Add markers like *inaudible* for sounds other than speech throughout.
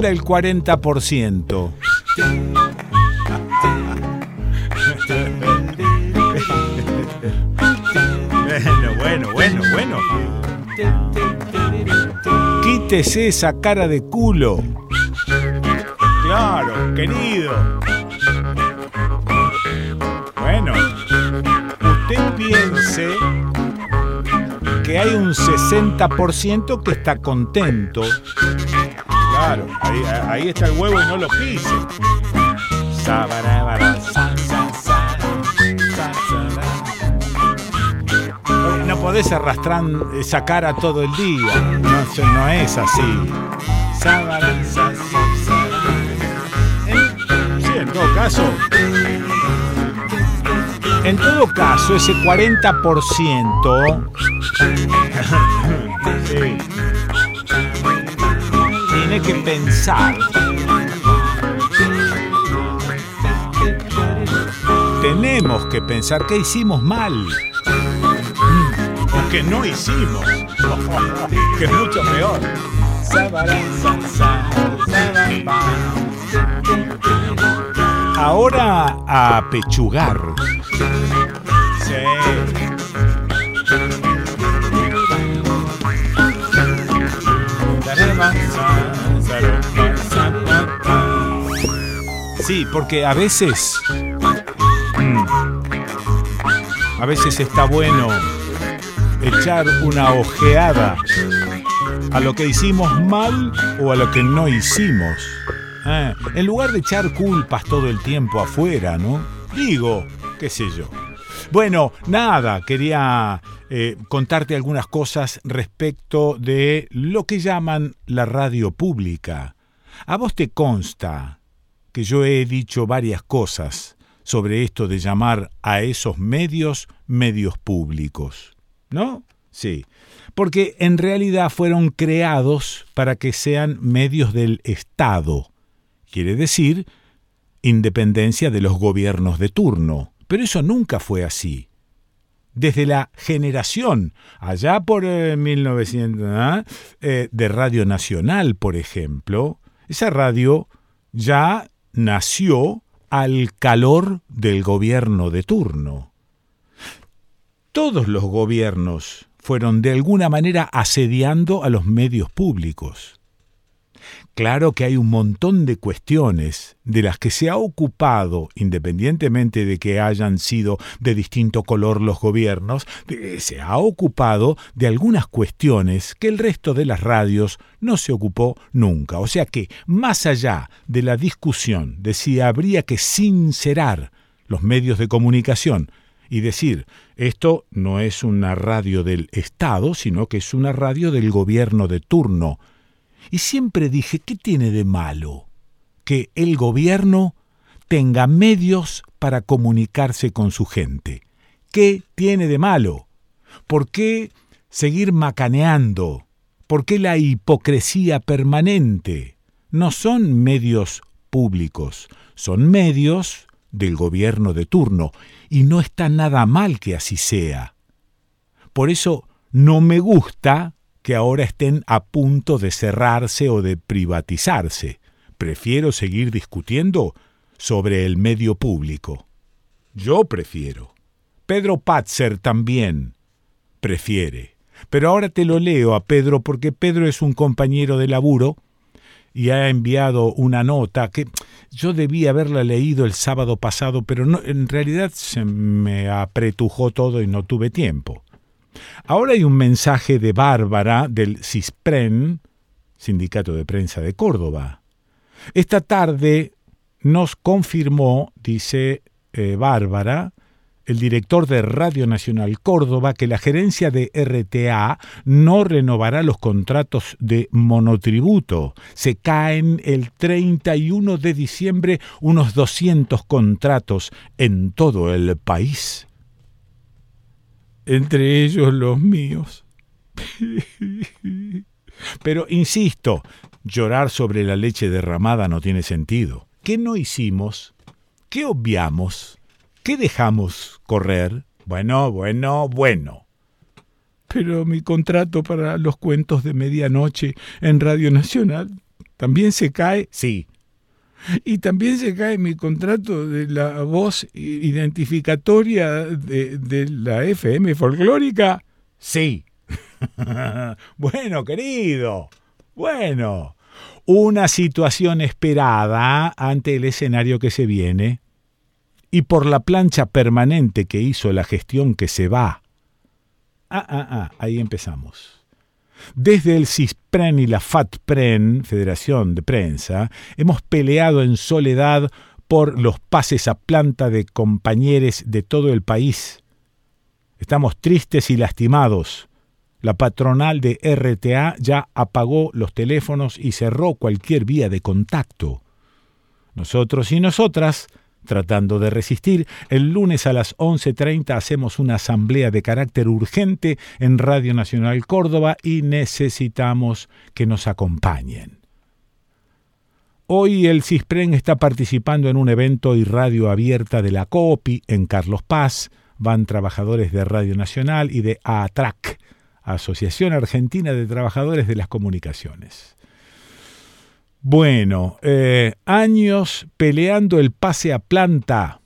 ¿Cómo anda el 40%? Bueno, bueno, bueno, bueno. Quítese esa cara de culo. Claro, querido. Bueno, usted piense que hay un 60% que está contento. Ahí, está el huevo y no lo pise. No podés arrastrar esa cara todo el día. No, no es así. Sí, en todo caso. En todo caso, ese 40% *laughs* sí, tiene que pensar. Tenemos que pensar que hicimos mal. O que no hicimos. *laughs* Que es mucho peor. Ahora a pechugar. Sí, porque a veces. mm, A veces está bueno echar una ojeada a lo que hicimos mal o a lo que no hicimos. Ah, en lugar de echar culpas todo el tiempo afuera, ¿no? Digo, qué sé yo. Bueno, nada, quería eh, contarte algunas cosas respecto de lo que llaman la radio pública. A vos te consta yo he dicho varias cosas sobre esto de llamar a esos medios medios públicos, ¿no? Sí, porque en realidad fueron creados para que sean medios del Estado. Quiere decir, independencia de los gobiernos de turno. Pero eso nunca fue así. Desde la generación, allá por eh, 1900, ¿ah? eh, de Radio Nacional, por ejemplo, esa radio ya nació al calor del gobierno de turno. Todos los gobiernos fueron de alguna manera asediando a los medios públicos. Claro que hay un montón de cuestiones de las que se ha ocupado, independientemente de que hayan sido de distinto color los gobiernos, se ha ocupado de algunas cuestiones que el resto de las radios no se ocupó nunca. O sea que, más allá de la discusión de si habría que sincerar los medios de comunicación y decir, esto no es una radio del Estado, sino que es una radio del gobierno de turno, y siempre dije, ¿qué tiene de malo que el gobierno tenga medios para comunicarse con su gente? ¿Qué tiene de malo? ¿Por qué seguir macaneando? ¿Por qué la hipocresía permanente? No son medios públicos, son medios del gobierno de turno, y no está nada mal que así sea. Por eso no me gusta que ahora estén a punto de cerrarse o de privatizarse. Prefiero seguir discutiendo sobre el medio público. Yo prefiero. Pedro Patzer también prefiere. Pero ahora te lo leo a Pedro porque Pedro es un compañero de laburo y ha enviado una nota que yo debía haberla leído el sábado pasado, pero no, en realidad se me apretujó todo y no tuve tiempo. Ahora hay un mensaje de Bárbara del CISPREN, Sindicato de Prensa de Córdoba. Esta tarde nos confirmó, dice eh, Bárbara, el director de Radio Nacional Córdoba, que la gerencia de RTA no renovará los contratos de monotributo. Se caen el 31 de diciembre unos 200 contratos en todo el país. Entre ellos los míos. *laughs* Pero insisto, llorar sobre la leche derramada no tiene sentido. ¿Qué no hicimos? ¿Qué obviamos? ¿Qué dejamos correr? Bueno, bueno, bueno. Pero mi contrato para los cuentos de medianoche en Radio Nacional también se cae. Sí. Y también se cae mi contrato de la voz identificatoria de, de la FM folclórica. Sí. *laughs* bueno, querido. Bueno. Una situación esperada ante el escenario que se viene y por la plancha permanente que hizo la gestión que se va. Ah, ah, ah, ahí empezamos. Desde el CISPREN y la FATPREN, Federación de Prensa, hemos peleado en soledad por los pases a planta de compañeros de todo el país. Estamos tristes y lastimados. La patronal de RTA ya apagó los teléfonos y cerró cualquier vía de contacto. Nosotros y nosotras Tratando de resistir, el lunes a las 11.30 hacemos una asamblea de carácter urgente en Radio Nacional Córdoba y necesitamos que nos acompañen. Hoy el CISPREN está participando en un evento y radio abierta de la COPI en Carlos Paz. Van trabajadores de Radio Nacional y de ATRAC, Asociación Argentina de Trabajadores de las Comunicaciones. Bueno, eh, años peleando el pase a planta.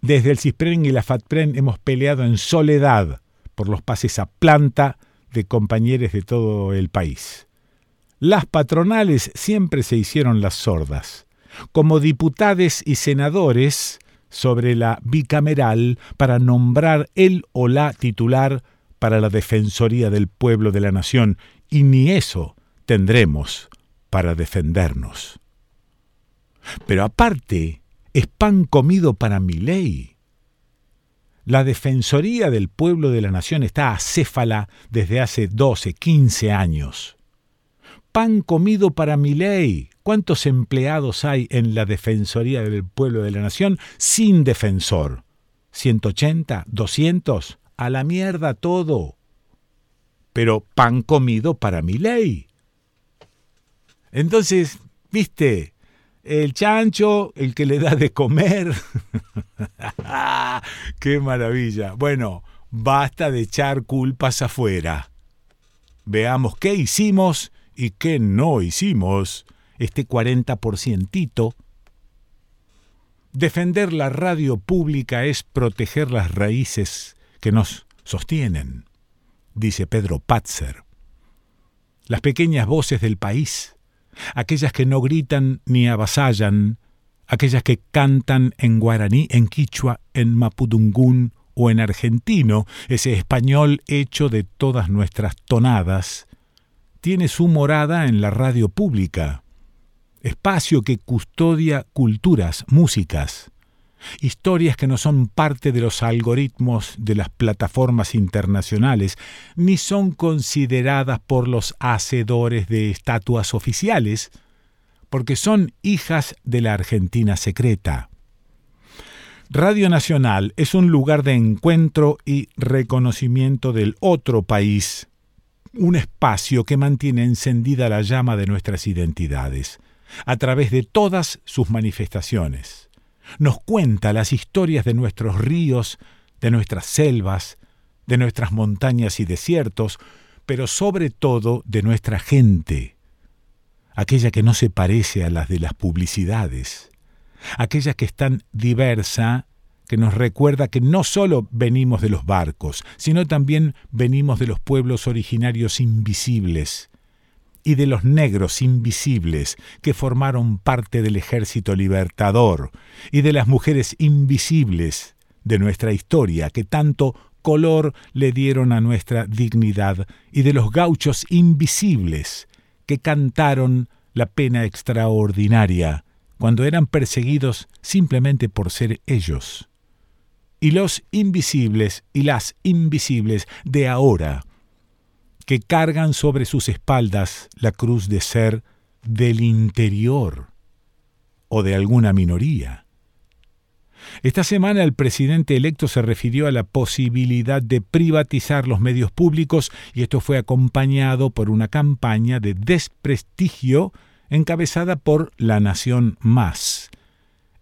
Desde el CISPREN y la FATPREN hemos peleado en soledad por los pases a planta de compañeros de todo el país. Las patronales siempre se hicieron las sordas. Como diputades y senadores sobre la bicameral para nombrar el o la titular para la Defensoría del Pueblo de la Nación, y ni eso tendremos para defendernos. Pero aparte, es pan comido para mi ley. La Defensoría del Pueblo de la Nación está acéfala desde hace 12, 15 años. Pan comido para mi ley. ¿Cuántos empleados hay en la Defensoría del Pueblo de la Nación sin defensor? ¿180? ¿200? A la mierda todo. Pero pan comido para mi ley. Entonces, viste, el chancho, el que le da de comer. *laughs* ¡Qué maravilla! Bueno, basta de echar culpas afuera. Veamos qué hicimos y qué no hicimos. Este 40%. Defender la radio pública es proteger las raíces que nos sostienen, dice Pedro Patzer. Las pequeñas voces del país aquellas que no gritan ni avasallan, aquellas que cantan en guaraní, en quichua, en mapudungún o en argentino, ese español hecho de todas nuestras tonadas, tiene su morada en la radio pública, espacio que custodia culturas, músicas, historias que no son parte de los algoritmos de las plataformas internacionales, ni son consideradas por los hacedores de estatuas oficiales, porque son hijas de la Argentina secreta. Radio Nacional es un lugar de encuentro y reconocimiento del otro país, un espacio que mantiene encendida la llama de nuestras identidades, a través de todas sus manifestaciones nos cuenta las historias de nuestros ríos, de nuestras selvas, de nuestras montañas y desiertos, pero sobre todo de nuestra gente, aquella que no se parece a las de las publicidades, aquella que es tan diversa que nos recuerda que no solo venimos de los barcos, sino también venimos de los pueblos originarios invisibles, y de los negros invisibles que formaron parte del ejército libertador, y de las mujeres invisibles de nuestra historia que tanto color le dieron a nuestra dignidad, y de los gauchos invisibles que cantaron la pena extraordinaria cuando eran perseguidos simplemente por ser ellos. y los invisibles y las invisibles de ahora, que cargan sobre sus espaldas la cruz de ser del interior o de alguna minoría. Esta semana el presidente electo se refirió a la posibilidad de privatizar los medios públicos y esto fue acompañado por una campaña de desprestigio encabezada por La Nación Más,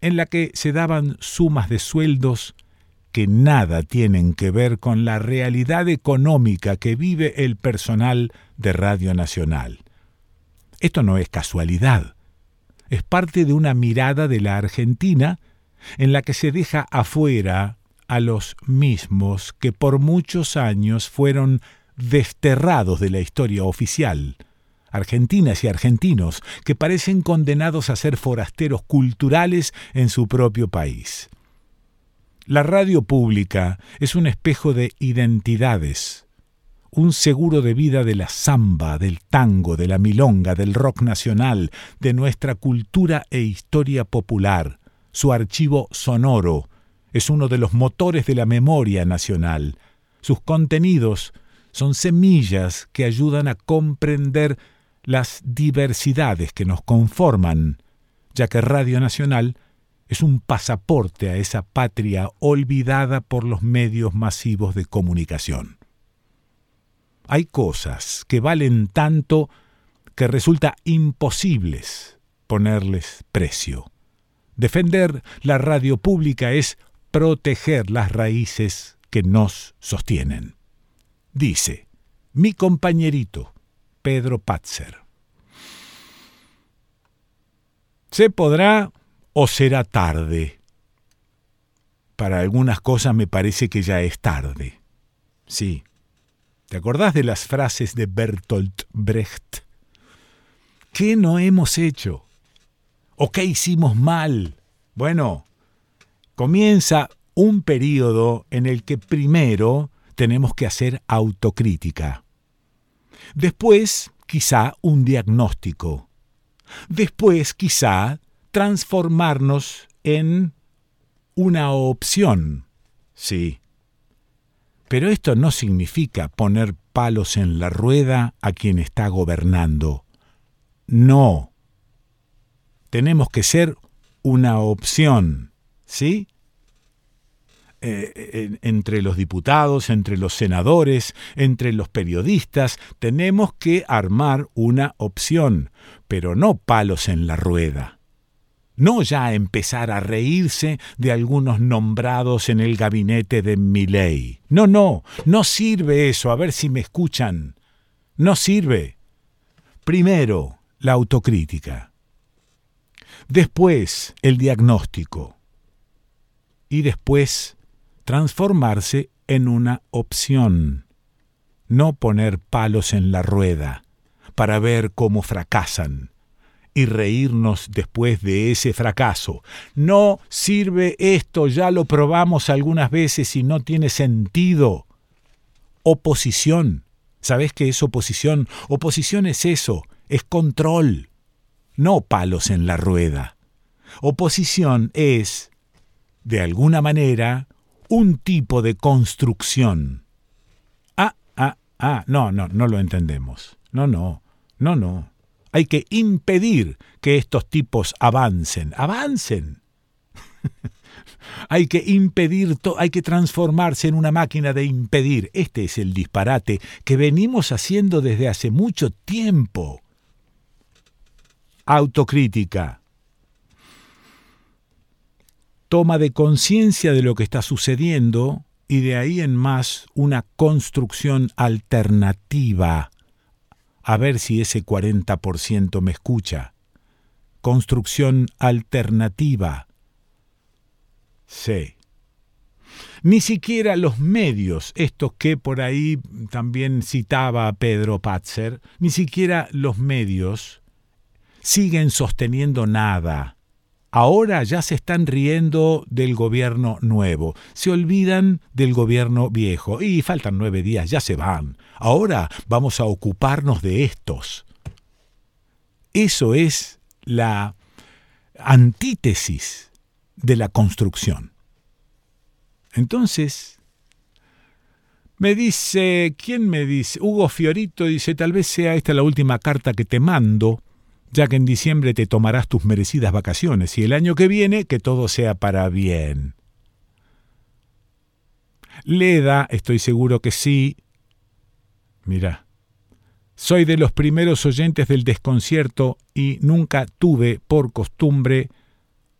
en la que se daban sumas de sueldos que nada tienen que ver con la realidad económica que vive el personal de Radio Nacional. Esto no es casualidad, es parte de una mirada de la Argentina en la que se deja afuera a los mismos que por muchos años fueron desterrados de la historia oficial, argentinas y argentinos que parecen condenados a ser forasteros culturales en su propio país. La radio pública es un espejo de identidades, un seguro de vida de la samba, del tango, de la milonga, del rock nacional, de nuestra cultura e historia popular. Su archivo sonoro es uno de los motores de la memoria nacional. Sus contenidos son semillas que ayudan a comprender las diversidades que nos conforman, ya que Radio Nacional es un pasaporte a esa patria olvidada por los medios masivos de comunicación. Hay cosas que valen tanto que resulta imposibles ponerles precio. Defender la radio pública es proteger las raíces que nos sostienen. Dice mi compañerito Pedro Patzer. Se podrá o será tarde. Para algunas cosas me parece que ya es tarde. Sí. ¿Te acordás de las frases de Bertolt Brecht? ¿Qué no hemos hecho? ¿O qué hicimos mal? Bueno, comienza un periodo en el que primero tenemos que hacer autocrítica. Después, quizá un diagnóstico. Después, quizá transformarnos en una opción. Sí. Pero esto no significa poner palos en la rueda a quien está gobernando. No. Tenemos que ser una opción. ¿Sí? Eh, entre los diputados, entre los senadores, entre los periodistas, tenemos que armar una opción, pero no palos en la rueda no ya empezar a reírse de algunos nombrados en el gabinete de Milley. No, no, no sirve eso, a ver si me escuchan. No sirve. Primero, la autocrítica. Después, el diagnóstico. Y después, transformarse en una opción. No poner palos en la rueda para ver cómo fracasan y reírnos después de ese fracaso. No sirve esto, ya lo probamos algunas veces y no tiene sentido. Oposición. ¿Sabes qué es oposición? Oposición es eso, es control, no palos en la rueda. Oposición es, de alguna manera, un tipo de construcción. Ah, ah, ah, no, no, no lo entendemos. No, no, no, no. Hay que impedir que estos tipos avancen. Avancen. *laughs* hay que impedir, hay que transformarse en una máquina de impedir. Este es el disparate que venimos haciendo desde hace mucho tiempo. Autocrítica. Toma de conciencia de lo que está sucediendo y de ahí en más una construcción alternativa a ver si ese 40% me escucha. Construcción alternativa. C. Ni siquiera los medios, estos que por ahí también citaba Pedro Patzer, ni siquiera los medios siguen sosteniendo nada Ahora ya se están riendo del gobierno nuevo, se olvidan del gobierno viejo y faltan nueve días, ya se van. Ahora vamos a ocuparnos de estos. Eso es la antítesis de la construcción. Entonces, me dice, ¿quién me dice? Hugo Fiorito dice, tal vez sea esta la última carta que te mando, ya que en diciembre te tomarás tus merecidas vacaciones y el año que viene que todo sea para bien. Leda, estoy seguro que sí. Mira, soy de los primeros oyentes del desconcierto y nunca tuve por costumbre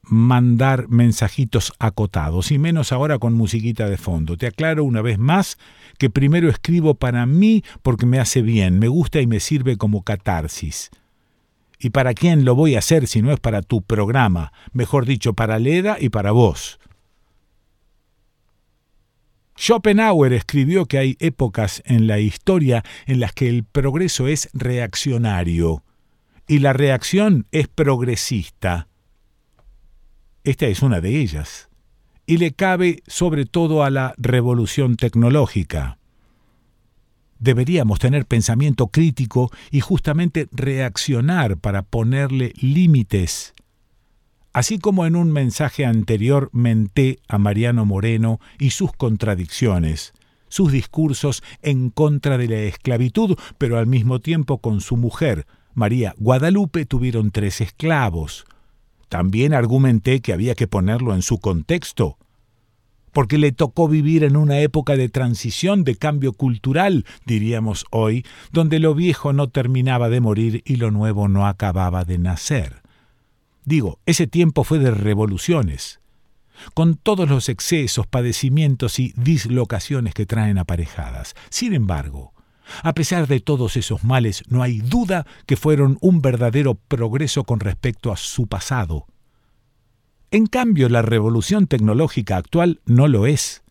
mandar mensajitos acotados, y menos ahora con musiquita de fondo. Te aclaro una vez más que primero escribo para mí porque me hace bien, me gusta y me sirve como catarsis. ¿Y para quién lo voy a hacer si no es para tu programa? Mejor dicho, para Leda y para vos. Schopenhauer escribió que hay épocas en la historia en las que el progreso es reaccionario y la reacción es progresista. Esta es una de ellas, y le cabe sobre todo a la revolución tecnológica. Deberíamos tener pensamiento crítico y justamente reaccionar para ponerle límites. Así como en un mensaje anterior menté a Mariano Moreno y sus contradicciones, sus discursos en contra de la esclavitud, pero al mismo tiempo con su mujer, María Guadalupe, tuvieron tres esclavos, también argumenté que había que ponerlo en su contexto, porque le tocó vivir en una época de transición, de cambio cultural, diríamos hoy, donde lo viejo no terminaba de morir y lo nuevo no acababa de nacer. Digo, ese tiempo fue de revoluciones, con todos los excesos, padecimientos y dislocaciones que traen aparejadas. Sin embargo, a pesar de todos esos males, no hay duda que fueron un verdadero progreso con respecto a su pasado. En cambio, la revolución tecnológica actual no lo es.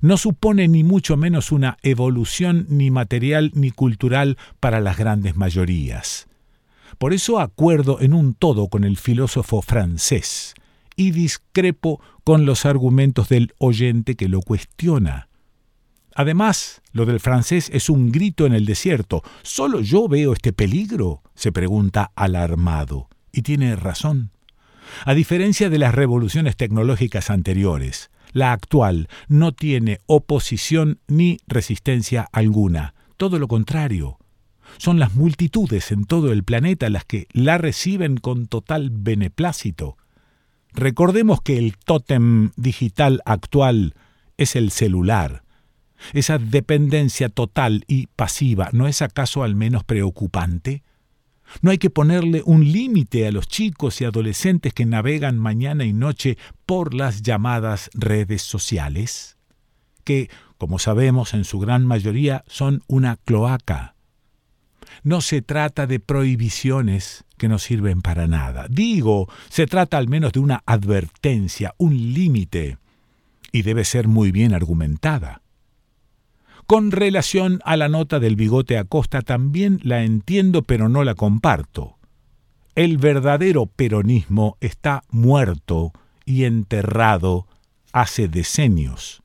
No supone ni mucho menos una evolución ni material ni cultural para las grandes mayorías. Por eso acuerdo en un todo con el filósofo francés y discrepo con los argumentos del oyente que lo cuestiona. Además, lo del francés es un grito en el desierto. ¿Solo yo veo este peligro? se pregunta alarmado. Y tiene razón. A diferencia de las revoluciones tecnológicas anteriores, la actual no tiene oposición ni resistencia alguna. Todo lo contrario. Son las multitudes en todo el planeta las que la reciben con total beneplácito. Recordemos que el tótem digital actual es el celular, esa dependencia total y pasiva, ¿no es acaso al menos preocupante? ¿No hay que ponerle un límite a los chicos y adolescentes que navegan mañana y noche por las llamadas redes sociales? Que, como sabemos, en su gran mayoría son una cloaca. No se trata de prohibiciones que no sirven para nada. Digo, se trata al menos de una advertencia, un límite, y debe ser muy bien argumentada. Con relación a la nota del bigote Acosta también la entiendo pero no la comparto. El verdadero peronismo está muerto y enterrado hace decenios.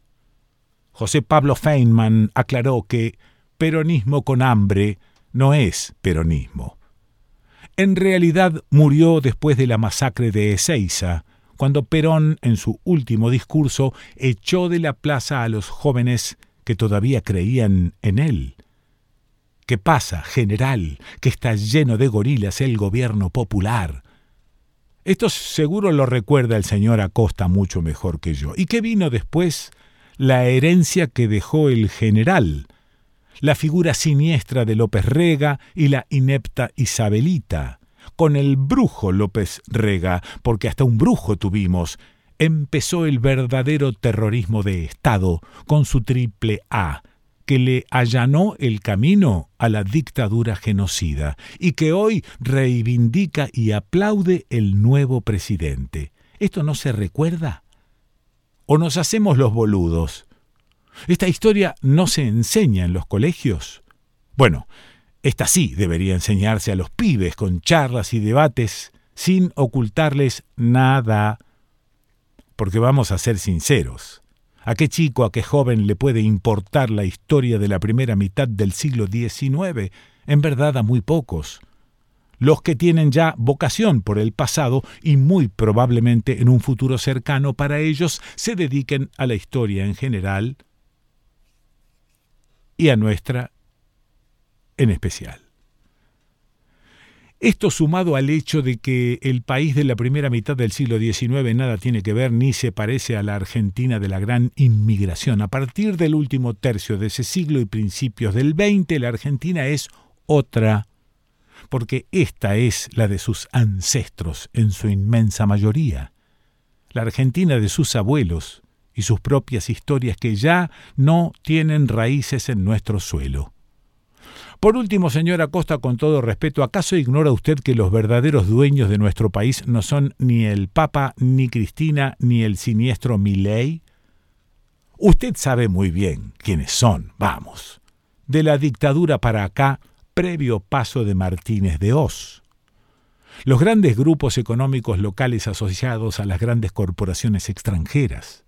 José Pablo Feynman aclaró que peronismo con hambre no es peronismo. En realidad murió después de la masacre de Ezeiza, cuando Perón, en su último discurso, echó de la plaza a los jóvenes que todavía creían en él. ¿Qué pasa, general, que está lleno de gorilas el gobierno popular? Esto seguro lo recuerda el señor Acosta mucho mejor que yo. ¿Y qué vino después? La herencia que dejó el general, la figura siniestra de López Rega y la inepta Isabelita, con el brujo López Rega, porque hasta un brujo tuvimos, empezó el verdadero terrorismo de Estado con su triple A, que le allanó el camino a la dictadura genocida y que hoy reivindica y aplaude el nuevo presidente. ¿Esto no se recuerda? ¿O nos hacemos los boludos? ¿Esta historia no se enseña en los colegios? Bueno, esta sí debería enseñarse a los pibes con charlas y debates sin ocultarles nada porque vamos a ser sinceros. ¿A qué chico, a qué joven le puede importar la historia de la primera mitad del siglo XIX? En verdad a muy pocos. los que tienen ya vocación por el pasado y muy probablemente en un futuro cercano para ellos se dediquen a la historia en general y a nuestra en especial. Esto sumado al hecho de que el país de la primera mitad del siglo XIX nada tiene que ver ni se parece a la Argentina de la gran inmigración. A partir del último tercio de ese siglo y principios del XX, la Argentina es otra, porque esta es la de sus ancestros en su inmensa mayoría. La Argentina de sus abuelos y sus propias historias que ya no tienen raíces en nuestro suelo. Por último, señora Costa, con todo respeto, ¿acaso ignora usted que los verdaderos dueños de nuestro país no son ni el Papa, ni Cristina, ni el siniestro Milei? Usted sabe muy bien quiénes son, vamos. De la dictadura para acá, previo paso de Martínez de Oz. Los grandes grupos económicos locales asociados a las grandes corporaciones extranjeras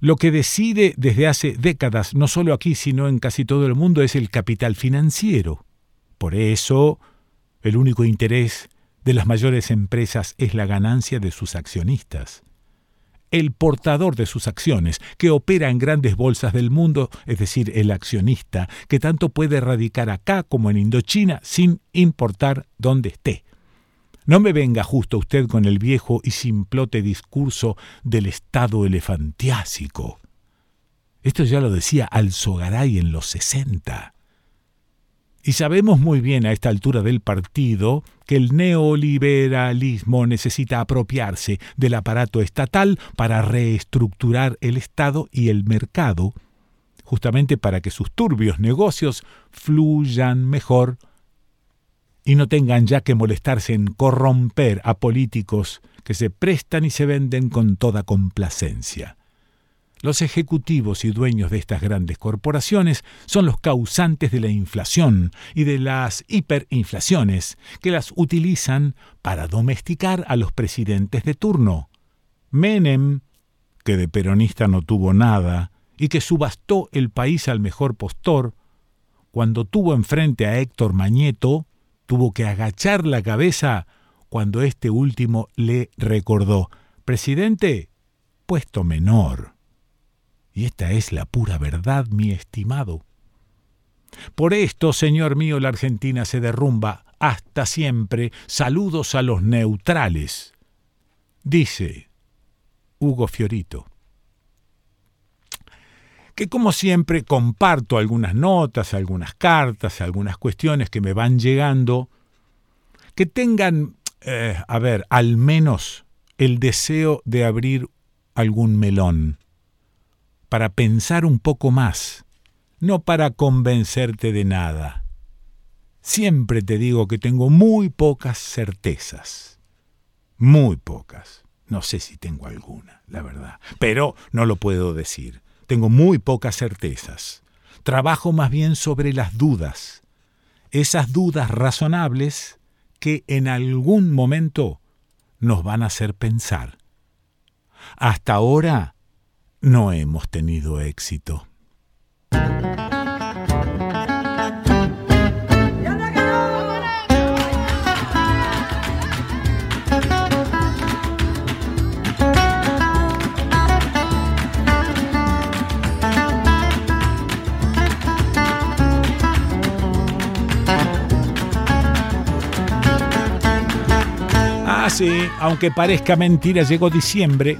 lo que decide desde hace décadas, no solo aquí, sino en casi todo el mundo, es el capital financiero. Por eso, el único interés de las mayores empresas es la ganancia de sus accionistas. El portador de sus acciones, que opera en grandes bolsas del mundo, es decir, el accionista, que tanto puede radicar acá como en Indochina sin importar dónde esté. No me venga justo usted con el viejo y simplote discurso del Estado elefantiásico. Esto ya lo decía Alzogaray en los sesenta. Y sabemos muy bien a esta altura del partido que el neoliberalismo necesita apropiarse del aparato estatal para reestructurar el Estado y el mercado, justamente para que sus turbios negocios fluyan mejor y no tengan ya que molestarse en corromper a políticos que se prestan y se venden con toda complacencia. Los ejecutivos y dueños de estas grandes corporaciones son los causantes de la inflación y de las hiperinflaciones que las utilizan para domesticar a los presidentes de turno. Menem, que de peronista no tuvo nada y que subastó el país al mejor postor, cuando tuvo enfrente a Héctor Mañeto, tuvo que agachar la cabeza cuando este último le recordó, Presidente, puesto menor. Y esta es la pura verdad, mi estimado. Por esto, señor mío, la Argentina se derrumba hasta siempre. Saludos a los neutrales. Dice Hugo Fiorito que como siempre comparto algunas notas, algunas cartas, algunas cuestiones que me van llegando, que tengan, eh, a ver, al menos el deseo de abrir algún melón, para pensar un poco más, no para convencerte de nada. Siempre te digo que tengo muy pocas certezas, muy pocas. No sé si tengo alguna, la verdad, pero no lo puedo decir. Tengo muy pocas certezas. Trabajo más bien sobre las dudas, esas dudas razonables que en algún momento nos van a hacer pensar. Hasta ahora no hemos tenido éxito. Aunque parezca mentira, llegó diciembre.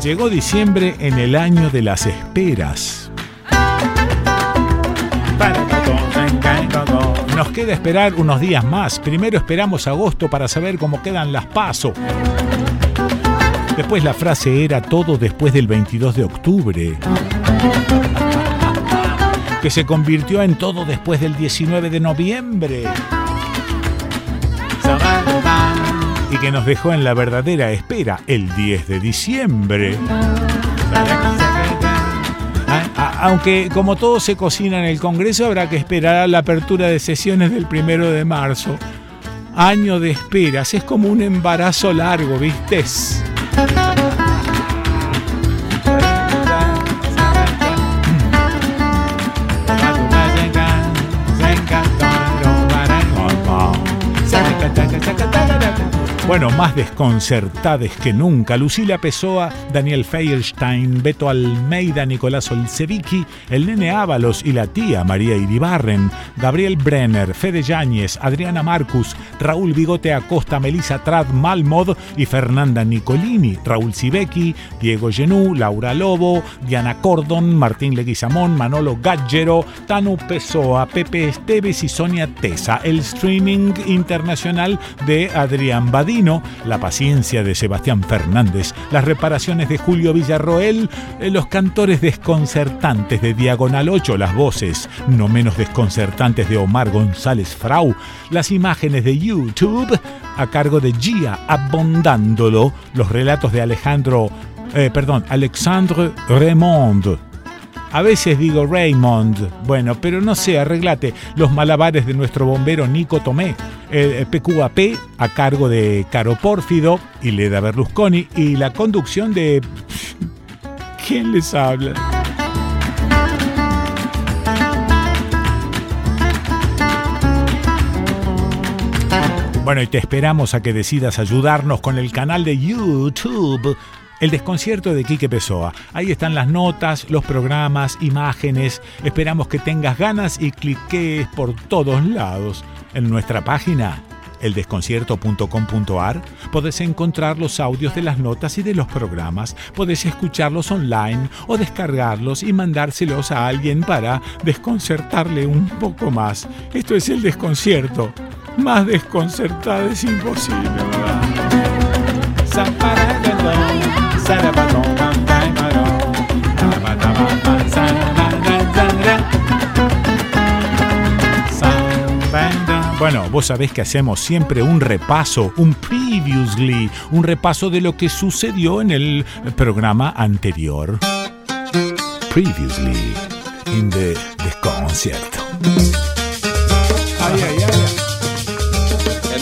Llegó diciembre en el año de las esperas. Nos queda esperar unos días más. Primero esperamos agosto para saber cómo quedan las pasos. Después la frase era todo después del 22 de octubre, *laughs* que se convirtió en todo después del 19 de noviembre y que nos dejó en la verdadera espera el 10 de diciembre. Aunque como todo se cocina en el Congreso, habrá que esperar a la apertura de sesiones del 1 de marzo. año de esperas. Es como un embarazo largo, ¿viste? *laughs* Bueno, más desconcertades que nunca. Lucila Pessoa, Daniel Feierstein, Beto Almeida, Nicolás Olsevicki, el nene Ábalos y la tía María Iribarren, Gabriel Brenner, Fede Yáñez, Adriana Marcus, Raúl Bigote Acosta, Melissa Trad Malmod y Fernanda Nicolini, Raúl Sibeki, Diego Genú, Laura Lobo, Diana Cordon, Martín Leguizamón, Manolo Gaggero, Tanu Pessoa, Pepe Esteves y Sonia Tesa. El streaming internacional de Adrián La paciencia de Sebastián Fernández, las reparaciones de Julio Villarroel, eh, los cantores desconcertantes de Diagonal 8, las voces no menos desconcertantes de Omar González Frau, las imágenes de YouTube a cargo de Gia Abondándolo, los relatos de Alejandro, eh, perdón, Alexandre Raymond, a veces digo Raymond, bueno, pero no sé, arreglate los malabares de nuestro bombero Nico Tomé, el PQAP a cargo de Caro Pórfido y Leda Berlusconi y la conducción de... *laughs* ¿Quién les habla? Bueno, y te esperamos a que decidas ayudarnos con el canal de YouTube el desconcierto de Quique Pessoa. Ahí están las notas, los programas, imágenes. Esperamos que tengas ganas y cliques por todos lados. En nuestra página eldesconcierto.com.ar podés encontrar los audios de las notas y de los programas, podés escucharlos online o descargarlos y mandárselos a alguien para desconcertarle un poco más. Esto es el desconcierto. Más desconcertado es imposible, bueno, vos sabés que hacemos siempre un repaso, un previously, un repaso de lo que sucedió en el programa anterior. Previously, in the, concierto. Ay, ay, ay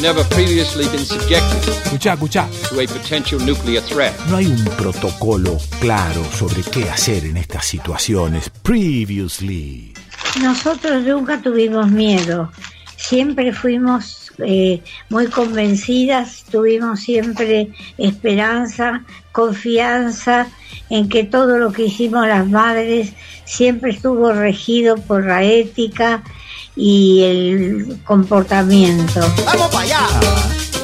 never previously been subjected escucha, escucha. to a potential nuclear threat. No hay un protocolo claro sobre qué hacer en estas situaciones. Previously. Nosotros nunca tuvimos miedo. Siempre fuimos eh, muy convencidas, tuvimos siempre esperanza, confianza en que todo lo que hicimos las madres siempre estuvo regido por la ética y el comportamiento. ¡Vamos para allá!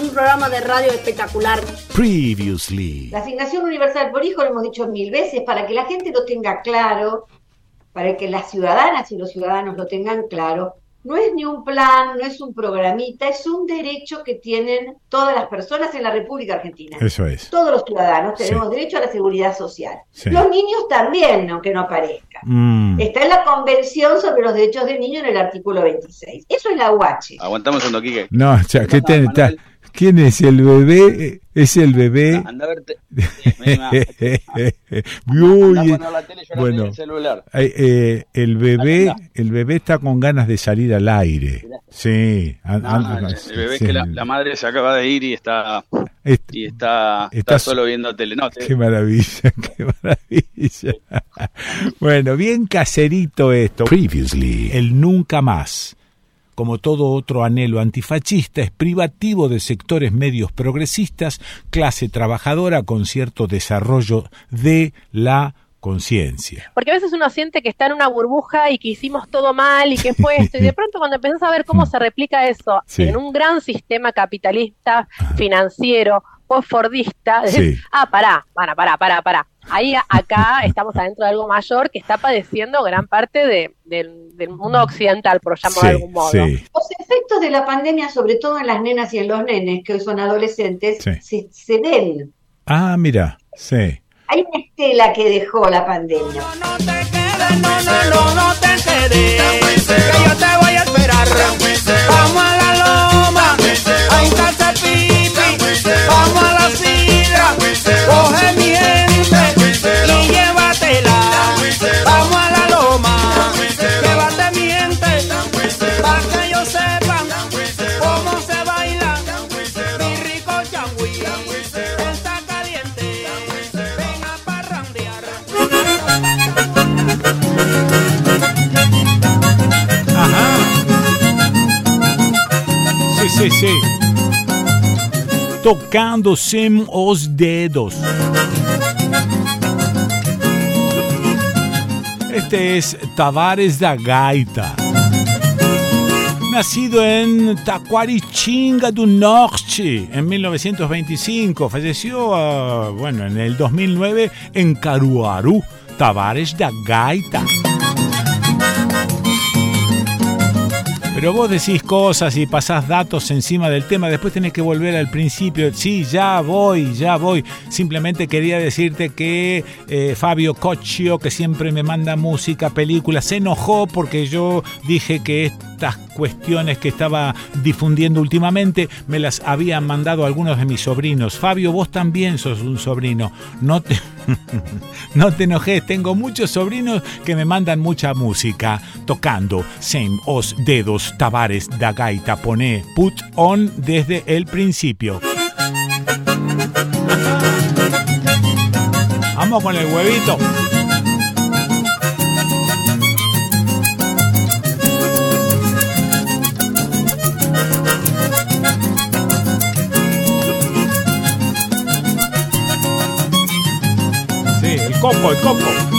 Un programa de radio espectacular. Previously. La asignación universal por hijo lo hemos dicho mil veces para que la gente lo tenga claro, para que las ciudadanas y los ciudadanos lo tengan claro no es ni un plan, no es un programita, es un derecho que tienen todas las personas en la República Argentina. Eso es. Todos los ciudadanos tenemos derecho a la seguridad social. Los niños también, aunque no aparezca. Mm. Está en la Convención sobre los Derechos del Niño en el artículo 26. Eso es la UH. Aguantamos un Quique. No, o sea, ¿qué te, ¿Quién es el bebé? Es el bebé. Anda a verte. *laughs* bueno, el, celular. Eh, el bebé, el bebé está con ganas de salir al aire. Sí. el bebé es que la, madre se acaba de ir y está y está, está, solo viendo telenote. Qué maravilla, *laughs* qué maravilla. bueno, bien caserito esto. Previously, el nunca más como todo otro anhelo antifascista, es privativo de sectores medios progresistas, clase trabajadora con cierto desarrollo de la conciencia. Porque a veces uno siente que está en una burbuja y que hicimos todo mal y que fue esto, y de *laughs* pronto cuando empiezas a ver cómo se replica eso en un gran sistema capitalista, financiero, post-fordista, ah, pará, para, pará, pará, pará. Ahí acá estamos adentro de algo mayor que está padeciendo gran parte de, del mundo occidental, por llamarlo de algún modo. Los efectos de la pandemia, sobre todo en las nenas y en los nenes, que hoy son adolescentes, se, se ven. Ah, mira, sí. Hay una estela que dejó la pandemia. No, te quedes, no, no, no, te quedes, que yo te voy a esperar. Vamos a sí, sí. Tocando sem os dedos. Este es Tavares da Gaita. Nacido en Taquaritinga do Norte en 1925, falleció ah, bueno, en el 2009 en Caruaru, Tavares da Gaita. Pero vos decís cosas y pasás datos encima del tema, después tenés que volver al principio. Sí, ya voy, ya voy. Simplemente quería decirte que eh, Fabio Cocchio, que siempre me manda música, películas, se enojó porque yo dije que estas cuestiones que estaba difundiendo últimamente me las habían mandado algunos de mis sobrinos. Fabio, vos también sos un sobrino. No te, *laughs* no te enojes, tengo muchos sobrinos que me mandan mucha música tocando. Same os dedos Tavares da gaita pone put on desde el principio. Vamos con el huevito. Coco, el coco.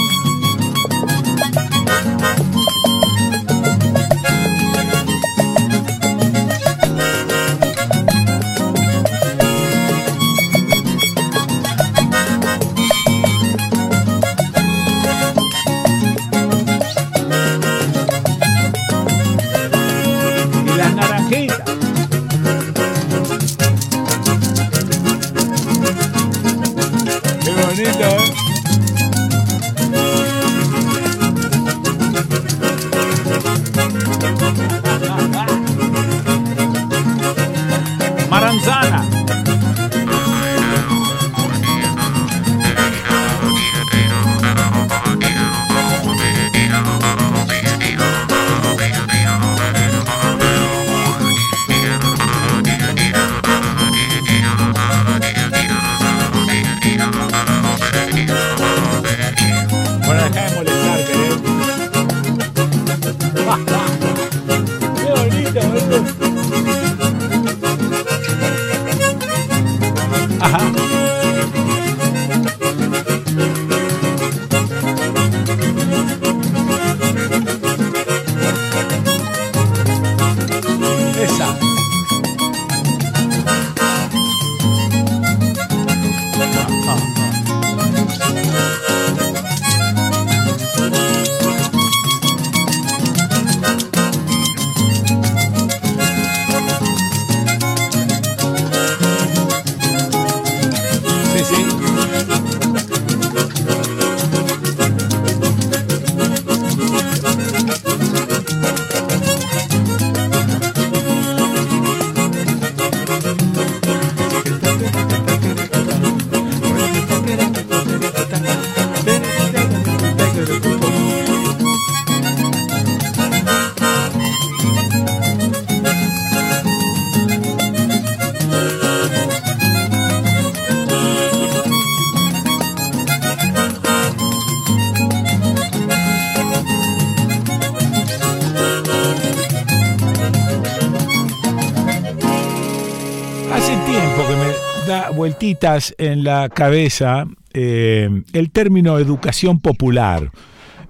Vueltitas en la cabeza eh, el término educación popular.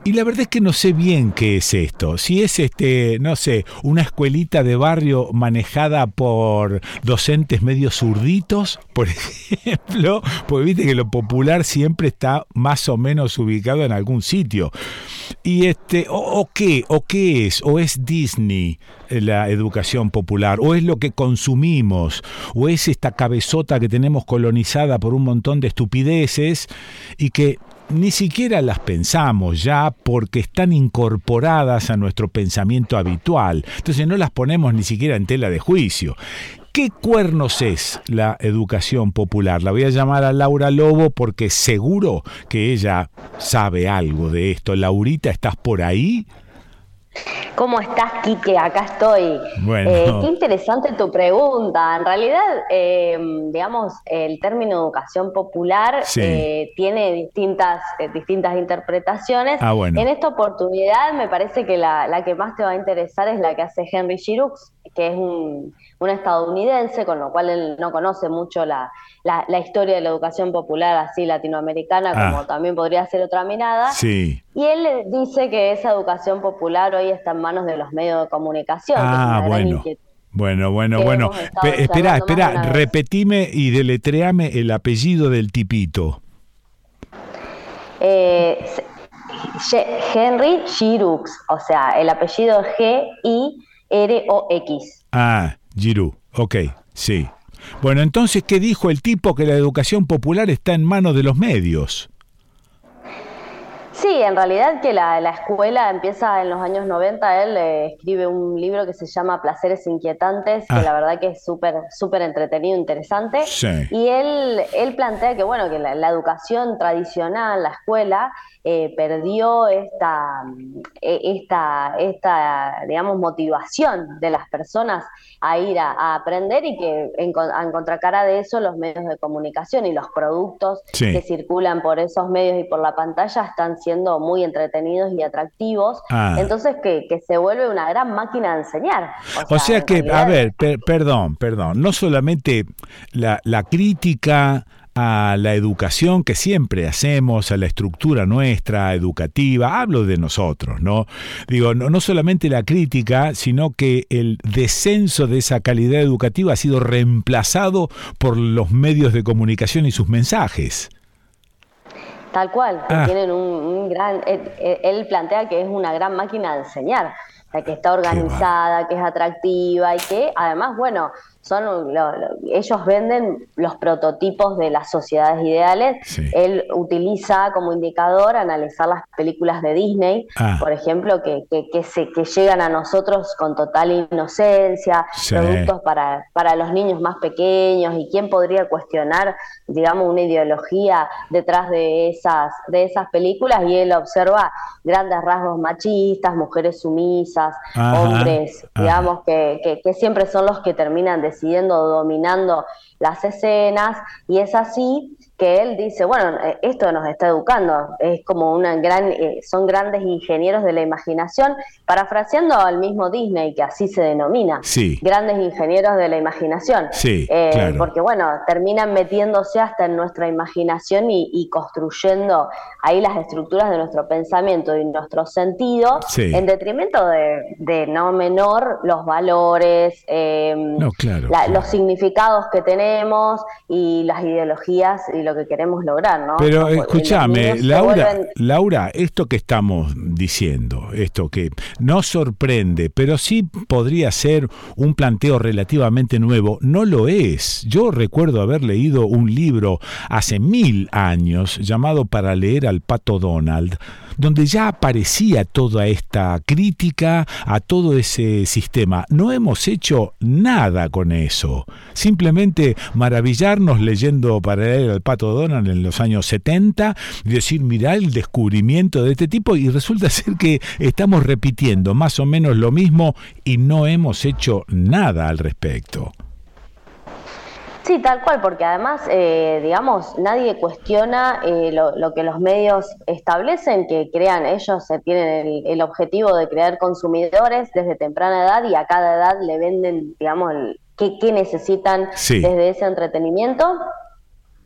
Y la verdad es que no sé bien qué es esto. Si es este, no sé, una escuelita de barrio manejada por docentes medio zurditos, por *laughs* ejemplo, pues viste que lo popular siempre está más o menos ubicado en algún sitio. Y este, o, qué, o qué es, o es Disney eh, la educación popular, o es lo que consumimos, o es esta cabezota que tenemos colonizada por un montón de estupideces y que ni siquiera las pensamos ya porque están incorporadas a nuestro pensamiento habitual. Entonces no las ponemos ni siquiera en tela de juicio. ¿Qué cuernos es la educación popular? La voy a llamar a Laura Lobo porque seguro que ella sabe algo de esto. Laurita, ¿estás por ahí? ¿Cómo estás, Quique? Acá estoy. Bueno. Eh, qué interesante tu pregunta. En realidad, eh, digamos, el término educación popular eh, tiene distintas, distintas interpretaciones. Ah, bueno. En esta oportunidad me parece que la, la, que más te va a interesar es la que hace Henry Giroux, que es un, un estadounidense, con lo cual él no conoce mucho la, la, historia de la educación popular así latinoamericana, como ah. también podría ser otra mirada. Sí. Y él dice que esa educación popular hoy está en manos de los medios de comunicación. Ah, bueno. Bueno, bueno, bueno. espera, espera, repetime y deletreame el apellido del tipito. Eh, Henry Giroux, o sea, el apellido G-I-R-O-X. Ah, Giroux, ok, sí. Bueno, entonces, ¿qué dijo el tipo que la educación popular está en manos de los medios? Sí, en realidad que la, escuela empieza en los años 90, él eh, escribe un libro que se llama Placeres Inquietantes, que ah. la verdad que es súper súper entretenido, interesante. Y él, él plantea que, bueno, que la, educación tradicional, la escuela, eh, perdió esta, eh, esta, esta, digamos, motivación de las personas a ir a, aprender y que en, a contracara de eso los medios de comunicación y los productos que circulan por esos medios y por la pantalla están siendo muy entretenidos y atractivos. Ah. Entonces que, que, se vuelve una gran máquina de enseñar. O sea, que, a ver, perdón, perdón, no solamente la, la crítica a la educación que siempre hacemos, a la estructura nuestra educativa, hablo de nosotros, ¿no? Digo, no, no solamente la crítica, sino que el descenso de esa calidad educativa ha sido reemplazado por los medios de comunicación y sus mensajes. Tal cual, ah. tienen un, gran, él, plantea que es una gran máquina de enseñar, que está organizada, que es atractiva y que además, bueno, son ellos venden los prototipos de las sociedades ideales. Él utiliza como indicador analizar las películas de Disney, ah. por ejemplo, que, que, se, que llegan a nosotros con total inocencia, productos para, para los niños más pequeños y quién podría cuestionar, digamos, una ideología detrás de esas, de esas películas y él observa grandes rasgos machistas, mujeres sumisas, hombres, digamos, que, que siempre son los que terminan de decidiendo, dominando las escenas, y es así que él dice, bueno, eh, esto nos está educando, es como una gran, eh, son grandes ingenieros de la imaginación, parafraseando al mismo Disney, que así se denomina, sí. grandes ingenieros de la imaginación, sí, eh, porque bueno, terminan metiéndose hasta en nuestra imaginación y, construyendo ahí las estructuras de nuestro pensamiento y nuestro sentido, en detrimento de, no menor los valores, los significados que tenemos y las ideologías y lo que queremos lograr, ¿no? Pero escúchame, Laura, Laura, esto que estamos diciendo, esto que no sorprende, pero sí podría ser un planteo relativamente nuevo, no lo es. Yo recuerdo haber leído un libro hace mil años llamado Para leer al pato Donald, donde ya aparecía toda esta crítica a todo ese sistema. No hemos hecho nada con eso. Simplemente maravillarnos leyendo para leer al pato Donald en los años 70 y decir, mira el descubrimiento de este tipo y resulta *laughs* ser que estamos repitiendo más o menos lo mismo y no hemos hecho nada al respecto. Sí, tal cual, porque además, eh, digamos, nadie cuestiona eh, lo, que los medios establecen, que crean, ellos tienen el, objetivo de crear consumidores desde temprana edad y a cada edad le venden, digamos, qué, necesitan desde ese entretenimiento.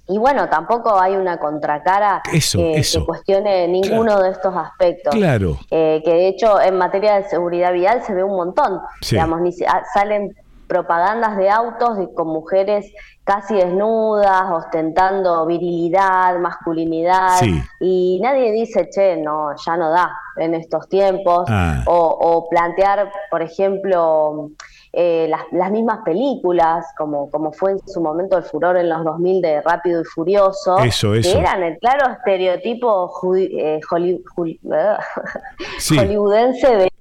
Y bueno, tampoco hay una contracara que, cuestione ninguno de estos aspectos. Claro. Eh, que de hecho en materia de seguridad vial se ve un montón. Digamos, ni, ah, salen propagandas de autos con mujeres casi desnudas, ostentando virilidad, masculinidad, y nadie dice, che, no, ya no da en estos tiempos, ah. o, plantear, por ejemplo, eh, las, mismas películas, como, como fue en su momento el furor en los 2000 de Rápido y Furioso, que eran el claro estereotipo eh, hollywoodense de,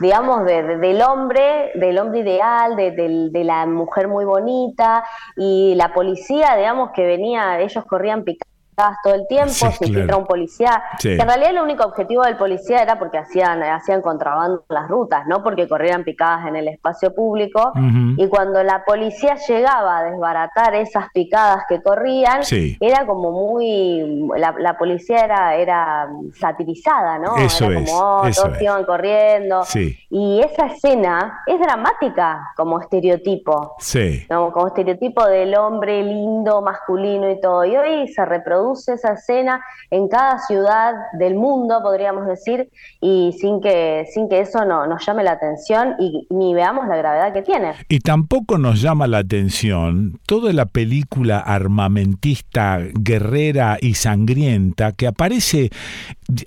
digamos, del hombre, del hombre ideal, de, de, la mujer muy bonita, y la policía, digamos, que venía, ellos corrían picando todo el tiempo, se infiltra un policía, que en realidad el único objetivo del policía era porque hacían, hacían contrabando las rutas, no porque corrieran picadas en el espacio público, y cuando la policía llegaba a desbaratar esas picadas que corrían, era como muy, la, policía era, era satirizada, ¿no? Eso era como, oh, todos iban corriendo, y esa escena es dramática como estereotipo, como estereotipo del hombre lindo, masculino y todo, y hoy se reproduce esa escena en cada ciudad del mundo, podríamos decir, y sin que, sin que eso no, nos llame la atención y ni veamos la gravedad que tiene. Y tampoco nos llama la atención toda la película armamentista, guerrera y sangrienta que aparece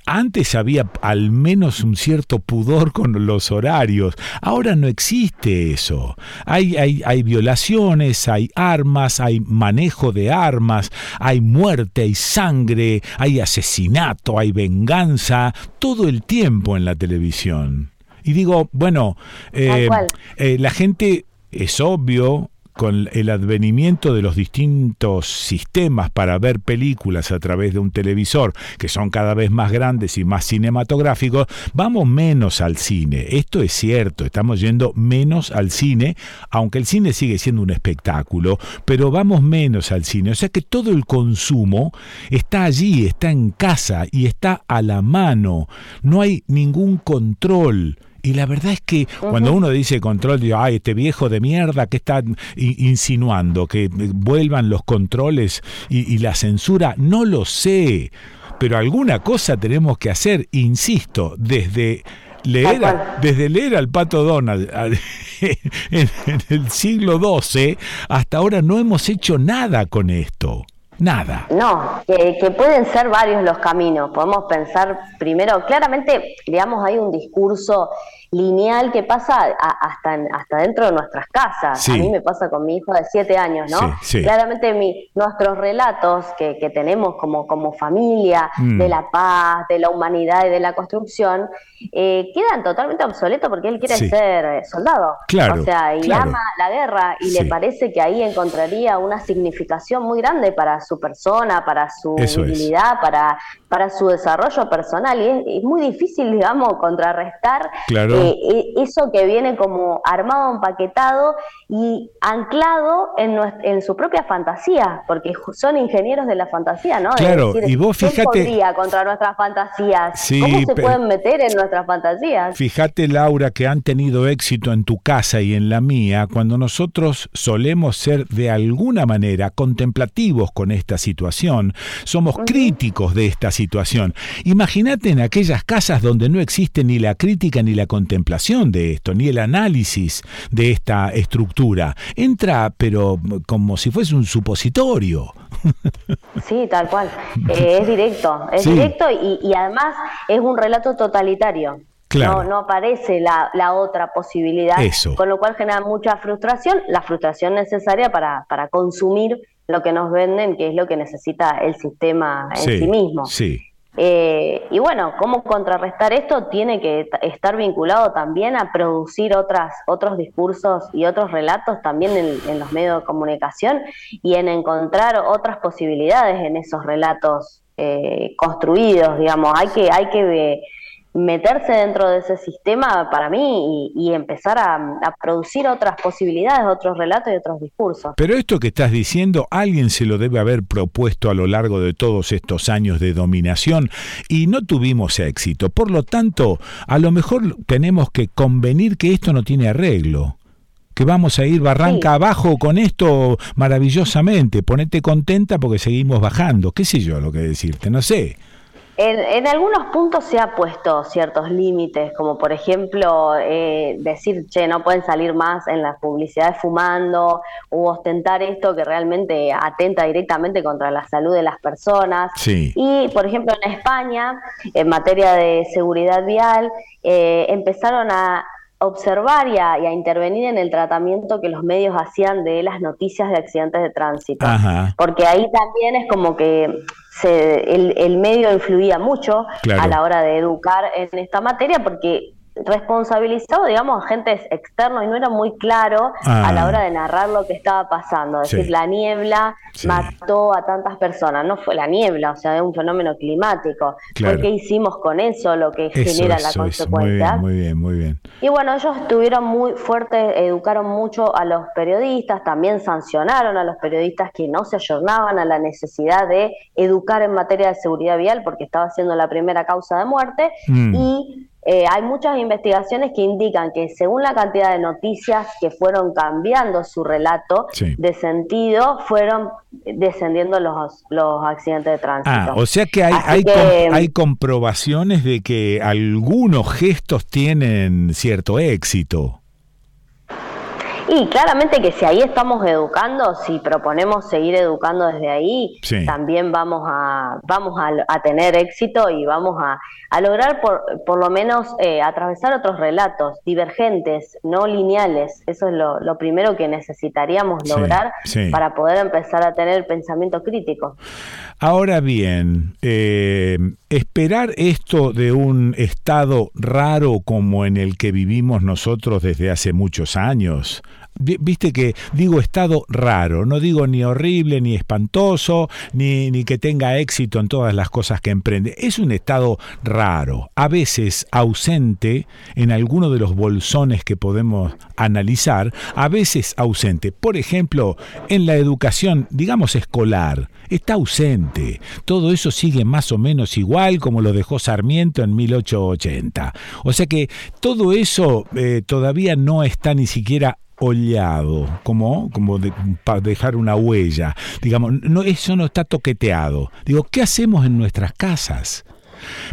antes había al menos un cierto pudor con los horarios. Ahora no existe eso. Hay, hay, hay, violaciones, hay armas, hay manejo de armas, hay muerte, hay sangre, hay asesinato, hay venganza, todo el tiempo en la televisión. Y digo, bueno, eh, eh, la gente es obvio, con el advenimiento de los distintos sistemas para ver películas a través de un televisor, que son cada vez más grandes y más cinematográficos, vamos menos al cine. Esto es cierto, estamos yendo menos al cine, aunque el cine sigue siendo un espectáculo, pero vamos menos al cine. O sea que todo el consumo está allí, está en casa y está a la mano. No hay ningún control. Y la verdad es que cuando uno dice control, digo, ay, este viejo de mierda que está insinuando que vuelvan los controles y, la censura, no lo sé. Pero alguna cosa tenemos que hacer, insisto, desde leer, desde leer al pato Donald *laughs* en, el siglo XII hasta ahora no hemos hecho nada con esto. Nada. No, que, que, pueden ser varios los caminos. Podemos pensar primero, claramente, digamos, hay un discurso lineal que pasa hasta, hasta dentro de nuestras casas. A mí me pasa con mi hijo de siete años, ¿no? Claramente mi, nuestros relatos que, que, tenemos como, como familia mm. de la paz, de la humanidad y de la construcción, eh, quedan totalmente obsoletos porque él quiere ser eh, soldado. Claro, o sea, y ama la guerra y le parece que ahí encontraría una significación muy grande para su persona, para su dignidad, para, para su desarrollo personal. Y es, muy difícil, digamos, contrarrestar eh, eh, eso que viene como armado, empaquetado y anclado en, en su propia fantasía, porque son ingenieros de la fantasía, ¿no? Claro, y vos fíjate... contra nuestras fantasías? ¿Cómo se pueden meter en nuestras fantasías? Fíjate, Laura, que han tenido éxito en tu casa y en la mía cuando nosotros solemos ser de alguna manera contemplativos con esta situación, somos críticos de esta situación. Imagínate en aquellas casas donde no existe ni la crítica ni la contemplación de esto, ni el análisis de esta estructura. Entra, pero como si fuese un supositorio. Sí, tal cual. Eh, es directo, es directo y, además es un relato totalitario. No, no aparece la, la otra posibilidad, con lo cual genera mucha frustración, la frustración necesaria para, para consumir lo que nos venden, que es lo que necesita el sistema en sí, mismo. Sí. Eh, y bueno, cómo contrarrestar esto tiene que estar vinculado también a producir otras, otros discursos y otros relatos también en, los medios de comunicación y en encontrar otras posibilidades en esos relatos eh, construidos, digamos. Hay que, hay que meterse dentro de ese sistema para mí y, empezar a, producir otras posibilidades, otros relatos y otros discursos. Pero esto que estás diciendo, alguien se lo debe haber propuesto a lo largo de todos estos años de dominación y no tuvimos éxito. Por lo tanto, a lo mejor tenemos que convenir que esto no tiene arreglo que vamos a ir barranca abajo con esto maravillosamente. Ponete contenta porque seguimos bajando. ¿Qué sé yo lo que decirte? No sé. En, algunos puntos se ha puesto ciertos límites, como por ejemplo eh, decir, che, no pueden salir más en las publicidades fumando o ostentar esto que realmente atenta directamente contra la salud de las personas. Y por ejemplo en España, en materia de seguridad vial, eh, empezaron a observar y a, intervenir en el tratamiento que los medios hacían de las noticias de accidentes de tránsito. Porque ahí también es como que el, medio influía mucho a la hora de educar en esta materia porque responsabilizado, digamos, agentes externos y no era muy claro a la ah. hora de narrar lo que estaba pasando. Es decir, la niebla mató a tantas personas. No fue la niebla, o sea, es un fenómeno climático. ¿Qué hicimos con eso? Lo que genera la consecuencia. Muy bien, muy bien, Y bueno, ellos estuvieron muy fuertes, educaron mucho a los periodistas, también sancionaron a los periodistas que no se ayornaban a la necesidad de educar en materia de seguridad vial porque estaba siendo la primera causa de muerte. Mm. Y eh, hay muchas investigaciones que indican que según la cantidad de noticias que fueron cambiando su relato de sentido, fueron descendiendo los, los accidentes de tránsito. Ah, o sea que hay, hay, hay comprobaciones de que algunos gestos tienen cierto éxito. Y claramente que si ahí estamos educando, si proponemos seguir educando desde ahí, también vamos a, vamos a, tener éxito y vamos a, lograr por, por lo menos eh, atravesar otros relatos divergentes, no lineales. Eso es lo, primero que necesitaríamos lograr para poder empezar a tener pensamiento crítico. Ahora bien, eh, esperar esto de un estado raro como en el que vivimos nosotros desde hace muchos años, Viste que digo estado raro, no digo ni horrible, ni espantoso, ni, ni, que tenga éxito en todas las cosas que emprende. Es un estado raro, a veces ausente en alguno de los bolsones que podemos analizar, a veces ausente. Por ejemplo, en la educación, digamos escolar, está ausente. Todo eso sigue más o menos igual como lo dejó Sarmiento en 1880. O sea que todo eso eh, todavía no está ni siquiera oleado, como, como para dejar una huella. Digamos, no, eso no está toqueteado. Digo, ¿qué hacemos en nuestras casas?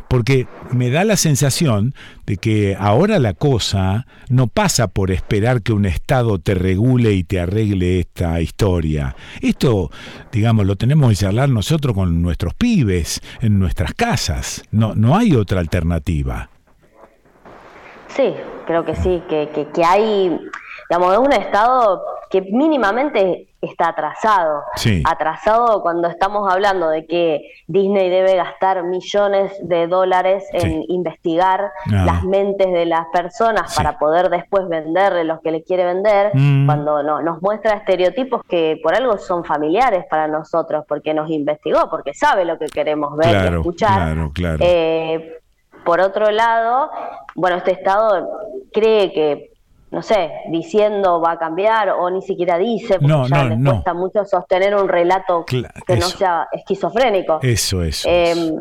Porque me da la sensación de que ahora la cosa no pasa por esperar que un Estado te regule y te arregle esta historia. Esto, digamos, lo tenemos que charlar nosotros con nuestros pibes, en nuestras casas. No, no hay otra alternativa. Sí, creo que sí, que, que hay digamos, es un Estado que mínimamente está atrasado. Atrasado cuando estamos hablando de que Disney debe gastar millones de dólares en investigar ah. las mentes de las personas para poder después venderle los que le quiere vender, mm. cuando no, nos muestra estereotipos que por algo son familiares para nosotros, porque nos investigó, porque sabe lo que queremos ver y escuchar. Eh, por otro lado, bueno, este Estado cree que no sé, diciendo va a cambiar o ni siquiera dice, porque no, ya no, cuesta mucho sostener un relato que no sea esquizofrénico. Eso, eso. Em,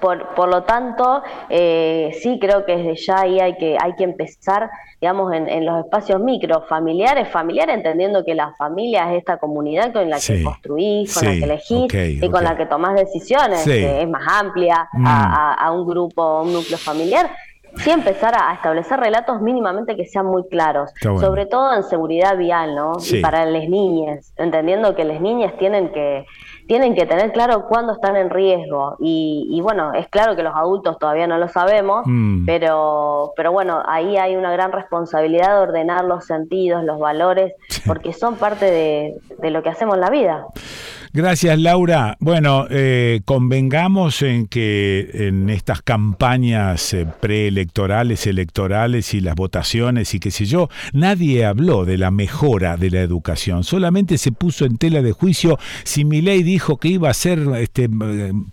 por, por, lo tanto, eh, sí creo que desde ya ahí hay que, hay que empezar, digamos, en, los espacios micro, familiares, familiar, entendiendo que la familia es esta comunidad con la que construís, con la que elegís y con la que tomás decisiones, que es más amplia mm. a, un grupo, un núcleo familiar sí empezar a, establecer relatos mínimamente que sean muy claros, sobre todo en seguridad vial, ¿no? Y para las niñas, entendiendo que las niñas tienen que tienen que tener claro cuándo están en riesgo y, bueno, es claro que los adultos todavía no lo sabemos, mm. pero pero bueno, ahí hay una gran responsabilidad de ordenar los sentidos, los valores, porque son parte de, de lo que hacemos en la vida. Gracias, Laura. Bueno, eh, convengamos en que en estas campañas eh, preelectorales, electorales y las votaciones y qué sé yo, nadie habló de la mejora de la educación. Solamente se puso en tela de juicio si mi ley dijo que iba a ser este,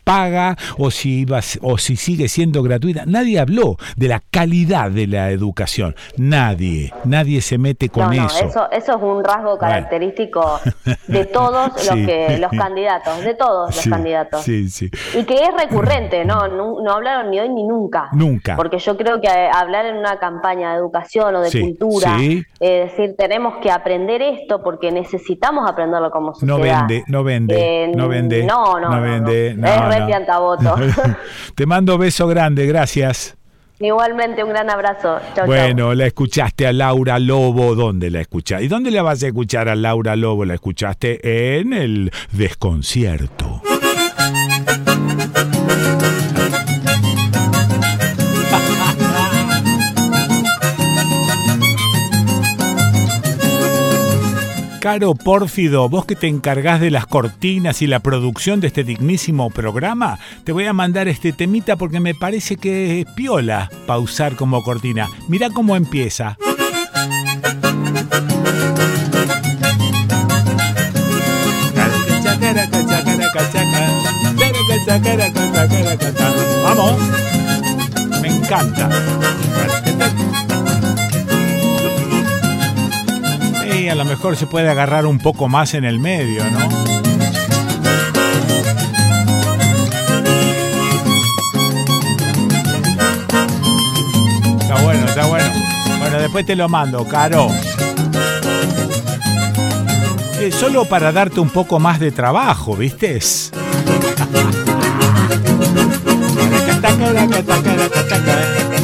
paga o si, iba, o si sigue siendo gratuita. Nadie habló de la calidad de la educación. Nadie, nadie se mete con eso. eso. es un rasgo característico de *laughs* todos los que los candidatos, de todos los candidatos. Sí, sí. Y que es recurrente, ¿no? ¿no? hablaron ni hoy ni nunca. Nunca. Porque yo creo que hablar en una campaña de educación o de cultura, eh, decir, tenemos que aprender esto porque necesitamos aprenderlo como sociedad. No vende, no vende, eh, no vende. No, no, vende. es re *laughs* Te mando beso grande, gracias. Igualmente, un gran abrazo. bueno, la escuchaste a Laura Lobo. ¿Dónde la escuchaste? ¿Y dónde la vas a escuchar a Laura Lobo? La escuchaste en el desconcierto. Caro Pórfido, vos que te encargás de las cortinas y la producción de este dignísimo programa, te voy a mandar este temita porque me parece que es piola pausar como cortina. Mira cómo empieza. Vamos. Me encanta. A lo mejor se puede agarrar un poco más en el medio, ¿no? Está bueno, está bueno. Bueno, después te lo mando, Caro. Eh, solo para darte un poco más de trabajo, ¿viste? *laughs*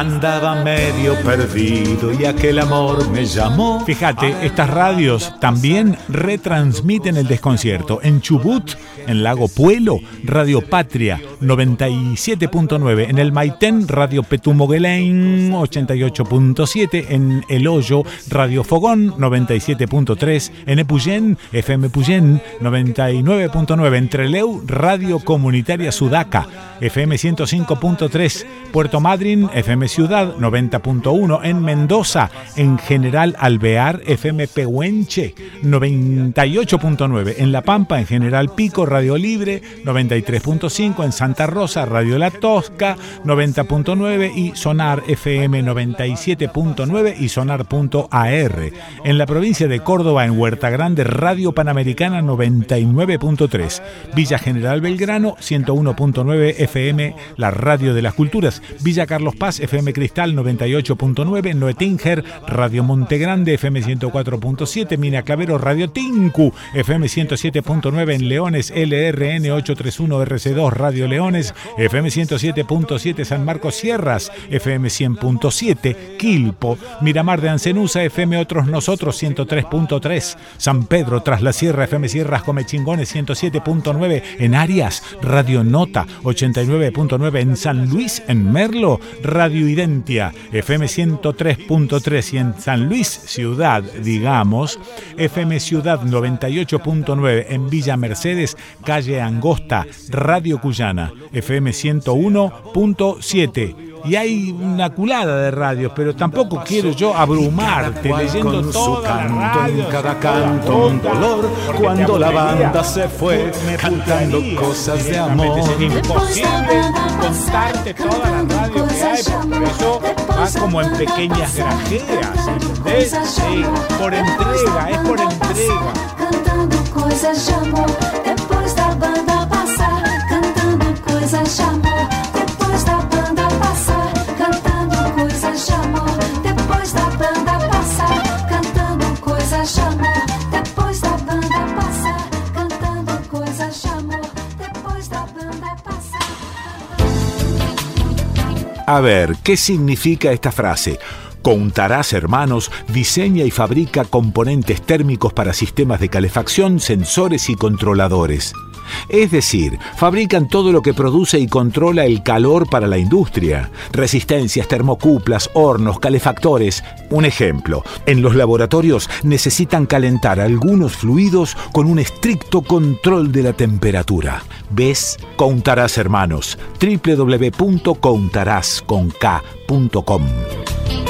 Andaba medio perdido y aquel amor me llamó. Fíjate, estas radios también retransmiten el desconcierto. En Chubut, en Lago Puelo, Radio Patria 97.9. En el Maitén, Radio Petumoguelén 88.7. En El Hoyo, Radio Fogón 97.3. En Epuyén, FM Puyén 99.9. En Treleu, Radio Comunitaria Sudaca FM 105.3. Puerto Madryn, FM Ciudad 90.1 en Mendoza, en General Alvear, FM Pehuenche 98.9 en La Pampa, en General Pico, Radio Libre 93.5 en Santa Rosa, Radio La Tosca 90.9 y Sonar FM 97.9 y Sonar.ar. En la provincia de Córdoba, en Huerta Grande, Radio Panamericana 99.3. Villa General Belgrano 101.9 FM, la radio de las culturas. Villa Carlos Paz, FM Cristal 98.9, Noetinger, Radio Montegrande, FM 104.7, Mina Clavero, Radio Tinku, FM 107.9 en Leones, LRN 831 RC2, Radio Leones, FM 107.7 San Marcos Sierras, FM 100.7 Quilpo, Miramar de Ancenusa, FM Otros Nosotros 103.3, San Pedro tras la Sierra, FM Sierras Comechingones 107.9 en Arias, Radio Nota 89.9 en San Luis, en Merlo, Radio Identia, FM 103.3 y en San Luis Ciudad, digamos, FM Ciudad 98.9 en Villa Mercedes, calle Angosta, Radio Cuyana, FM 101.7 y hay una culada de radios, pero tampoco quiero yo abrumarte leyendo todo canto en cada canto un dolor. Cuando la banda se fue cantando cosas de amor. Es imposible contarte toda la radio por eso va como en pequeñas grajeas, ¿entendés? Sí, por entrega, es por entrega. Cantando cosas de amor, después la banda pasa, cantando cosas de amor. A ver, ¿qué significa esta frase? Contarás Hermanos diseña y fabrica componentes térmicos para sistemas de calefacción, sensores y controladores. Es decir, fabrican todo lo que produce y controla el calor para la industria. Resistencias, termocuplas, hornos, calefactores. Un ejemplo, en los laboratorios necesitan calentar algunos fluidos con un estricto control de la temperatura. ¿Ves? Contarás hermanos. www.contarás.com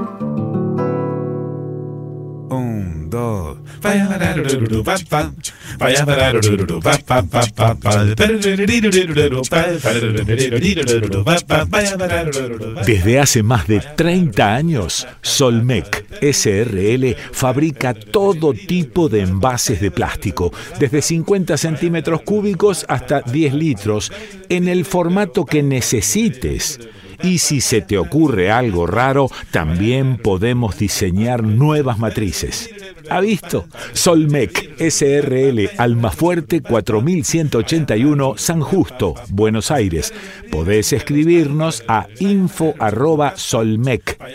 Desde hace más de 30 años, Solmec SRL fabrica todo tipo de envases de plástico, desde 50 centímetros cúbicos hasta 10 litros, en el formato que necesites y si se te ocurre algo raro, también podemos diseñar nuevas matrices. ¿Ha visto? Solmec SRL Almafuerte 4181 San Justo, Buenos Aires. Podés escribirnos a info@solmec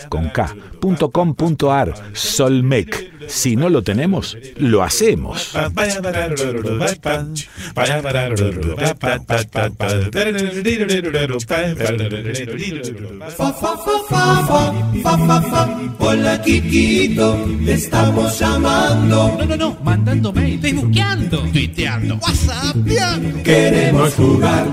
con Solmec si no lo tenemos, lo hacemos. Estamos llamando. No, no, no, mandándome, estoy buqueando, tuiteando, WhatsApp, queremos jugar.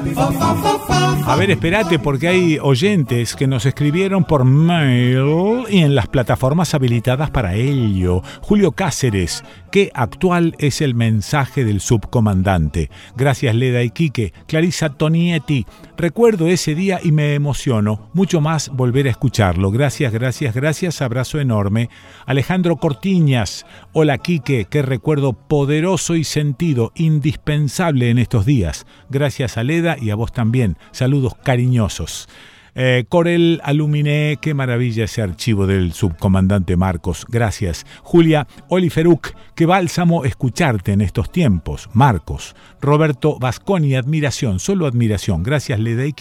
A ver, espérate, porque hay oyentes que nos escribieron por mail y en las plataformas habilitadas para ello. Julio Cáceres, qué actual es el mensaje del subcomandante. Gracias Leda y Quique. Clarisa Tonietti, recuerdo ese día y me emociono. Mucho más volver a escucharlo. Gracias, gracias, gracias. Abrazo enorme. Alejandro Cortiñas, hola Quique, qué recuerdo poderoso y sentido, indispensable en estos días. Gracias a Leda y a vos también. Saludos cariñosos. Eh, Corel Aluminé, qué maravilla ese archivo del subcomandante Marcos. Gracias. Julia Oliferuk, qué bálsamo escucharte en estos tiempos. Marcos. Roberto Vasconi, admiración, solo admiración. Gracias Leda y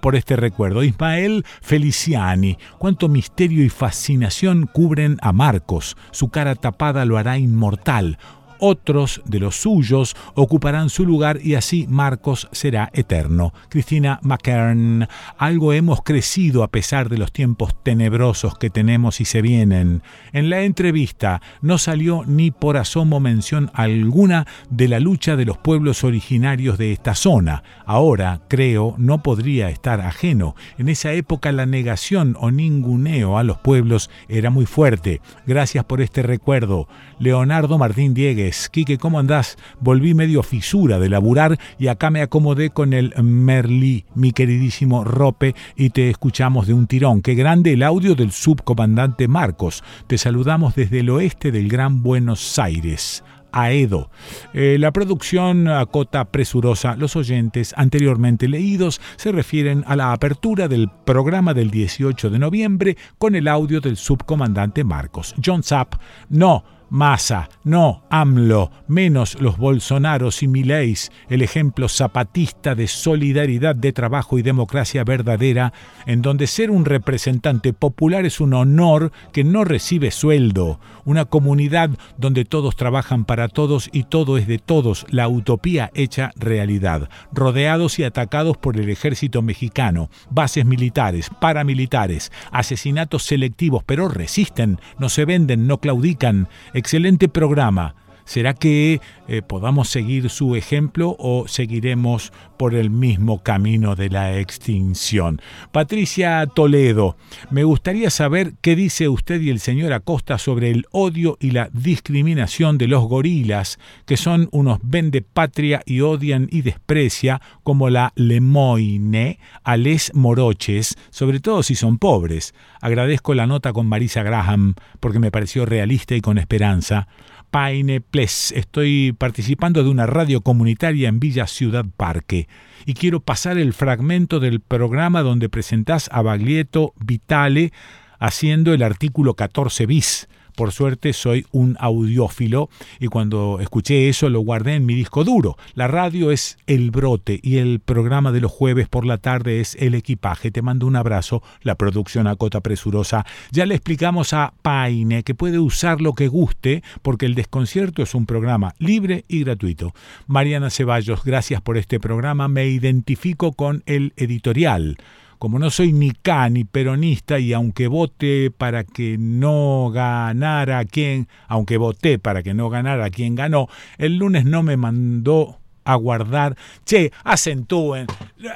por este recuerdo. Ismael Feliciani, cuánto misterio y fascinación cubren a Marcos. Su cara tapada lo hará inmortal otros de los suyos ocuparán su lugar y así Marcos será eterno. Cristina McKern, algo hemos crecido a pesar de los tiempos tenebrosos que tenemos y se vienen. En la entrevista no salió ni por asomo mención alguna de la lucha de los pueblos originarios de esta zona. Ahora, creo, no podría estar ajeno. En esa época la negación o ninguneo a los pueblos era muy fuerte. Gracias por este recuerdo. Leonardo Martín Diegues. Quique, ¿cómo andás? Volví medio fisura de laburar y acá me acomodé con el Merlí, mi queridísimo Rope, y te escuchamos de un tirón. Qué grande el audio del subcomandante Marcos. Te saludamos desde el oeste del Gran Buenos Aires. Aedo. Eh, la producción acota presurosa. Los oyentes anteriormente leídos se refieren a la apertura del programa del 18 de noviembre con el audio del subcomandante Marcos. John Sapp, no Massa, no AMLO, menos los Bolsonaros y Mileis, el ejemplo zapatista de solidaridad, de trabajo y democracia verdadera, en donde ser un representante popular es un honor que no recibe sueldo, una comunidad donde todos trabajan para todos y todo es de todos, la utopía hecha realidad, rodeados y atacados por el ejército mexicano, bases militares, paramilitares, asesinatos selectivos, pero resisten, no se venden, no claudican, Excelente programa. ¿Será que eh, podamos seguir su ejemplo o seguiremos por el mismo camino de la extinción? Patricia Toledo, me gustaría saber qué dice usted y el señor Acosta sobre el odio y la discriminación de los gorilas, que son unos vende patria y odian y desprecia, como la lemoine, a les moroches, sobre todo si son pobres. Agradezco la nota con Marisa Graham, porque me pareció realista y con esperanza. Paine Ples. Estoy participando de una radio comunitaria en Villa Ciudad Parque y quiero pasar el fragmento del programa donde presentás a Baglietto Vitale haciendo el artículo 14 bis por suerte soy un audiófilo y cuando escuché eso lo guardé en mi disco duro. La radio es El Brote y el programa de los jueves por la tarde es El Equipaje. Te mando un abrazo, la producción a cota presurosa. Ya le explicamos a Paine que puede usar lo que guste porque el desconcierto es un programa libre y gratuito. Mariana Ceballos, gracias por este programa. Me identifico con el editorial como no soy ni K ni peronista y aunque vote para que no ganara quien, aunque voté para que no ganara quien ganó, el lunes no me mandó a guardar. Che, acentúen. No,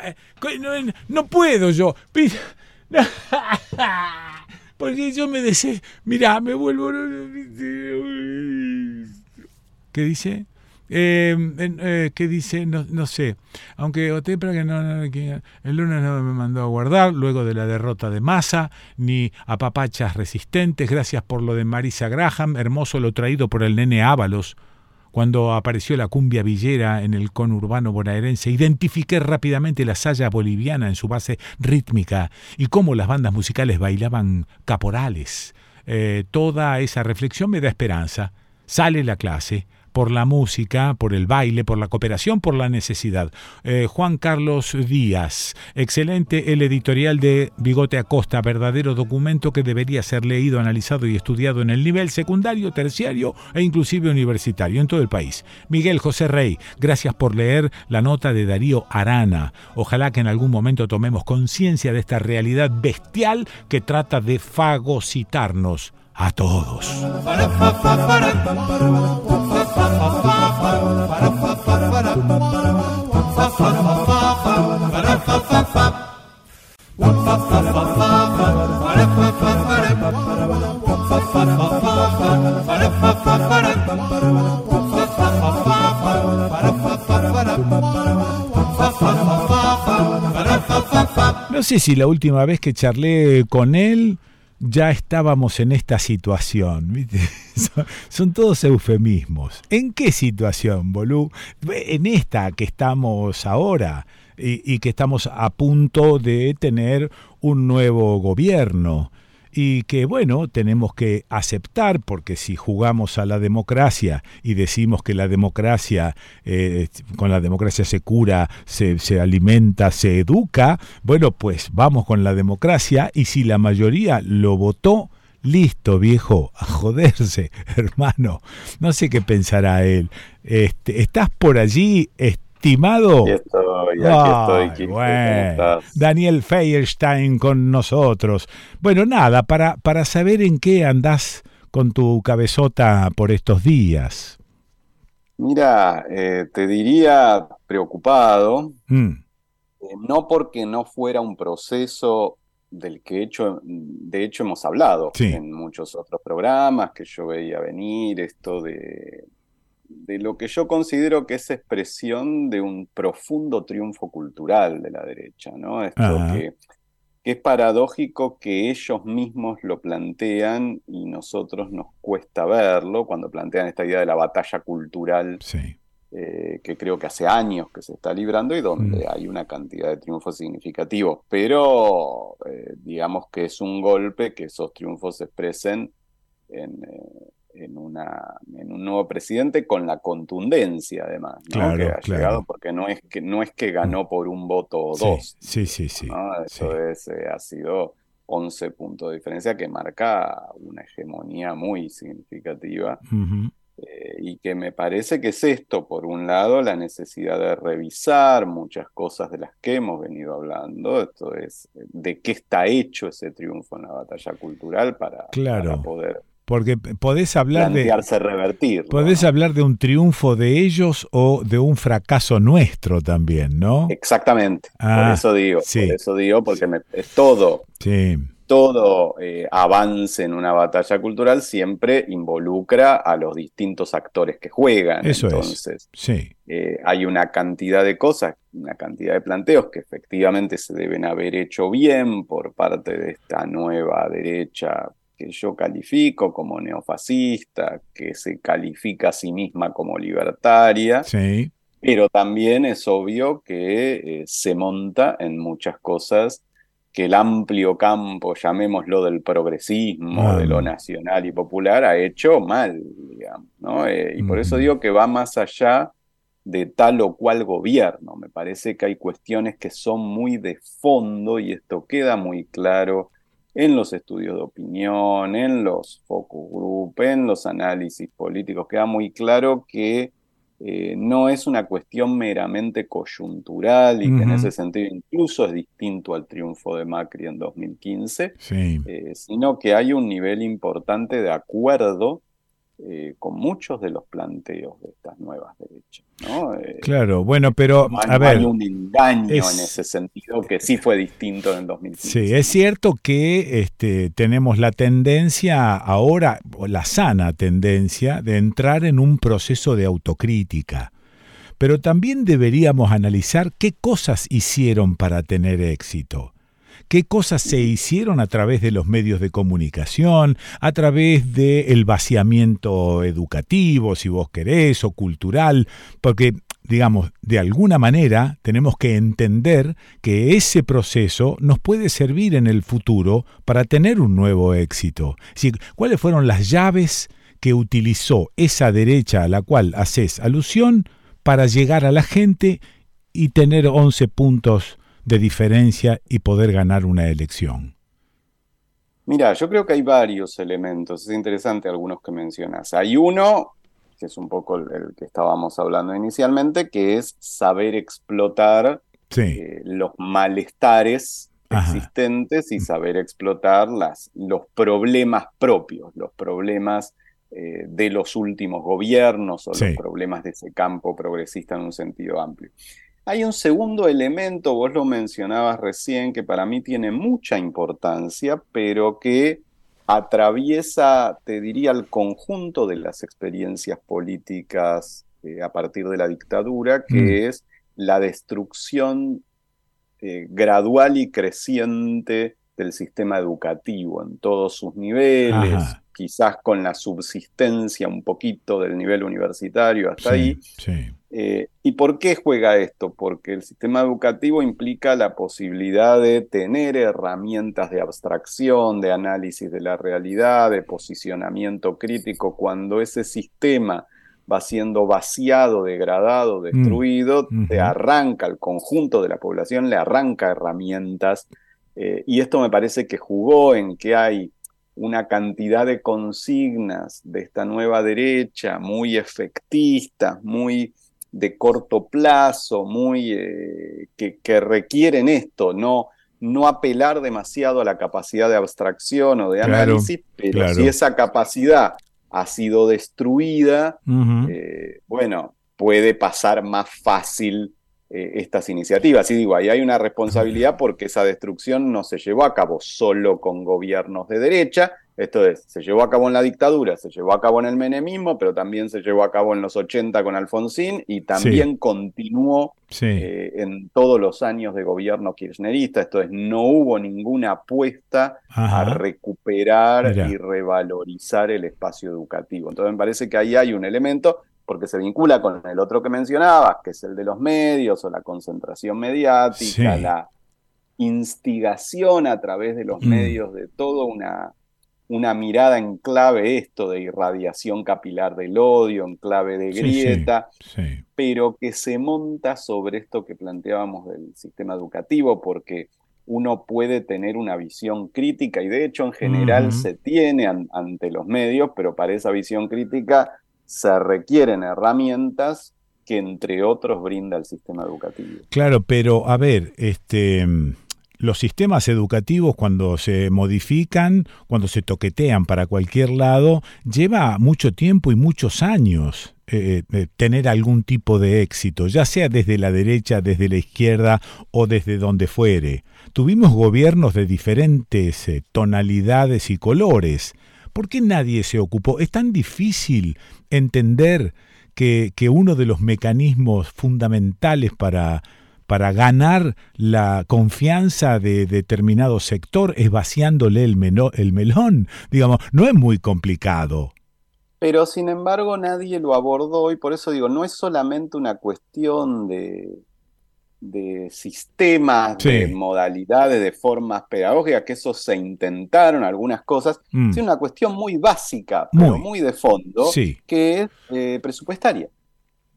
no puedo yo. *laughs* Porque yo me deseo. Mirá, me vuelvo. ¿Qué dice? Eh, eh, ¿Qué dice? No, no sé. Aunque Otepra que no, el lunes no me mandó a guardar, luego de la derrota de Massa, ni a papachas resistentes. Gracias por lo de Marisa Graham. Hermoso lo traído por el nene Ábalos. Cuando apareció la cumbia villera en el conurbano bonaerense, identifiqué rápidamente la saya boliviana en su base rítmica y cómo las bandas musicales bailaban caporales. Eh, toda esa reflexión me da esperanza. Sale la clase, por la música, por el baile, por la cooperación, por la necesidad. Eh, Juan Carlos Díaz, excelente el editorial de Bigote Acosta, verdadero documento que debería ser leído, analizado y estudiado en el nivel secundario, terciario e inclusive universitario en todo el país. Miguel José Rey, gracias por leer la nota de Darío Arana. Ojalá que en algún momento tomemos conciencia de esta realidad bestial que trata de fagocitarnos a todos. No sé si la última vez que charlé con él ya estábamos en esta situación. *laughs* Son, todos eufemismos. ¿En qué situación, Bolú? En esta que estamos ahora y, y que estamos a punto de tener un nuevo gobierno y que bueno, tenemos que aceptar, porque si jugamos a la democracia y decimos que la democracia, eh, con la democracia se cura, se, se alimenta, se educa, bueno, pues vamos con la democracia y si la mayoría lo votó, Listo, viejo, a joderse, *laughs* hermano. No sé qué pensará él. Este, ¿Estás por allí? Estimado. estoy, Daniel Feierstein con nosotros. Bueno, nada, para, para saber en qué andás con tu cabezota por estos días. Mira, eh, te diría preocupado, mm. eh, no porque no fuera un proceso del que hecho, de hecho hemos hablado en muchos otros programas, que yo veía venir, esto de de lo que yo considero que es expresión de un profundo triunfo cultural de la derecha, ¿no? Esto que, es paradójico que ellos mismos lo plantean y nosotros nos cuesta verlo cuando plantean esta idea de la batalla cultural eh, que creo que hace años que se está librando y donde mm. hay una cantidad de triunfos significativos, pero eh, digamos que es un golpe que esos triunfos se expresen en, eh, en, una, en un nuevo presidente con la contundencia además ¿no? que ha llegado porque no es que no es que ganó mm. por un voto o dos sí sí sí, eso Es, eh, ha sido 11 puntos de diferencia que marca una hegemonía muy significativa eh, y que me parece que es esto por un lado la necesidad de revisar muchas cosas de las que hemos venido hablando esto es de qué está hecho ese triunfo en la batalla cultural para, para poder porque podés hablar de. revertir. Podés hablar de un triunfo de ellos o de un fracaso nuestro también, ¿no? Exactamente. por ah, eso digo. Sí. Por eso digo, porque es todo. Sí. Todo eh, avance en una batalla cultural siempre involucra a los distintos actores que juegan. Eso Entonces, es. Sí. Eh, hay una cantidad de cosas, una cantidad de planteos que efectivamente se deben haber hecho bien por parte de esta nueva derecha que yo califico como neofascista, que se califica a sí misma como libertaria, sí. pero también es obvio que eh, se monta en muchas cosas que el amplio campo, llamémoslo del progresismo, de lo nacional y popular, ha hecho mal, digamos, ¿no? Eh, y por eso digo que va más allá de tal o cual gobierno. Me parece que hay cuestiones que son muy de fondo y esto queda muy claro en los estudios de opinión, en los focus group, en los análisis políticos. Queda muy claro que eh, no es una cuestión meramente coyuntural y que en ese sentido incluso es distinto al triunfo de Macri en 2015, sí. Eh, sino que hay un nivel importante de acuerdo eh, con muchos de los planteos de estas nuevas derechas. ¿no? Eh, claro, bueno, pero a ver, hay un engaño en ese sentido que sí fue distinto en el 2015. Sí, es cierto que este, tenemos la tendencia ahora, la sana tendencia, de entrar en un proceso de autocrítica. Pero también deberíamos analizar qué cosas hicieron para tener éxito qué cosas se hicieron a través de los medios de comunicación, a través del el vaciamiento educativo, si vos querés, o cultural, porque digamos, de alguna manera tenemos que entender que ese proceso nos puede servir en el futuro para tener un nuevo éxito. ¿Cuáles fueron las llaves que utilizó esa derecha a la cual haces alusión para llegar a la gente y tener 11 puntos de diferencia y poder ganar una elección? Mira, yo creo que hay varios elementos. Es interesante algunos que mencionas. Hay uno, que es un poco el, que estábamos hablando inicialmente, que es saber explotar eh, los malestares existentes y saber explotar las, los problemas propios, los problemas eh, de los últimos gobiernos o los problemas de ese campo progresista en un sentido amplio. Hay un segundo elemento, vos lo mencionabas recién, que para mí tiene mucha importancia, pero que atraviesa, te diría, el conjunto de las experiencias políticas eh, a partir de la dictadura, que mm. es la destrucción eh, gradual y creciente del sistema educativo en todos sus niveles, quizás con la subsistencia un poquito del nivel universitario hasta ahí. Eh, ¿Y por qué juega esto? Porque el sistema educativo implica la posibilidad de tener herramientas de abstracción, de análisis de la realidad, de posicionamiento crítico, cuando ese sistema va siendo vaciado, degradado, mm. destruido, te arranca al conjunto de la población, le arranca herramientas. Eh, y esto me parece que jugó en que hay una cantidad de consignas de esta nueva derecha muy efectistas, muy de corto plazo, muy eh, que, requieren esto, no, no apelar demasiado a la capacidad de abstracción o de análisis, pero si esa capacidad ha sido destruida, eh, bueno, puede pasar más fácil eh, estas iniciativas. Y digo, ahí hay una responsabilidad porque esa destrucción no se llevó a cabo solo con gobiernos de derecha, esto es, se llevó a cabo en la dictadura, se llevó a cabo en el menemismo, pero también se llevó a cabo en los 80 con Alfonsín y también continuó eh, en todos los años de gobierno kirchnerista. Esto es, no hubo ninguna apuesta a recuperar y revalorizar el espacio educativo. Entonces me parece que ahí hay un elemento porque se vincula con el otro que mencionabas, que es el de los medios o la concentración mediática, la instigación a través de los mm. medios de todo una una mirada en clave esto de irradiación capilar del odio, en clave de grieta, pero que se monta sobre esto que planteábamos del sistema educativo, porque uno puede tener una visión crítica y de hecho en general se tiene ante los medios, pero para esa visión crítica se requieren herramientas que entre otros brinda el sistema educativo. Claro, pero a ver, este los sistemas educativos cuando se modifican, cuando se toquetean para cualquier lado, lleva mucho tiempo y muchos años eh, eh, tener algún tipo de éxito, ya sea desde la derecha, desde la izquierda o desde donde fuere. Tuvimos gobiernos de diferentes eh, tonalidades y colores. ¿Por qué nadie se ocupó? Es tan difícil entender que, que uno de los mecanismos fundamentales para para ganar la confianza de determinado sector es vaciándole el, el melón. Digamos, no es muy complicado. Pero sin embargo nadie lo abordó y por eso digo, no es solamente una cuestión de, de sistemas, de modalidades, de formas pedagógicas, que eso se intentaron algunas cosas, mm. es una cuestión muy básica, pero muy, de fondo, que es eh, presupuestaria.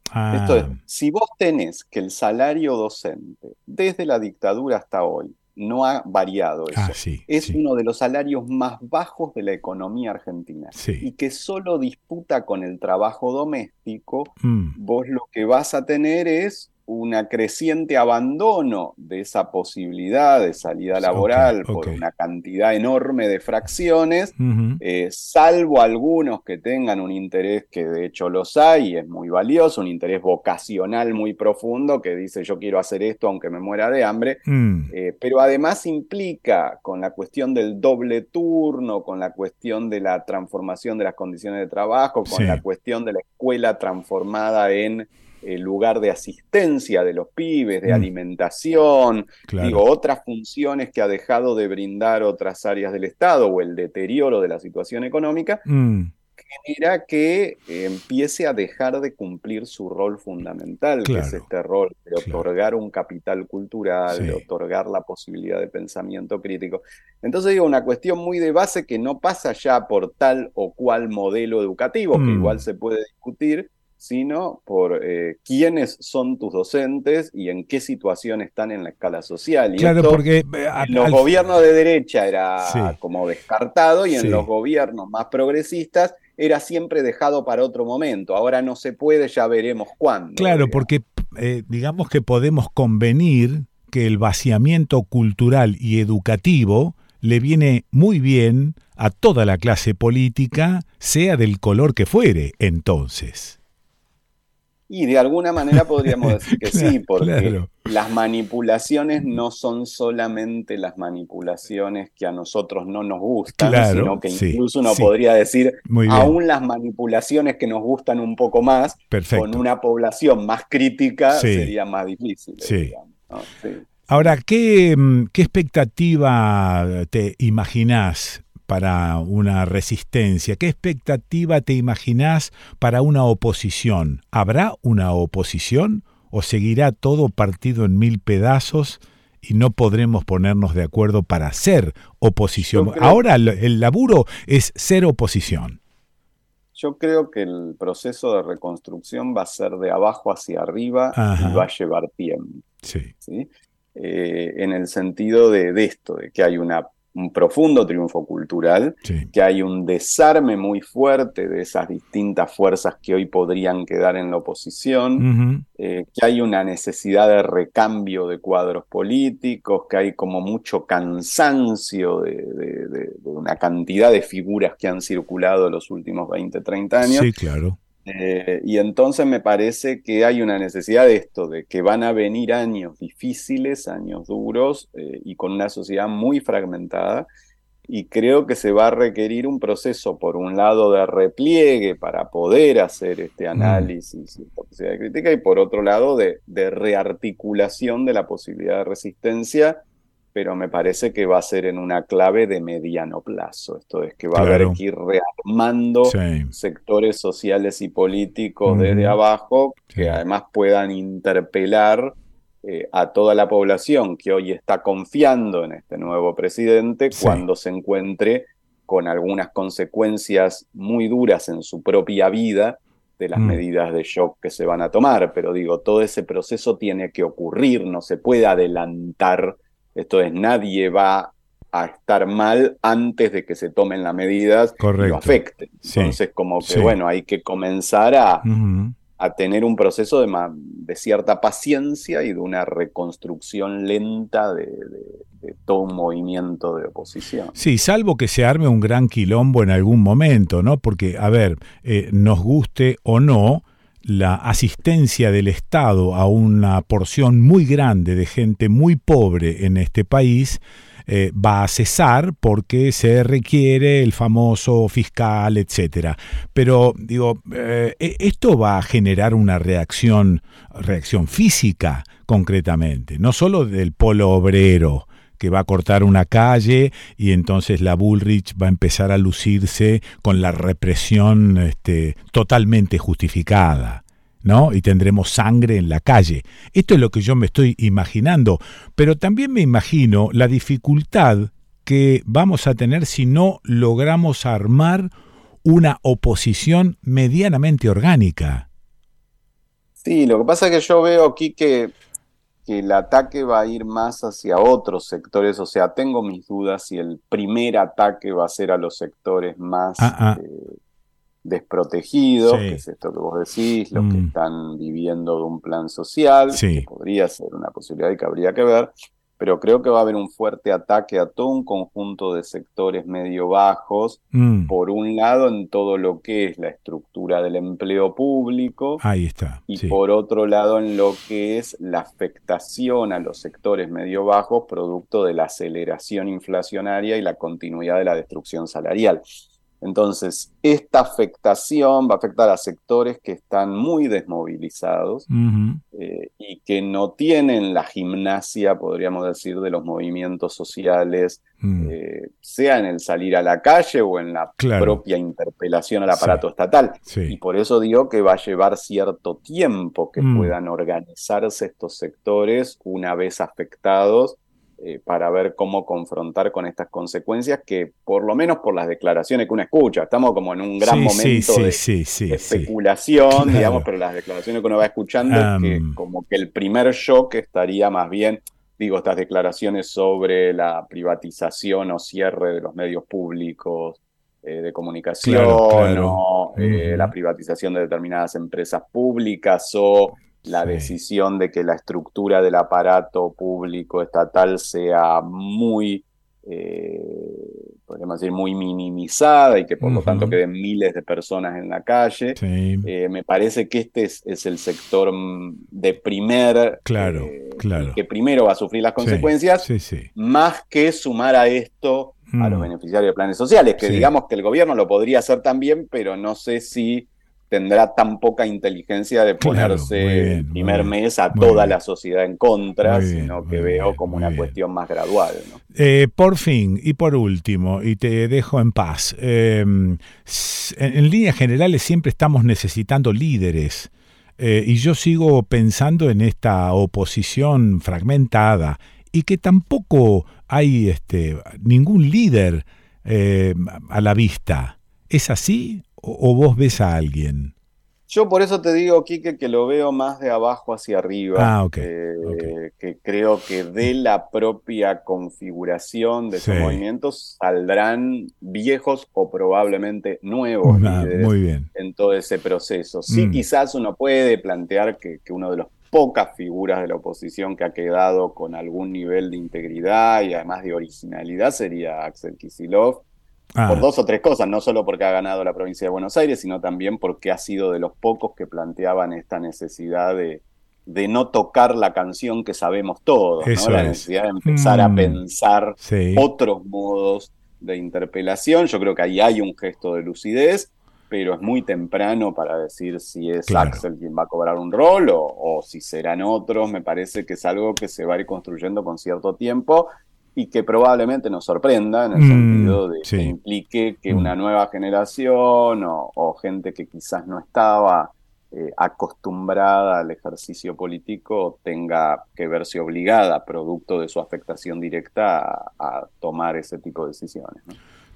Esto es, ah. si vos tenés que el salario docente desde la dictadura hasta hoy no ha variado ah, eso, es uno de los salarios más bajos de la economía argentina y que solo disputa con el trabajo doméstico, mm. vos lo que vas a tener es una creciente abandono de esa posibilidad de salida laboral por una cantidad enorme de fracciones, eh, salvo algunos que tengan un interés que de hecho los hay y es muy valioso, un interés vocacional muy profundo que dice yo quiero hacer esto aunque me muera de hambre, mm. eh, pero además implica con la cuestión del doble turno, con la cuestión de la transformación de las condiciones de trabajo, con la cuestión de la escuela transformada en el lugar de asistencia de los pibes, de mm. alimentación, digo, otras funciones que ha dejado de brindar otras áreas del Estado o el deterioro de la situación económica, mm. genera que empiece a dejar de cumplir su rol fundamental, que es este rol de otorgar un capital cultural, de otorgar la posibilidad de pensamiento crítico. Entonces digo, una cuestión muy de base que no pasa ya por tal o cual modelo educativo, que mm. igual se puede discutir, sino por eh, quiénes son tus docentes y en qué situación están en la escala social. Y claro, porque eh, en los gobiernos de derecha era como descartado y en los gobiernos más progresistas era siempre dejado para otro momento. Ahora no se puede, ya veremos cuándo. Claro, porque eh, digamos que podemos convenir que el vaciamiento cultural y educativo le viene muy bien a toda la clase política, sea del color que fuere, entonces. Y de alguna manera podríamos decir que *laughs* sí, porque las manipulaciones no son solamente las manipulaciones que a nosotros no nos gustan, sino que incluso uno podría decir, aún las manipulaciones que nos gustan un poco más, con una población más crítica, sería más difícil. Ahora, ¿qué, mm, ¿qué expectativa te imaginás para una resistencia? ¿Qué expectativa te imaginás para una oposición? ¿Habrá una oposición o seguirá todo partido en mil pedazos y no podremos ponernos de acuerdo para ser oposición? Ahora el, laburo es ser oposición. Yo creo que el proceso de reconstrucción va a ser de abajo hacia arriba y va a llevar tiempo. Sí. Eh, en el sentido de, de, esto, de que hay una un profundo triunfo cultural, que hay un desarme muy fuerte de esas distintas fuerzas que hoy podrían quedar en la oposición, eh, que hay una necesidad de recambio de cuadros políticos, que hay como mucho cansancio de, una cantidad de figuras que han circulado los últimos 20, 30 años. Sí, claro. Eh, y entonces me parece que hay una necesidad de esto, de que van a venir años difíciles, años duros eh, y con una sociedad muy fragmentada. Y creo que se va a requerir un proceso, por un lado, de repliegue para poder hacer este mm. análisis y posibilidad de crítica, y por otro lado, de, de rearticulación de la posibilidad de resistencia pero me parece que va a ser en una clave de mediano plazo. Esto es que va a haber que ir rearmando sectores sociales y políticos desde abajo que además puedan interpelar eh, a toda la población que hoy está confiando en este nuevo presidente cuando se encuentre con algunas consecuencias muy duras en su propia vida de las mm. medidas de shock que se van a tomar. Pero digo, todo ese proceso tiene que ocurrir, no se puede adelantar esto es, nadie va a estar mal antes de que se tomen las medidas que lo afecten. Entonces, como que, bueno, hay que comenzar a, a tener un proceso de, de, cierta paciencia y de una reconstrucción lenta de, todo un movimiento de oposición. Sí, salvo que se arme un gran quilombo en algún momento, ¿no? Porque, a ver, eh, nos guste o no, la asistencia del Estado a una porción muy grande de gente muy pobre en este país eh, va a cesar porque se requiere el famoso fiscal, etcétera. Pero digo, eh, e, esto va a generar una reacción, reacción física concretamente, no solo del polo obrero, que va a cortar una calle y entonces la Bullrich va a empezar a lucirse con la represión este, totalmente justificada. ¿no? Y tendremos sangre en la calle. Esto es lo que yo me estoy imaginando, pero también me imagino la dificultad que vamos a tener si no logramos armar una oposición medianamente orgánica. Sí, lo que pasa es que yo veo aquí que que el ataque va a ir más hacia otros sectores, o sea, tengo mis dudas si el primer ataque va a ser a los sectores más, ah, ah. Eh, desprotegidos, que es esto que vos decís, los que mm. están viviendo de un plan social, que podría ser una posibilidad y que habría que ver, pero creo que va a haber un fuerte ataque a todo un conjunto de sectores medio bajos, mm. por un lado en todo lo que es la estructura del empleo público, ahí está, y por otro lado en lo que es la afectación a los sectores medio bajos producto de la aceleración inflacionaria y la continuidad de la destrucción salarial. Entonces, esta afectación va a afectar a sectores que están muy desmovilizados eh, y que no tienen la gimnasia, podríamos decir, de los movimientos sociales, mm. eh, sea en el salir a la calle o en la propia interpelación al aparato estatal. Y por eso digo que va a llevar cierto tiempo que mm. puedan organizarse estos sectores una vez afectados eh, para ver cómo confrontar con estas consecuencias que, por lo menos por las declaraciones que uno escucha, estamos como en un gran momento de, especulación, digamos, pero las declaraciones que uno va escuchando, que como que el primer shock estaría más bien, digo, estas declaraciones sobre la privatización o cierre de los medios públicos eh, de comunicación o eh, la privatización de determinadas empresas públicas o la decisión de que la estructura del aparato público estatal sea muy, eh, podríamos decir, muy minimizada y que por lo tanto queden miles de personas en la calle. Eh, me parece que este es, el sector mm, de primer, claro, eh, claro. que primero va a sufrir las consecuencias, más que sumar a esto a los mm. beneficiarios de planes sociales, que digamos que el gobierno lo podría hacer también, pero no sé si tendrá tan poca inteligencia de ponerse el primer mes a toda la sociedad en contra, sino que veo como una cuestión más gradual. Eh, por fin, y por último, y te dejo en paz, em, en, líneas generales siempre estamos necesitando líderes. Eh, y yo sigo pensando en esta oposición fragmentada y que tampoco hay este, ningún líder eh, a la vista. ¿Es así o, vos ves a alguien? Yo por eso te digo, Quique, que lo veo más de abajo hacia arriba. Ah, eh, Que creo que de la propia configuración de esos movimientos saldrán viejos o probablemente nuevos ah, muy bien. en todo ese proceso. Sí, mm. quizás uno puede plantear que, que uno de los pocas figuras de la oposición que ha quedado con algún nivel de integridad y además de originalidad sería Axel Kisilov por ah. dos o tres cosas, no solo porque ha ganado la provincia de Buenos Aires, sino también porque ha sido de los pocos que planteaban esta necesidad de, de no tocar la canción que sabemos todos, ¿no? la necesidad de empezar a mm. pensar otros modos de interpelación. Yo creo que ahí hay un gesto de lucidez, pero es muy temprano para decir si es Axel quien va a cobrar un rol o, o, si serán otros. Me parece que es algo que se va a ir construyendo con cierto tiempo y que probablemente nos sorprenda en el mm, sentido de que implique que una mm. nueva generación o, gente que quizás no estaba eh, acostumbrada al ejercicio político tenga que verse obligada, producto de su afectación directa, a, tomar ese tipo de decisiones.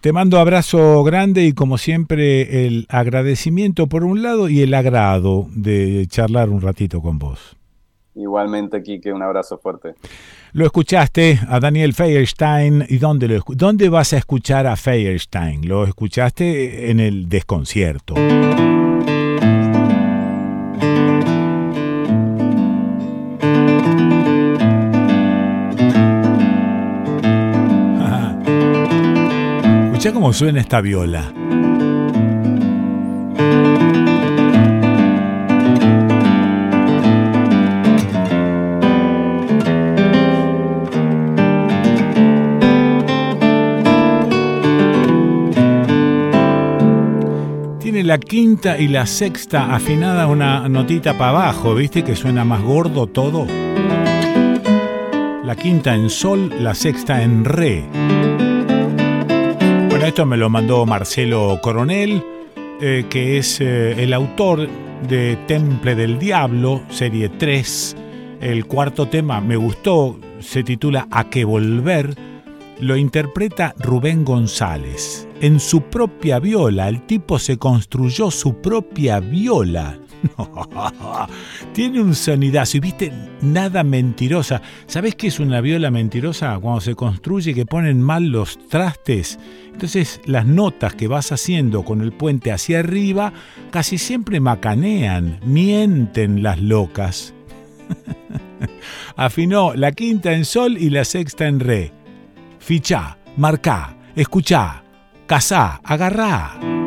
Te mando abrazo grande y como siempre el agradecimiento por un lado y el agrado de charlar un ratito con vos. Igualmente, Kike, un abrazo fuerte. Lo escuchaste a Daniel Feierstein. ¿Y dónde, dónde vas a escuchar a Feierstein? Lo escuchaste en el desconcierto. *laughs* Escucha cómo suena esta viola. La quinta y la sexta afinada una notita para abajo, ¿viste? Que suena más gordo todo. La quinta en sol, la sexta en re. Bueno, esto me lo mandó Marcelo Coronel, eh, que es eh, el autor de Temple del Diablo, serie 3. El cuarto tema me gustó, se titula A que volver lo interpreta Rubén González. En su propia viola, el tipo se construyó su propia viola. *laughs* tiene un sonidazo y viste, nada mentirosa. ¿Sabés qué es una viola mentirosa? Cuando se construye que ponen mal los trastes. Entonces las notas que vas haciendo con el puente hacia arriba casi siempre macanean, mienten las locas. *laughs* Afinó la quinta en sol y la sexta en re. Fichá, marcá, escuchá, cazá, agarrá.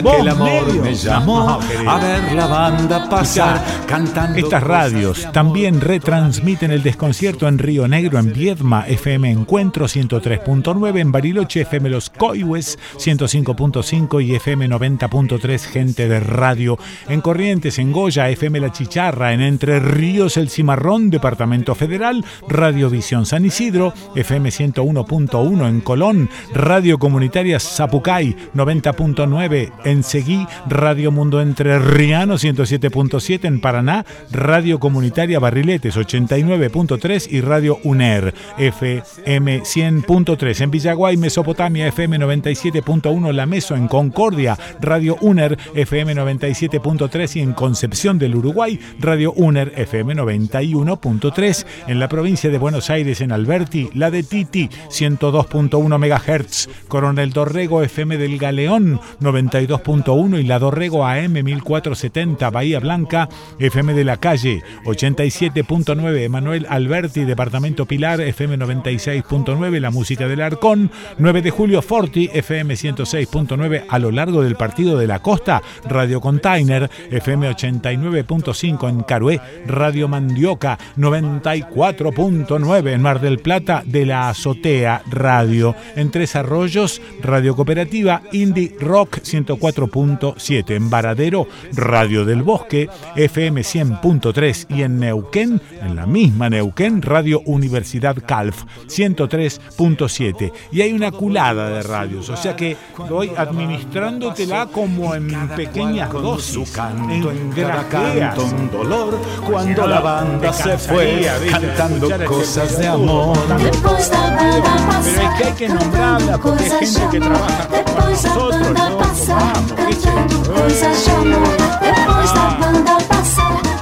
Aquel amor me llamó a ver la banda pasar cantando. Estas radios también retransmiten el desconcierto en Río Negro, en Viedma, FM Encuentro 103.9, en Bariloche, FM Los Coihues 105.5 y FM 90.3, gente de radio. En Corrientes, en Goya, FM La Chicharra, en Entre Ríos, El Cimarrón, Departamento Federal, Radiovisión San Isidro, FM 101.1 en Colón, Radio Comunitaria Zapucay 90.9 en Seguí, Radio Mundo Entre Riano 107.7 en Paraná, Radio Comunitaria Barriletes 89.3 y Radio UNER FM 100.3 en Villaguay, Mesopotamia FM 97.1 La Meso en Concordia, Radio UNER FM 97.3 y en Concepción del Uruguay, Radio UNER FM 91.3 en la provincia de Buenos Aires en Alberti, la de Titi 102.1 MHz Coronel Dorrego FM del Galeón 92.1 y la Dorrego AM 1470, Bahía Blanca FM de la Calle 87.9, Emanuel Alberti, Departamento Pilar FM 96.9, La Música del Arcón, 9 de Julio Forti FM 106.9 a lo largo del Partido de la Costa, Radio Container FM 89.5 en Carué, Radio Mandioca 94.9 en Mar del Plata de la Azotea Radio, en Tres Arroyos Radio Cooperativa Indie Rock 104.7 en Varadero Radio del Bosque FM 100.3 y en Neuquén, en la misma Neuquén, Radio Universidad Calf 103.7 y hay una culada de radios, o sea que voy administrándotela como en pequeñas dosis, canto, en canto un dolor cuando la banda se fue cantando cosas de amor. Pero es que hay que nombrarla porque es gente que trabaja con nosotros, ¿no? Vamos, cantando coisas de amor.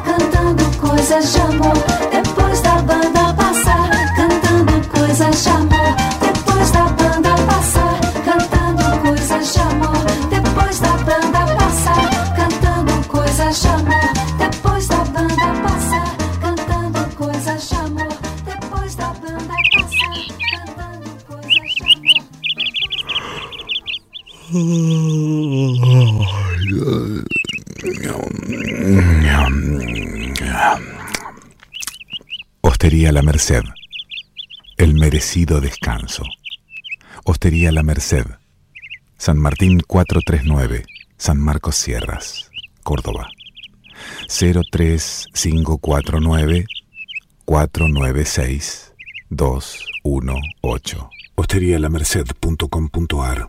Cantando coisas de amor. Merced. El merecido descanso. Hostería La Merced. San Martín 439. San Marcos Sierras. Córdoba. 03549 496 218. Hosterialamerced.com.ar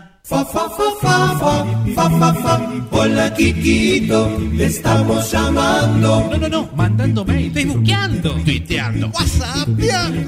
Fa, fa, fa, fa, fa, fa, fa, fa. Hola, Kikito, te estamos llamando. No, no, no, mandando mail, facebookeando, tuiteando, whatsapp.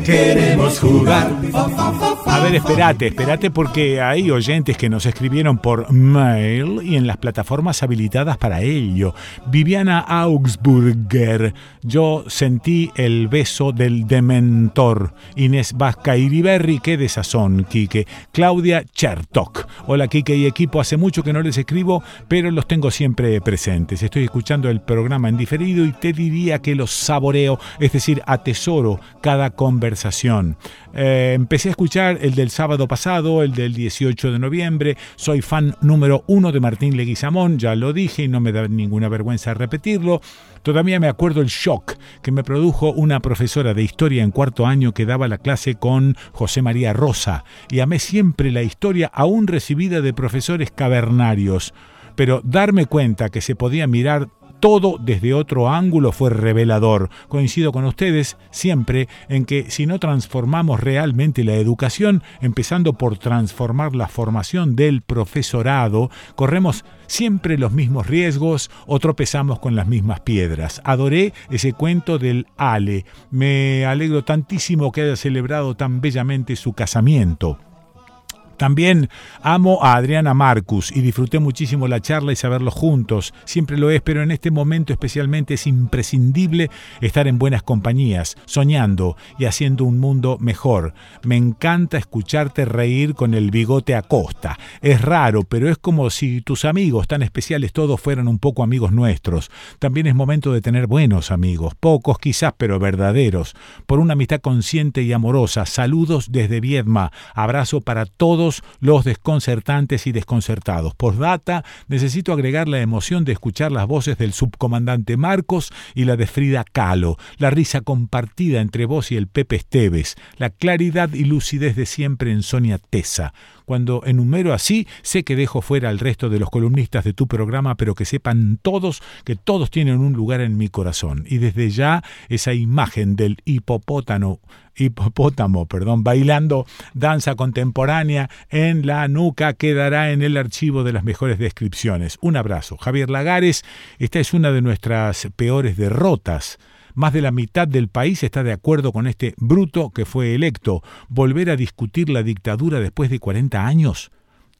Queremos jugar. Fa, fa, fa, fa, A ver, espérate, espérate porque hay oyentes que nos escribieron por mail y en las plataformas habilitadas para ello. Viviana Augsburger, yo sentí el beso del dementor. Inés Vasca Iriberri, qué desazón, Quique. Claudia Chertok. Hola Quique y equipo, hace mucho que no les escribo, pero los tengo siempre presentes. Estoy escuchando el programa en diferido y te diría que los saboreo, es decir, atesoro cada conversación. Eh, empecé a escuchar el del sábado pasado, el del 18 de noviembre. Soy fan número uno de Martín Leguizamón, ya lo dije y no me da ninguna vergüenza repetirlo. Todavía me acuerdo el shock que me produjo una profesora de historia en cuarto año que daba la clase con José María Rosa y amé siempre la historia aún recibida de profesores cavernarios. Pero darme cuenta que se podía mirar todo desde otro ángulo fue revelador. Coincido con ustedes siempre en que si no transformamos realmente la educación, empezando por transformar la formación del profesorado, corremos siempre los mismos riesgos o tropezamos con las mismas piedras. Adoré ese cuento del Ale. Me alegro tantísimo que haya celebrado tan bellamente su casamiento. También amo a Adriana Marcus y disfruté muchísimo la charla y saberlos juntos. Siempre lo es, pero en este momento especialmente es imprescindible estar en buenas compañías, soñando y haciendo un mundo mejor. Me encanta escucharte reír con el bigote a costa. Es raro, pero es como si tus amigos tan especiales todos fueran un poco amigos nuestros. También es momento de tener buenos amigos, pocos quizás, pero verdaderos. Por una amistad consciente y amorosa. Saludos desde Viedma. Abrazo para todos los desconcertantes y desconcertados. data necesito agregar la emoción de escuchar las voces del subcomandante Marcos y la de Frida Kahlo, la risa compartida entre vos y el Pepe Esteves, la claridad y lucidez de siempre en Sonia Tesa. Cuando enumero así, sé que dejo fuera al resto de los columnistas de tu programa, pero que sepan todos que todos tienen un lugar en mi corazón. Y desde ya esa imagen del hipopótamo, perdón, bailando danza contemporánea en la nuca quedará en el archivo de las mejores descripciones. Un abrazo. Javier Lagares, esta es una de nuestras peores derrotas más de la mitad del país está de acuerdo con este bruto que fue electo. ¿Volver a discutir la dictadura después de 40 años?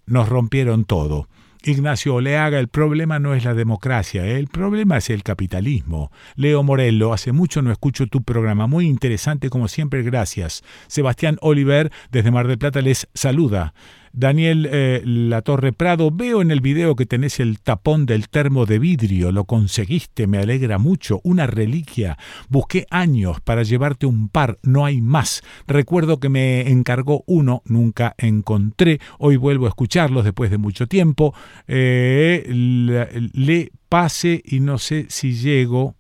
Nos rompieron todo. Ignacio Oleaga, el problema no es la democracia, el problema es el capitalismo. Leo Morello, hace mucho no escucho tu programa, muy interesante como siempre, gracias. Sebastián Oliver, desde Mar del Plata, les saluda. Daniel eh, La Torre Prado, veo en el video que tenés el tapón del termo de vidrio, lo conseguiste, me alegra mucho, una reliquia. Busqué años para llevarte un par, no hay más. Recuerdo que me encargó uno, nunca encontré, hoy vuelvo a escucharlos después de mucho tiempo. Eh, le pase y no sé si llego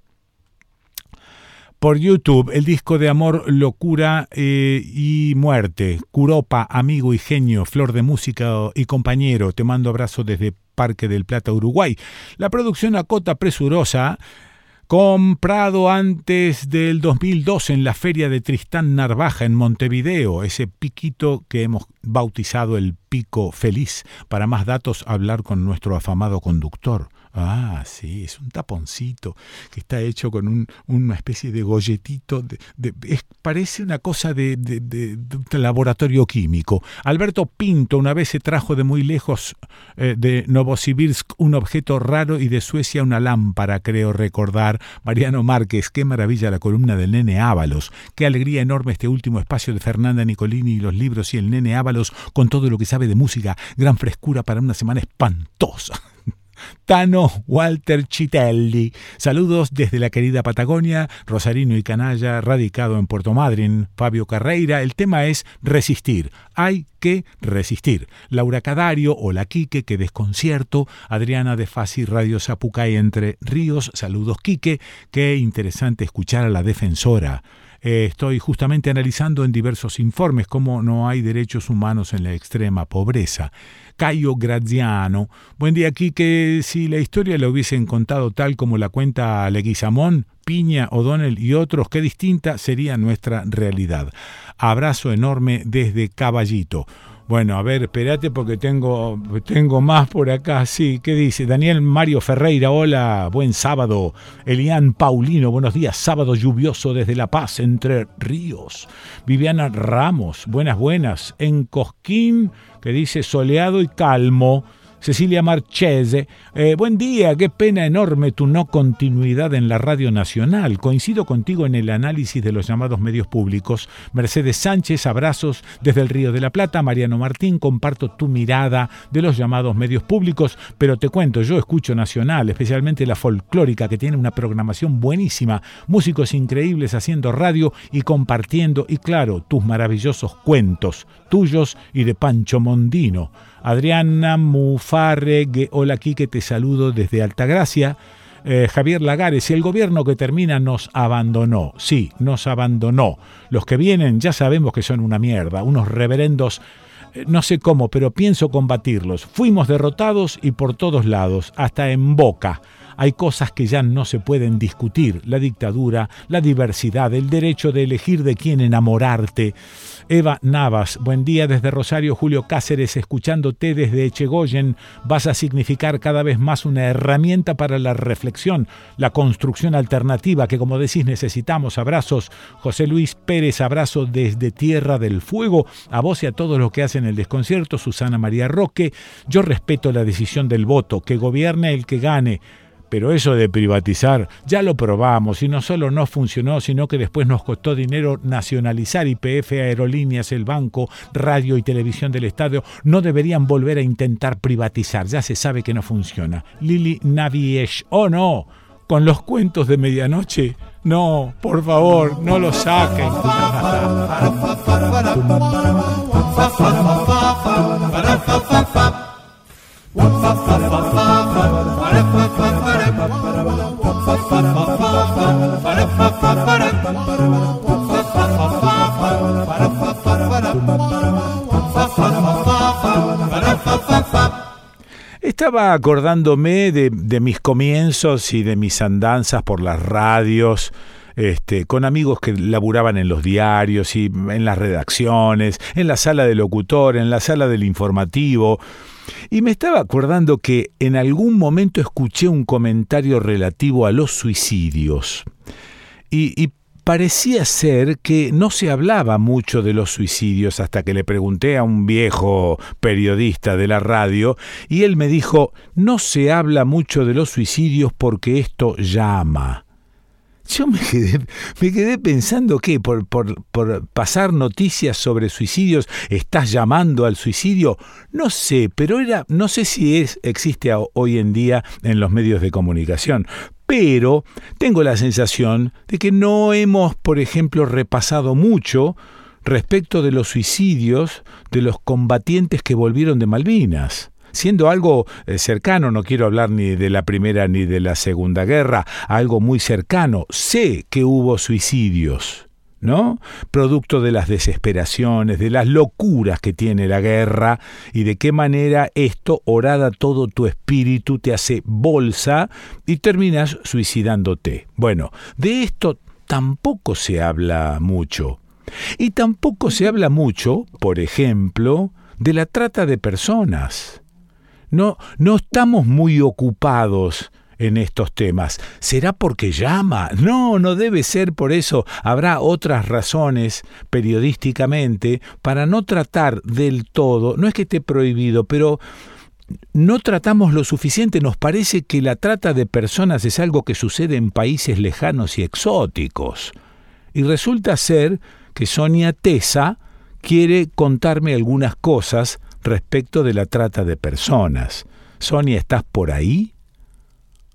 por YouTube el disco de amor, locura eh, y muerte. Curopa, amigo y genio, flor de música y compañero. Te mando abrazo desde Parque del Plata, Uruguay. La producción Acota Presurosa comprado antes del 2002 en la feria de Tristán Narvaja en Montevideo, ese piquito que hemos bautizado el pico feliz. Para más datos, hablar con nuestro afamado conductor. Ah, sí, es un taponcito que está hecho con un, una especie de golletito. De, parece una cosa de, de, laboratorio químico. Alberto Pinto una vez se trajo de muy lejos eh, de Novosibirsk un objeto raro y de Suecia una lámpara, creo recordar. Mariano Márquez, qué maravilla la columna del nene Ábalos. Qué alegría enorme este último espacio de Fernanda Nicolini y los libros y el nene Ábalos con todo lo que sabe de música. Gran frescura para una semana espantosa. Tano Walter Chitelli. Saludos desde la querida Patagonia, Rosarino y Canalla, radicado en Puerto Madryn. Fabio Carreira, el tema es resistir. Hay que resistir. Laura Cadario, hola Quique, qué desconcierto. Adriana de Fácil Radio Zapucay entre Ríos, saludos Quique. Qué interesante escuchar a la defensora. Eh, estoy justamente analizando en diversos informes cómo no hay derechos humanos en la extrema pobreza. Cayo Graziano. Buen día, aquí que si la historia la hubiesen contado tal como la cuenta Leguizamón, Piña, O'Donnell y otros, qué distinta sería nuestra realidad. Abrazo enorme desde Caballito. Bueno, a ver, espérate porque tengo, tengo más por acá. Sí, ¿qué dice? Daniel Mario Ferreira, hola, buen sábado. Elian Paulino, buenos días. Sábado lluvioso desde La Paz, entre ríos. Viviana Ramos, buenas, buenas. En Cosquín, que dice soleado y calmo. Cecilia Marchese, eh, buen día, qué pena enorme tu no continuidad en la Radio Nacional. Coincido contigo en el análisis de los llamados medios públicos. Mercedes Sánchez, abrazos desde el Río de la Plata. Mariano Martín, comparto tu mirada de los llamados medios públicos, pero te cuento, yo escucho Nacional, especialmente la folclórica, que tiene una programación buenísima, músicos increíbles haciendo radio y compartiendo, y claro, tus maravillosos cuentos, tuyos y de Pancho Mondino. Adriana Mufarre, hola Quique, te saludo desde Altagracia. Eh, Javier Lagares, si el gobierno que termina nos abandonó, sí, nos abandonó. Los que vienen ya sabemos que son una mierda, unos reverendos, eh, no sé cómo, pero pienso combatirlos. Fuimos derrotados y por todos lados, hasta en boca. Hay cosas que ya no se pueden discutir, la dictadura, la diversidad, el derecho de elegir de quién enamorarte. Eva Navas, buen día desde Rosario, Julio Cáceres, escuchándote desde Echegoyen, vas a significar cada vez más una herramienta para la reflexión, la construcción alternativa que como decís necesitamos. Abrazos, José Luis Pérez, abrazo desde Tierra del Fuego, a vos y a todos los que hacen el desconcierto, Susana María Roque, yo respeto la decisión del voto, que gobierne el que gane. Pero eso de privatizar, ya lo probamos y no solo no funcionó, sino que después nos costó dinero nacionalizar IPF, aerolíneas, el banco, radio y televisión del Estado. No deberían volver a intentar privatizar, ya se sabe que no funciona. Lili Naviesh, oh no, con los cuentos de medianoche, no, por favor, no lo saquen. *laughs* Estaba acordándome de, mis comienzos y de mis andanzas por las radios, este, con amigos que laburaban en los diarios y en las redacciones, en la sala de locutor, en la sala del informativo. Y me estaba acordando que en algún momento escuché un comentario relativo a los suicidios. Y, parecía ser que no se hablaba mucho de los suicidios hasta que le pregunté a un viejo periodista de la radio y él me dijo, no se habla mucho de los suicidios porque esto llama. Yo me quedé, me quedé pensando que por, por, por, pasar noticias sobre suicidios estás llamando al suicidio. No sé, pero era, no sé si es, existe hoy en día en los medios de comunicación. Pero tengo la sensación de que no hemos, por ejemplo, repasado mucho respecto de los suicidios de los combatientes que volvieron de Malvinas siendo algo eh, cercano, no quiero hablar ni de la Primera ni de la Segunda Guerra, algo muy cercano, sé que hubo suicidios. ¿no? Producto de las desesperaciones, de las locuras que tiene la guerra y de qué manera esto orada todo tu espíritu, te hace bolsa y terminas suicidándote. Bueno, de esto tampoco se habla mucho. Y tampoco se habla mucho, por ejemplo, de la trata de personas. No, no estamos muy ocupados en estos temas. ¿Será porque llama? No, no debe ser por eso. Habrá otras razones periodísticamente para no tratar del todo, no es que esté prohibido, pero no tratamos lo suficiente. Nos parece que la trata de personas es algo que sucede en países lejanos y exóticos. Y resulta ser que Sonia Tesa quiere contarme algunas cosas respecto de la trata de personas. Sonia, ¿estás por ahí?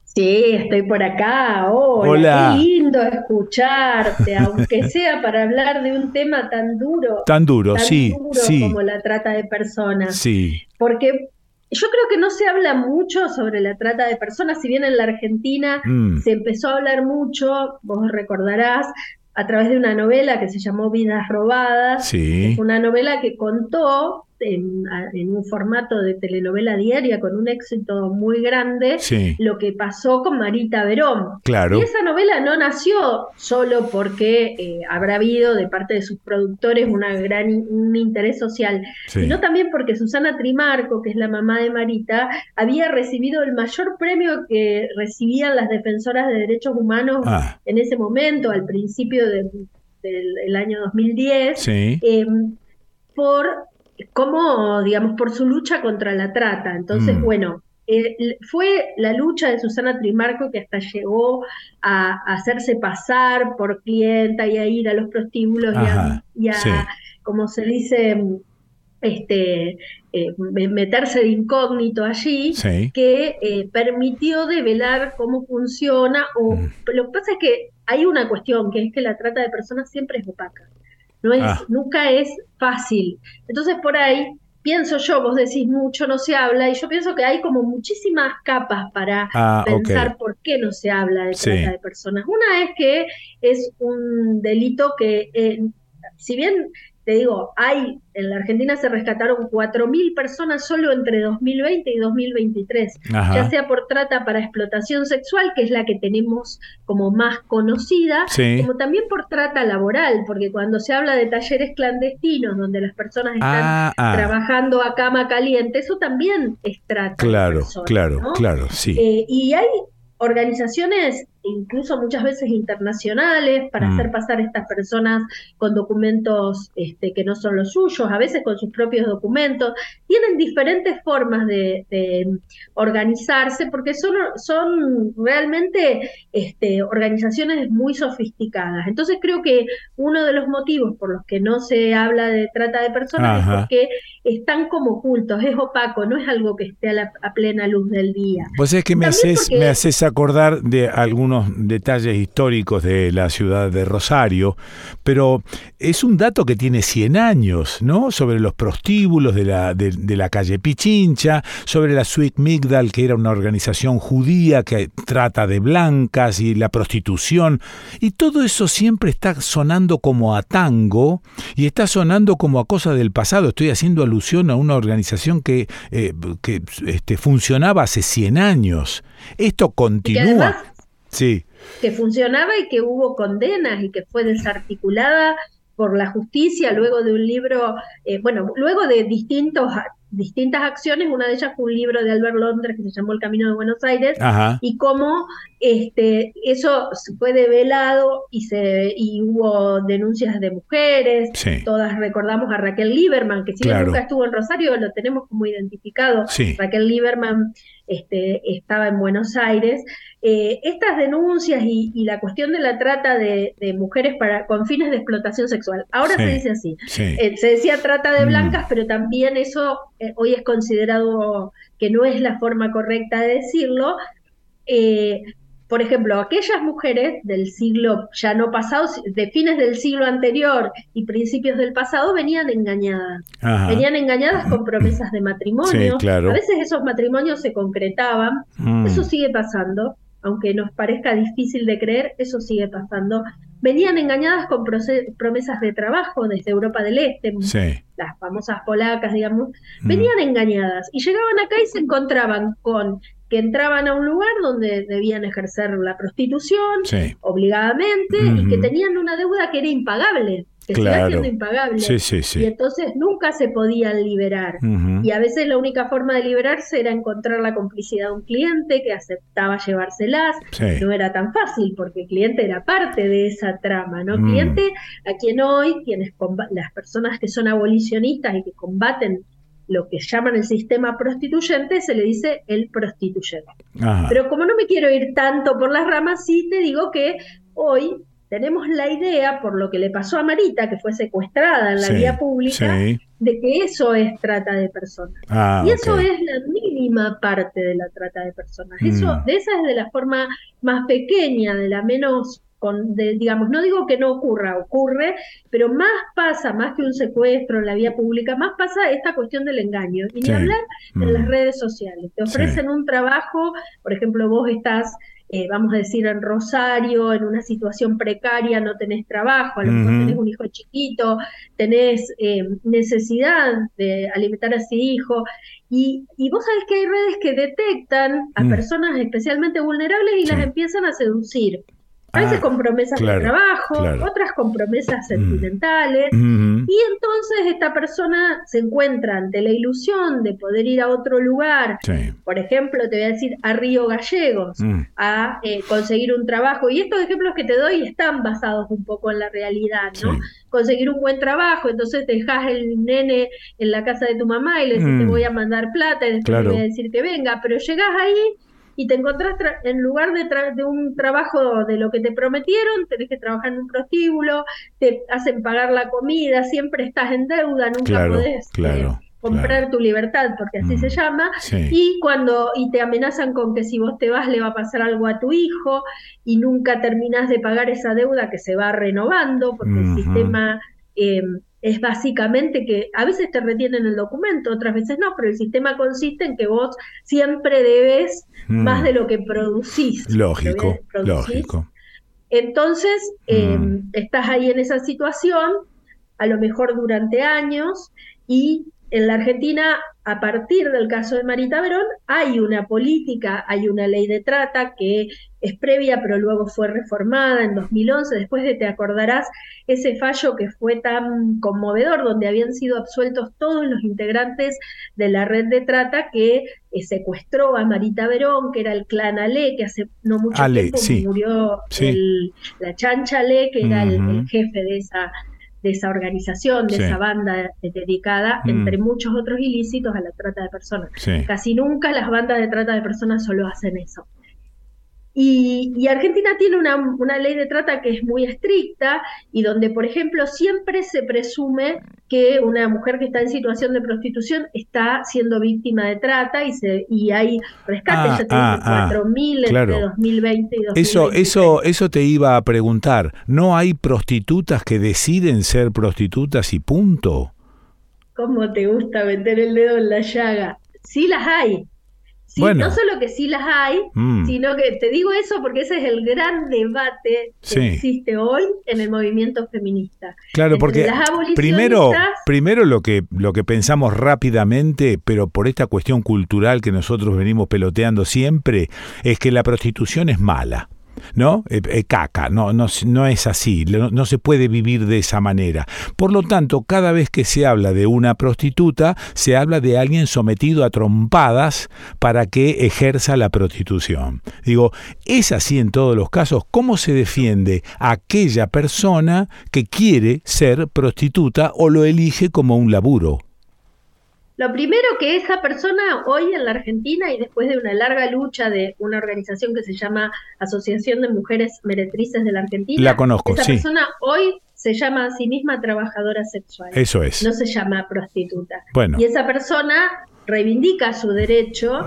Sí, estoy por acá. Hola, Qué lindo escucharte, aunque *laughs* sea para hablar de un tema tan duro. Tan duro, sí, sí. Como la trata de personas. Sí. Porque yo creo que no se habla mucho sobre la trata de personas, si bien en la Argentina mm. se empezó a hablar mucho, vos recordarás, a través de una novela que se llamó Vidas Robadas. Sí. Una novela que contó en, un formato de telenovela diaria con un éxito muy grande, lo que pasó con Marita Verón. Claro. Y esa novela no nació solo porque eh, habrá habido de parte de sus productores una gran un interés social, sino también porque Susana Trimarco, que es la mamá de Marita, había recibido el mayor premio que recibían las defensoras de derechos humanos ah. en ese momento, al principio del año 2010. Sí. Em, por como, digamos, por su lucha contra la trata. Entonces, mm. bueno, eh, fue la lucha de Susana Trimarco que hasta llegó a, hacerse pasar por clienta y a ir a los prostíbulos y a, como se dice, este, eh, meterse de incógnito allí, que eh, permitió develar cómo funciona. O, mm. Lo que pasa es que hay una cuestión, que es que la trata de personas siempre es opaca. No es, ah. Nunca es fácil. Entonces por ahí pienso yo, vos decís mucho, no se habla, y yo pienso que hay como muchísimas capas para ah, pensar por qué no se habla de trata de personas. Una es que es un delito que, eh, si bien te digo, hay, en la Argentina se rescataron 4.000 personas solo entre 2020 y 2023, ya sea por trata para explotación sexual, que es la que tenemos como más conocida, como también por trata laboral, porque cuando se habla de talleres clandestinos donde las personas están ah, ah. trabajando a cama caliente, eso también es trata. Claro, claro, claro, sí. Eh, y hay organizaciones incluso muchas veces internacionales, para mm. hacer pasar a estas personas con documentos este, que no son los suyos, a veces con sus propios documentos. Tienen diferentes formas de, organizarse porque son, son realmente este, organizaciones muy sofisticadas. Entonces creo que uno de los motivos por los que no se habla de trata de personas es porque están como ocultos, es opaco, no es algo que esté a, plena luz del día. Pues es que me haces, me haces acordar de algunos detalles históricos de la ciudad de Rosario, pero es un dato que tiene 100 años, ¿no? Sobre los prostíbulos de la, de, la calle Pichincha, sobre la Sweet Migdal, que era una organización judía que trata de blancas y la prostitución, y todo eso siempre está sonando como a tango y está sonando como a cosa del pasado. Estoy haciendo alusión a una organización que, eh, que este, funcionaba hace 100 años. Esto continúa. Sí. Que funcionaba y que hubo condenas y que fue desarticulada por la justicia luego de un libro, eh, bueno, luego de distintos distintas acciones, una de ellas fue un libro de Albert Londres que se llamó El Camino de Buenos Aires, y cómo este, eso fue develado y, se, y hubo denuncias de mujeres, todas recordamos a Raquel Lieberman, que si nunca estuvo en Rosario, lo tenemos como identificado, Raquel Lieberman este, estaba en Buenos Aires. Eh, estas denuncias y, la cuestión de la trata de, mujeres para, con fines de explotación sexual, ahora se dice así, eh, se decía trata de mm. blancas, pero también eso eh, hoy es considerado que no es la forma correcta de decirlo, eh, por ejemplo, aquellas mujeres del siglo ya no pasado, de fines del siglo anterior y principios del pasado, venían engañadas. Venían engañadas con promesas de matrimonio. A veces esos matrimonios se concretaban. Mm. Eso sigue pasando, aunque nos parezca difícil de creer, eso sigue pasando venían engañadas con promesas de trabajo desde Europa del Este, las famosas polacas, digamos, mm. venían engañadas y llegaban acá y se encontraban con que entraban a un lugar donde debían ejercer la prostitución obligadamente y que tenían una deuda que era impagable que claro. siendo impagable. Y entonces nunca se podían liberar. Y a veces la única forma de liberarse era encontrar la complicidad de un cliente que aceptaba llevárselas. No era tan fácil porque el cliente era parte de esa trama, ¿no? Mm. Cliente a quien hoy, quienes las personas que son abolicionistas y que combaten lo que llaman el sistema prostituyente, se le dice el prostituyente. Pero como no me quiero ir tanto por las ramas, sí te digo que hoy tenemos la idea, por lo que le pasó a Marita, que fue secuestrada en la vía pública, de que eso es trata de personas. Ah, y eso es la mínima parte de la trata de personas. Eso, mm. de esa es de la forma más pequeña, de la menos con, digamos, no digo que no ocurra, ocurre, pero más pasa, más que un secuestro en la vía pública, más pasa esta cuestión del engaño. Y ni hablar en las mm. redes sociales. Te ofrecen un trabajo, por ejemplo, vos estás eh, vamos a decir, en Rosario, en una situación precaria, no tenés trabajo, a lo mejor tenés un hijo chiquito, tenés eh, necesidad de alimentar a ese hijo. Y, y, vos sabés que hay redes que detectan a mm. personas especialmente vulnerables y las empiezan a seducir. A veces ah, con promesas de trabajo, otras con promesas mm. sentimentales. Y entonces esta persona se encuentra ante la ilusión de poder ir a otro lugar, por ejemplo, te voy a decir a Río Gallegos, mm. a eh, conseguir un trabajo. Y estos ejemplos que te doy están basados un poco en la realidad, ¿no? Conseguir un buen trabajo, entonces dejas el nene en la casa de tu mamá y le dices, te mm. voy a mandar plata y después te voy a decir que venga, pero llegas ahí y te encontrás en lugar de, de, un trabajo de lo que te prometieron, tenés que trabajar en un prostíbulo, te hacen pagar la comida, siempre estás en deuda, nunca podés eh, comprar tu libertad, porque así se mm, llama, y cuando y te amenazan con que si vos te vas le va a pasar algo a tu hijo y nunca terminás de pagar esa deuda que se va renovando, porque el sistema eh, es básicamente que a veces te retienen el documento, otras veces no, pero el sistema consiste en que vos siempre debes más mm. de lo que producís. Lógico, lógico. Entonces, em, mm. estás ahí en esa situación a lo mejor durante años y en la Argentina, a partir del caso de Marita Verón, hay una política, hay una ley de trata que es previa, pero luego fue reformada en 2011, después de, te acordarás, ese fallo que fue tan conmovedor, donde habían sido absueltos todos los integrantes de la red de trata que eh, secuestró a Marita Verón, que era el clan Ale, que hace no mucho tiempo murió la chancha Ale, que era el jefe de esa de esa organización, de esa banda dedicada, mm. entre muchos otros ilícitos, a la trata de personas. Casi nunca las bandas de trata de personas solo hacen eso. Y, Argentina tiene una, ley de trata que es muy estricta y donde, por ejemplo, siempre se presume que una mujer que está en situación de prostitución está siendo víctima de trata y, se, y hay rescates, ah, ya 4.000 ah, ah. entre 2020 y 2020. Eso, eso, eso te iba a preguntar. ¿No hay prostitutas que deciden ser prostitutas y punto? ¿Cómo te gusta meter el dedo en la llaga? Sí las hay, no solo que sí las hay, mm. sino que te digo eso porque ese es el gran debate que existe hoy en el movimiento feminista. Claro, porque primero, primero lo que, lo que pensamos rápidamente, pero por esta cuestión cultural que nosotros venimos peloteando siempre, es que la prostitución es mala. ¿No? Eh, eh, caca, no, no, no es así, no, se puede vivir de esa manera. Por lo tanto, cada vez que se habla de una prostituta, se habla de alguien sometido a trompadas para que ejerza la prostitución. Digo, es así en todos los casos. ¿Cómo se defiende aquella persona que quiere ser prostituta o lo elige como un laburo? Lo primero que esa persona hoy en la Argentina y después de una larga lucha de una organización que se llama Asociación de Mujeres Meretrices de la Argentina, la conozco, esa persona hoy se llama a sí misma trabajadora sexual. Eso es. No se llama prostituta. Bueno. Y esa persona reivindica su derecho,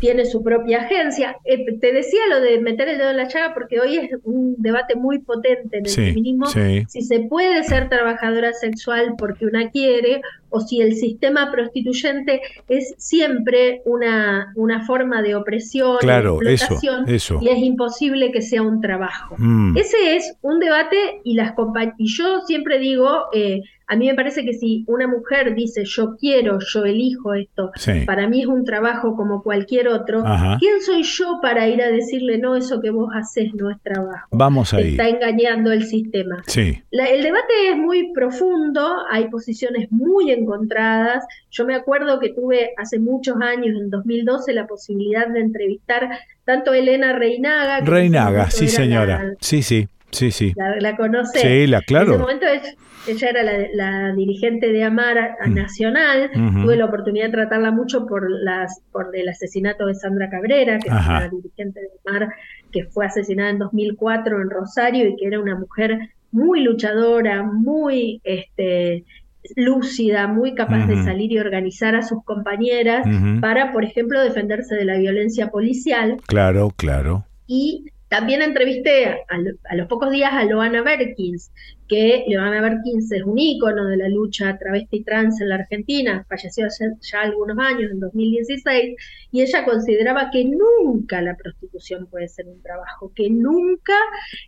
tiene su propia agencia. Eh, te decía lo de meter el dedo en la llaga porque hoy es un debate muy potente en el feminismo, si se puede ser trabajadora sexual porque una quiere o si el sistema prostituyente es siempre una, una forma de opresión, claro, explotación, y es imposible que sea un trabajo. Mm. Ese es un debate y las y yo siempre digo, eh, a mí me parece que si una mujer dice yo quiero, yo elijo esto, para mí es un trabajo como cualquier otro, ¿quién soy yo para ir a decirle no, eso que vos haces no es trabajo? Vamos ahí. Está engañando el sistema. Sí. el debate es muy profundo, hay posiciones muy encontradas. Yo me acuerdo que tuve hace muchos años, en 2012, la posibilidad de entrevistar tanto a Elena Reinaga. Reinaga, sí señora. Sí, sí. Sí, sí. La, conoce. Sí, la claro. En ese momento ella, era la, dirigente de Amar mm. Nacional. Tuve la oportunidad de tratarla mucho por las por el asesinato de Sandra Cabrera, que es la dirigente de Amar que fue asesinada en 2004 en Rosario y que era una mujer muy luchadora, muy este lúcida, muy capaz de salir y organizar a sus compañeras para, por ejemplo, defenderse de la violencia policial. Claro, claro. Y también entrevisté a, los pocos días a Loana Berkins, que Loana Berkins es un ícono de la lucha travesti trans en la Argentina, falleció hace ya algunos años, en 2016, y ella consideraba que nunca la prostitución puede ser un trabajo, que nunca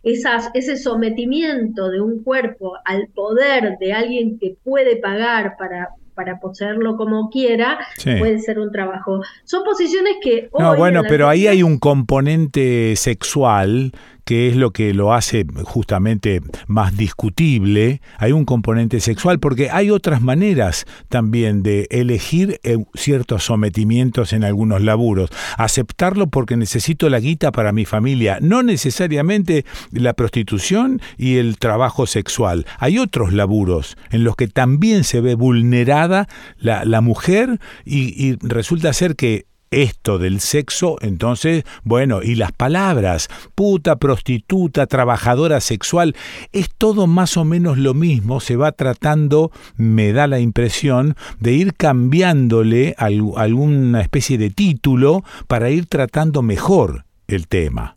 esas, ese sometimiento de un cuerpo al poder de alguien que puede pagar para para poseerlo como quiera, puede ser un trabajo. Son posiciones que... no, bueno, pero ahí hay un componente sexual que es lo que lo hace justamente más discutible, hay un componente sexual, porque hay otras maneras también de elegir eh, ciertos sometimientos en algunos laburos. Aceptarlo porque necesito la guita para mi familia, no necesariamente la prostitución y el trabajo sexual. Hay otros laburos en los que también se ve vulnerada la, la mujer y, y resulta ser que esto del sexo, entonces, bueno, y las palabras, puta, prostituta, trabajadora sexual, es todo más o menos lo mismo, se va tratando, me da la impresión, de ir cambiándole alguna especie de título para ir tratando mejor el tema.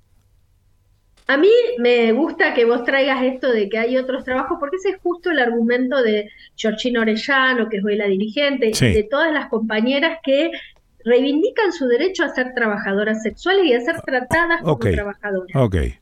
A mí me gusta que vos traigas esto de que hay otros trabajos, porque ese es justo el argumento de Georgina Orellano, que es hoy la dirigente, y de todas las compañeras que reivindican su derecho a ser trabajadoras sexuales y a ser tratadas como trabajadoras. Okay.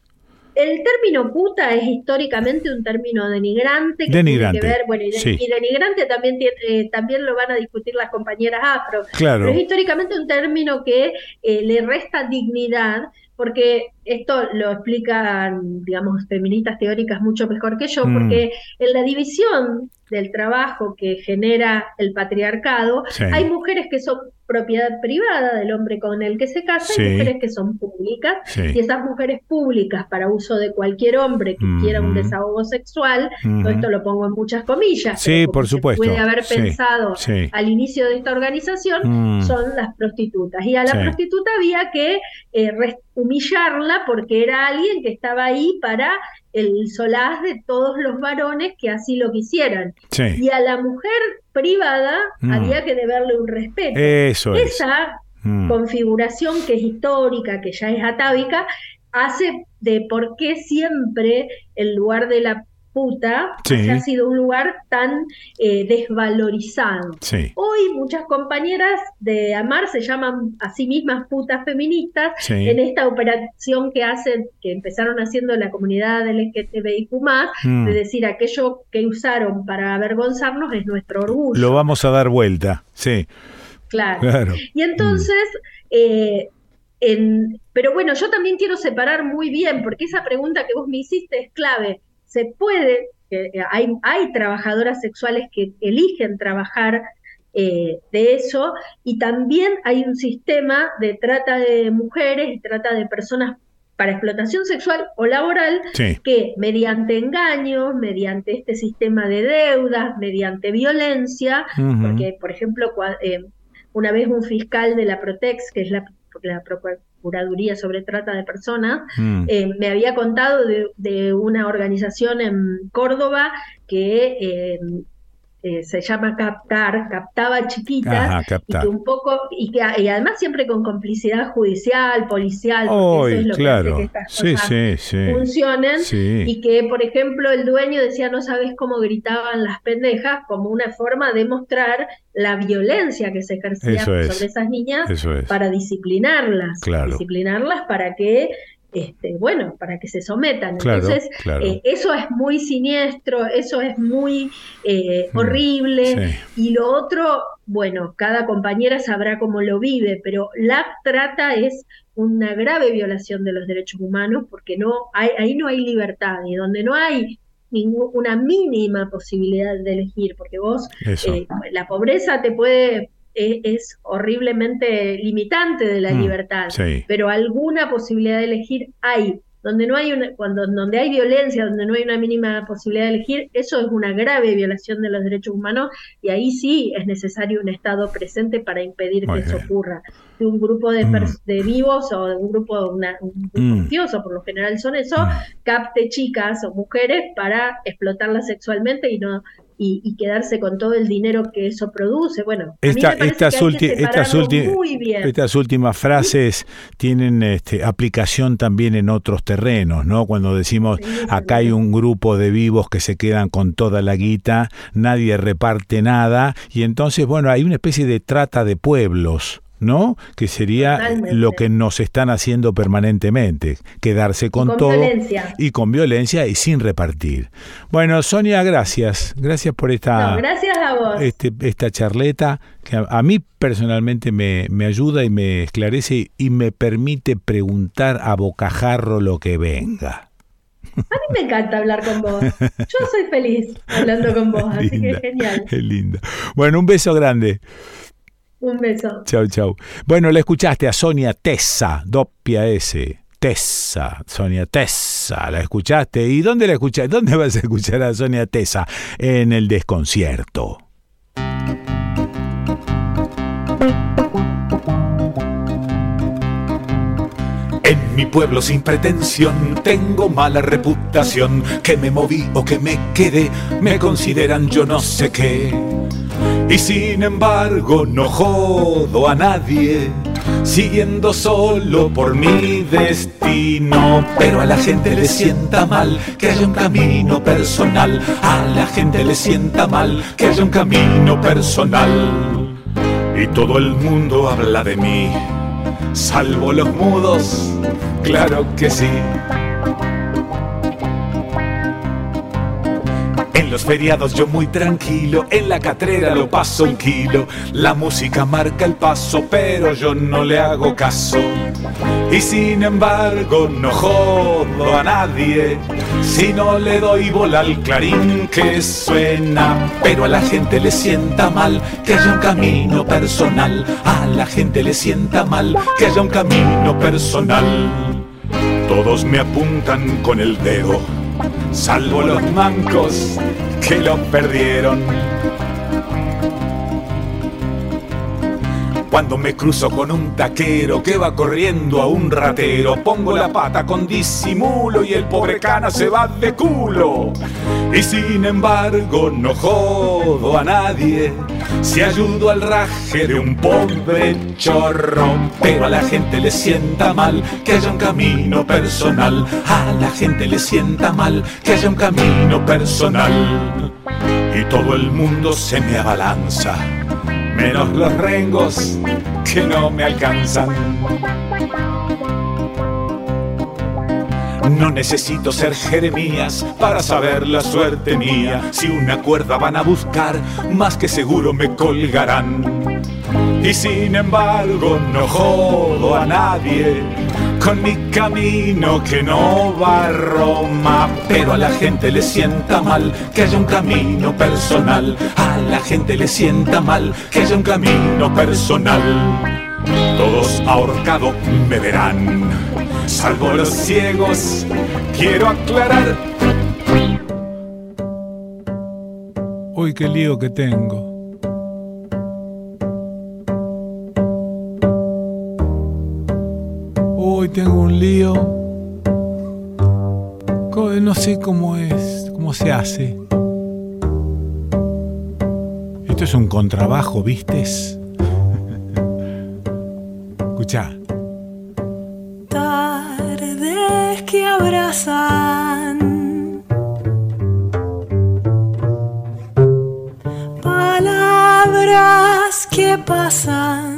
el término puta es históricamente un término denigrante. Que denigrante. Tiene que ver, bueno, y, denigrante también, tiene, eh, también lo van a discutir las compañeras afro. Claro. Pero es históricamente un término que eh, le resta dignidad porque esto lo explican, digamos, feministas teóricas mucho mejor que yo, mm. porque en la división del trabajo que genera el patriarcado, hay mujeres que son propiedad privada del hombre con el que se casa y mujeres que son públicas. Y esas mujeres públicas para uso de cualquier hombre que quiera un desahogo sexual, esto lo pongo en muchas comillas, sí, por supuesto. puede haber pensado al inicio de esta organización, mm. son las prostitutas. Y a la prostituta había que eh, humillarla porque era alguien que estaba ahí para el solaz de todos los varones que así lo quisieran. Y a la mujer privada mm. había que deberle un respeto. Eso Esa mm. configuración que es histórica, que ya es atávica, hace de por qué siempre el lugar de la puta ha sido un lugar tan eh, desvalorizado. Hoy muchas compañeras de Amar se llaman a sí mismas putas feministas en esta operación que hacen, que empezaron haciendo la comunidad LGTBIQ+, mm. de decir aquello que usaron para avergonzarnos es nuestro orgullo. Lo vamos a dar vuelta, sí. Claro. Y entonces... Eh, en, pero bueno, yo también quiero separar muy bien, porque esa pregunta que vos me hiciste es clave se puede, eh, hay, hay trabajadoras sexuales que eligen trabajar eh, de eso y también hay un sistema de trata de mujeres y trata de personas para explotación sexual o laboral que mediante engaños, mediante este sistema de deudas, mediante violencia, porque por ejemplo eh, una vez un fiscal de la Protex, que es la, la Procuraduría sobre Trata de Personas, mm. eh, me había contado de, una organización en Córdoba que eh, eh, se llama captar, captaba chiquitas y que un poco y que además siempre con complicidad judicial, policial, porque eso es lo claro. que hace que estas funcionen y que por ejemplo el dueño decía no sabes cómo gritaban las pendejas como una forma de mostrar la violencia que se ejercía sobre esas niñas para disciplinarlas, disciplinarlas para que este, bueno, para que se sometan. Entonces, eh, eso es muy siniestro, eso es muy eh, mm, horrible. Y lo otro, bueno, cada compañera sabrá cómo lo vive, pero la trata es una grave violación de los derechos humanos porque no hay, ahí no hay libertad y donde no hay ninguna mínima posibilidad de elegir, porque vos, eh, la pobreza te puede es, horriblemente limitante de la mm, libertad, pero alguna posibilidad de elegir hay. Donde no hay una, cuando donde hay violencia, donde no hay una mínima posibilidad de elegir, eso es una grave violación de los derechos humanos y ahí sí es necesario un Estado presente para impedir que eso ocurra. De un grupo de, mm. de, vivos o de un grupo, una, un grupo mm. por lo general son eso, capte chicas o mujeres para explotarlas sexualmente y no y, quedarse con todo el dinero que eso produce. Bueno, estas, estas, estas últimas frases tienen este, aplicación también en otros terrenos, ¿no? Cuando decimos acá hay un grupo de vivos que se quedan con toda la guita, nadie reparte nada, y entonces, bueno, hay una especie de trata de pueblos. ¿No? Que sería lo que nos están haciendo permanentemente, quedarse con, todo y con violencia y sin repartir. Bueno, Sonia, gracias, gracias por esta, gracias a vos. Este, esta charleta que a, mí personalmente me, me, ayuda y me esclarece y me permite preguntar a bocajarro lo que venga. A mí me encanta hablar con vos. Yo soy feliz hablando con vos, así que *laughs* genial. Qué lindo. Bueno, un beso grande. Un beso. Chau, chau. Bueno, le escuchaste a Sonia Tessa, doppia S. Tessa, Sonia Tessa, la escuchaste. ¿Y dónde la escuchaste? ¿Dónde vas a escuchar a Sonia Tessa? En el desconcierto. Mi pueblo sin pretensión tengo mala reputación, que me moví o que me quedé, me consideran yo no sé qué. Y sin embargo no jodo a nadie, siguiendo solo por mi destino. Pero a la gente le sienta mal que haya un camino personal, a la gente le sienta mal que haya un camino personal. Y todo el mundo habla de mí, salvo los mudos, claro que sí. Los feriados yo muy tranquilo, en la catrera lo paso un kilo. La música marca el paso, pero yo no le hago caso. Y sin embargo no jodo a nadie si no le doy bola al clarín que suena. Pero a la gente le sienta mal que haya un camino personal. A la gente le sienta mal que haya un camino personal. Todos me apuntan con el dedo, salvo los mancos que lo perdieron. Cuando me cruzo con un taquero que va corriendo a un ratero, pongo la pata con disimulo y el pobre cana se va de culo. Y sin embargo no jodo a nadie si ayudo al raje de un pobre chorro. Pero a la gente le sienta mal que haya un camino personal. A la gente le sienta mal que haya un camino personal. Y todo el mundo se me abalanza menos los rengos que no me alcanzan. No necesito ser Jeremías para saber la suerte mía. Si una cuerda van a buscar, más que seguro me colgarán. Y sin embargo no jodo a nadie con mi camino que no va a Roma. Pero a la gente le sienta mal que haya un camino personal. A la gente le sienta mal que haya un camino personal. Todos ahorcado me verán, salvo los ciegos, quiero aclarar. Uy, qué lío que tengo. Tengo un lío. No sé cómo es, cómo se hace. Esto es un contrabajo, ¿vistes? *laughs* Escucha. Tardes que abrazan. Palabras que pasan.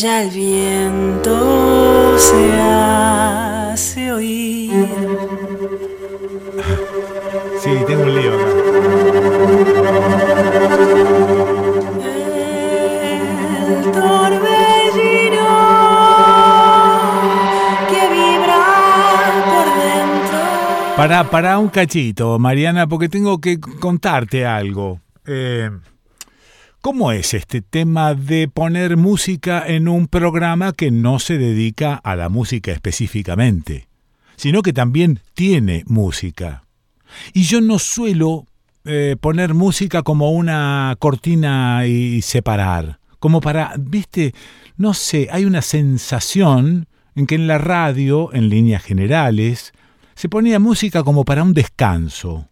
Ya el viento se hace oír. Sí, tengo un lío acá. El torbellino que vibra por dentro. Para, para un cachito, Mariana, porque tengo que contarte algo. Eh, ¿Cómo es este tema de poner música en un programa que no se dedica a la música específicamente, sino que también tiene música? Y yo no suelo eh, poner música como una cortina y separar, como para, viste, no sé, hay una sensación en que en la radio, en líneas generales, se ponía música como para un descanso.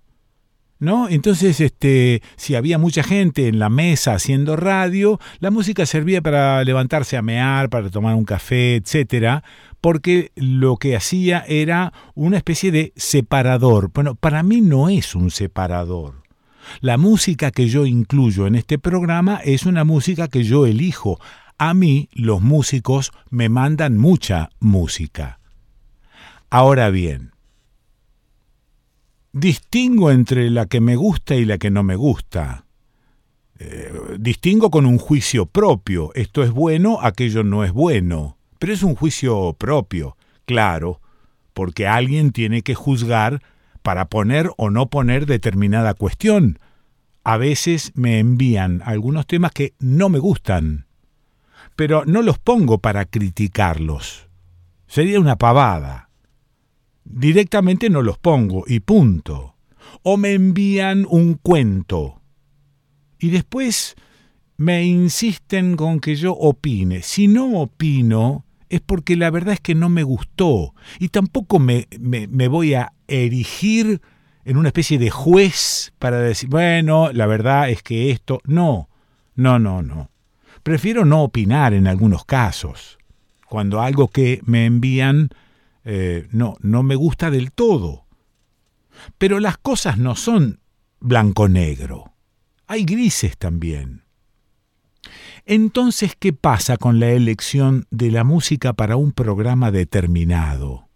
¿No? Entonces, este, si había mucha gente en la mesa haciendo radio, la música servía para levantarse a mear, para tomar un café, etcétera, porque lo que hacía era una especie de separador. Bueno, para mí no es un separador. La música que yo incluyo en este programa es una música que yo elijo. A mí los músicos me mandan mucha música. Ahora bien, distingo entre la que me gusta y la que no me gusta. Eh, distingo con un juicio propio. Esto es bueno, aquello no es bueno. Pero es un juicio propio, claro, porque alguien tiene que juzgar para poner o no poner determinada cuestión. A veces me envían algunos temas que no me gustan, pero no los pongo para criticarlos. Sería una pavada. Directamente no los pongo y punto. O me envían un cuento. Y después me insisten con que yo opine. Si no opino, es porque la verdad es que no me gustó. Y tampoco me, me, voy a erigir en una especie de juez para decir, bueno, la verdad es que esto... No, no, no, no. Prefiero no opinar en algunos casos, cuando algo que me envían eh, no, no me gusta del todo. Pero las cosas no son blanco-negro. Hay grises también. Entonces, ¿qué pasa con la elección de la música para un programa determinado?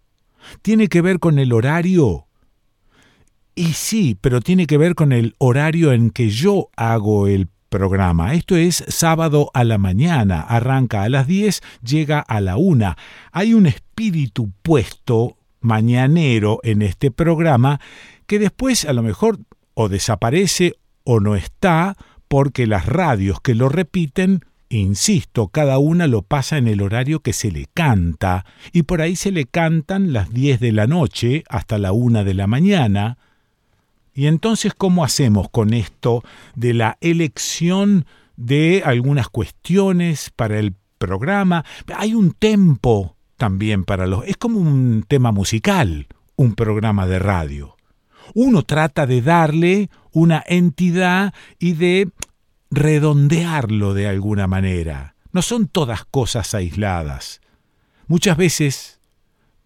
¿Tiene que ver con el horario? Y sí, pero tiene que ver con el horario en que yo hago el programa. Esto es sábado a la mañana, arranca a las 10, llega a la 1. Hay un espíritu puesto mañanero en este programa que después a lo mejor o desaparece o no está porque las radios que lo repiten Insisto, cada una lo pasa en el horario que se le canta, y por ahí se le cantan las 10 de la noche hasta la 1 de la mañana. Y entonces, ¿cómo hacemos con esto de la elección de algunas cuestiones para el programa? Hay un tempo también para los... Es como un tema musical, un programa de radio. Uno trata de darle una entidad y de redondearlo de alguna manera. No son todas cosas aisladas. Muchas veces,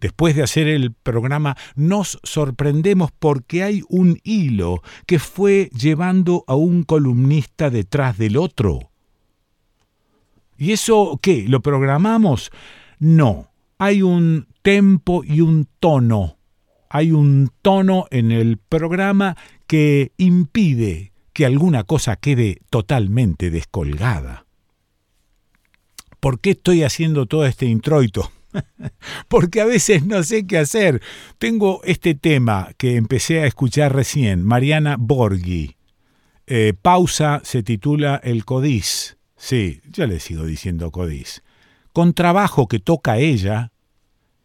después de hacer el programa, nos sorprendemos porque hay un hilo que fue llevando a un columnista detrás del otro. ¿Y eso qué? ¿Lo programamos? No. Hay un tempo y un tono. Hay un tono en el programa que impide que alguna cosa quede totalmente descolgada. ¿Por qué estoy haciendo todo este introito? *laughs* Porque a veces no sé qué hacer. Tengo este tema que empecé a escuchar recién, Mariana Borghi. Eh, pausa se titula El Codiz. Sí, yo le sigo diciendo Codiz. Con trabajo que toca ella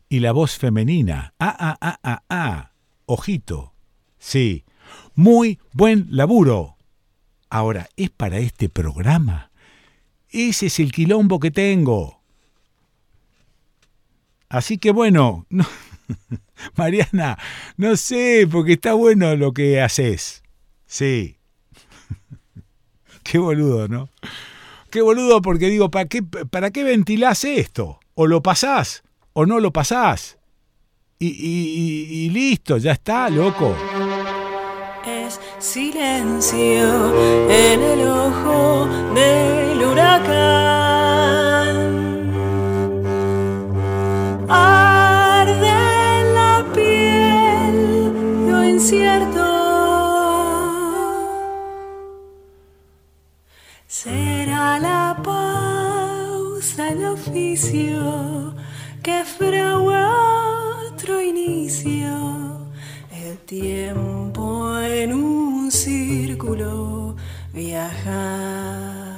y la voz femenina. Ah, ah, ah, ah, ah. Ojito. Sí. Muy buen laburo. Ahora, ¿es para este programa? Ese es el quilombo que tengo. Así que bueno, *laughs* Mariana, no sé, porque está bueno lo que haces. Sí. *laughs* qué boludo, ¿no? Qué boludo porque digo, ¿para qué, para qué ventilás esto? O lo pasás, o no lo pasás. Y, y listo, ya está, loco silencio en el ojo del huracán. Será la pausa el oficio que fragua otro inicio. El tiempo en un círculo viajar.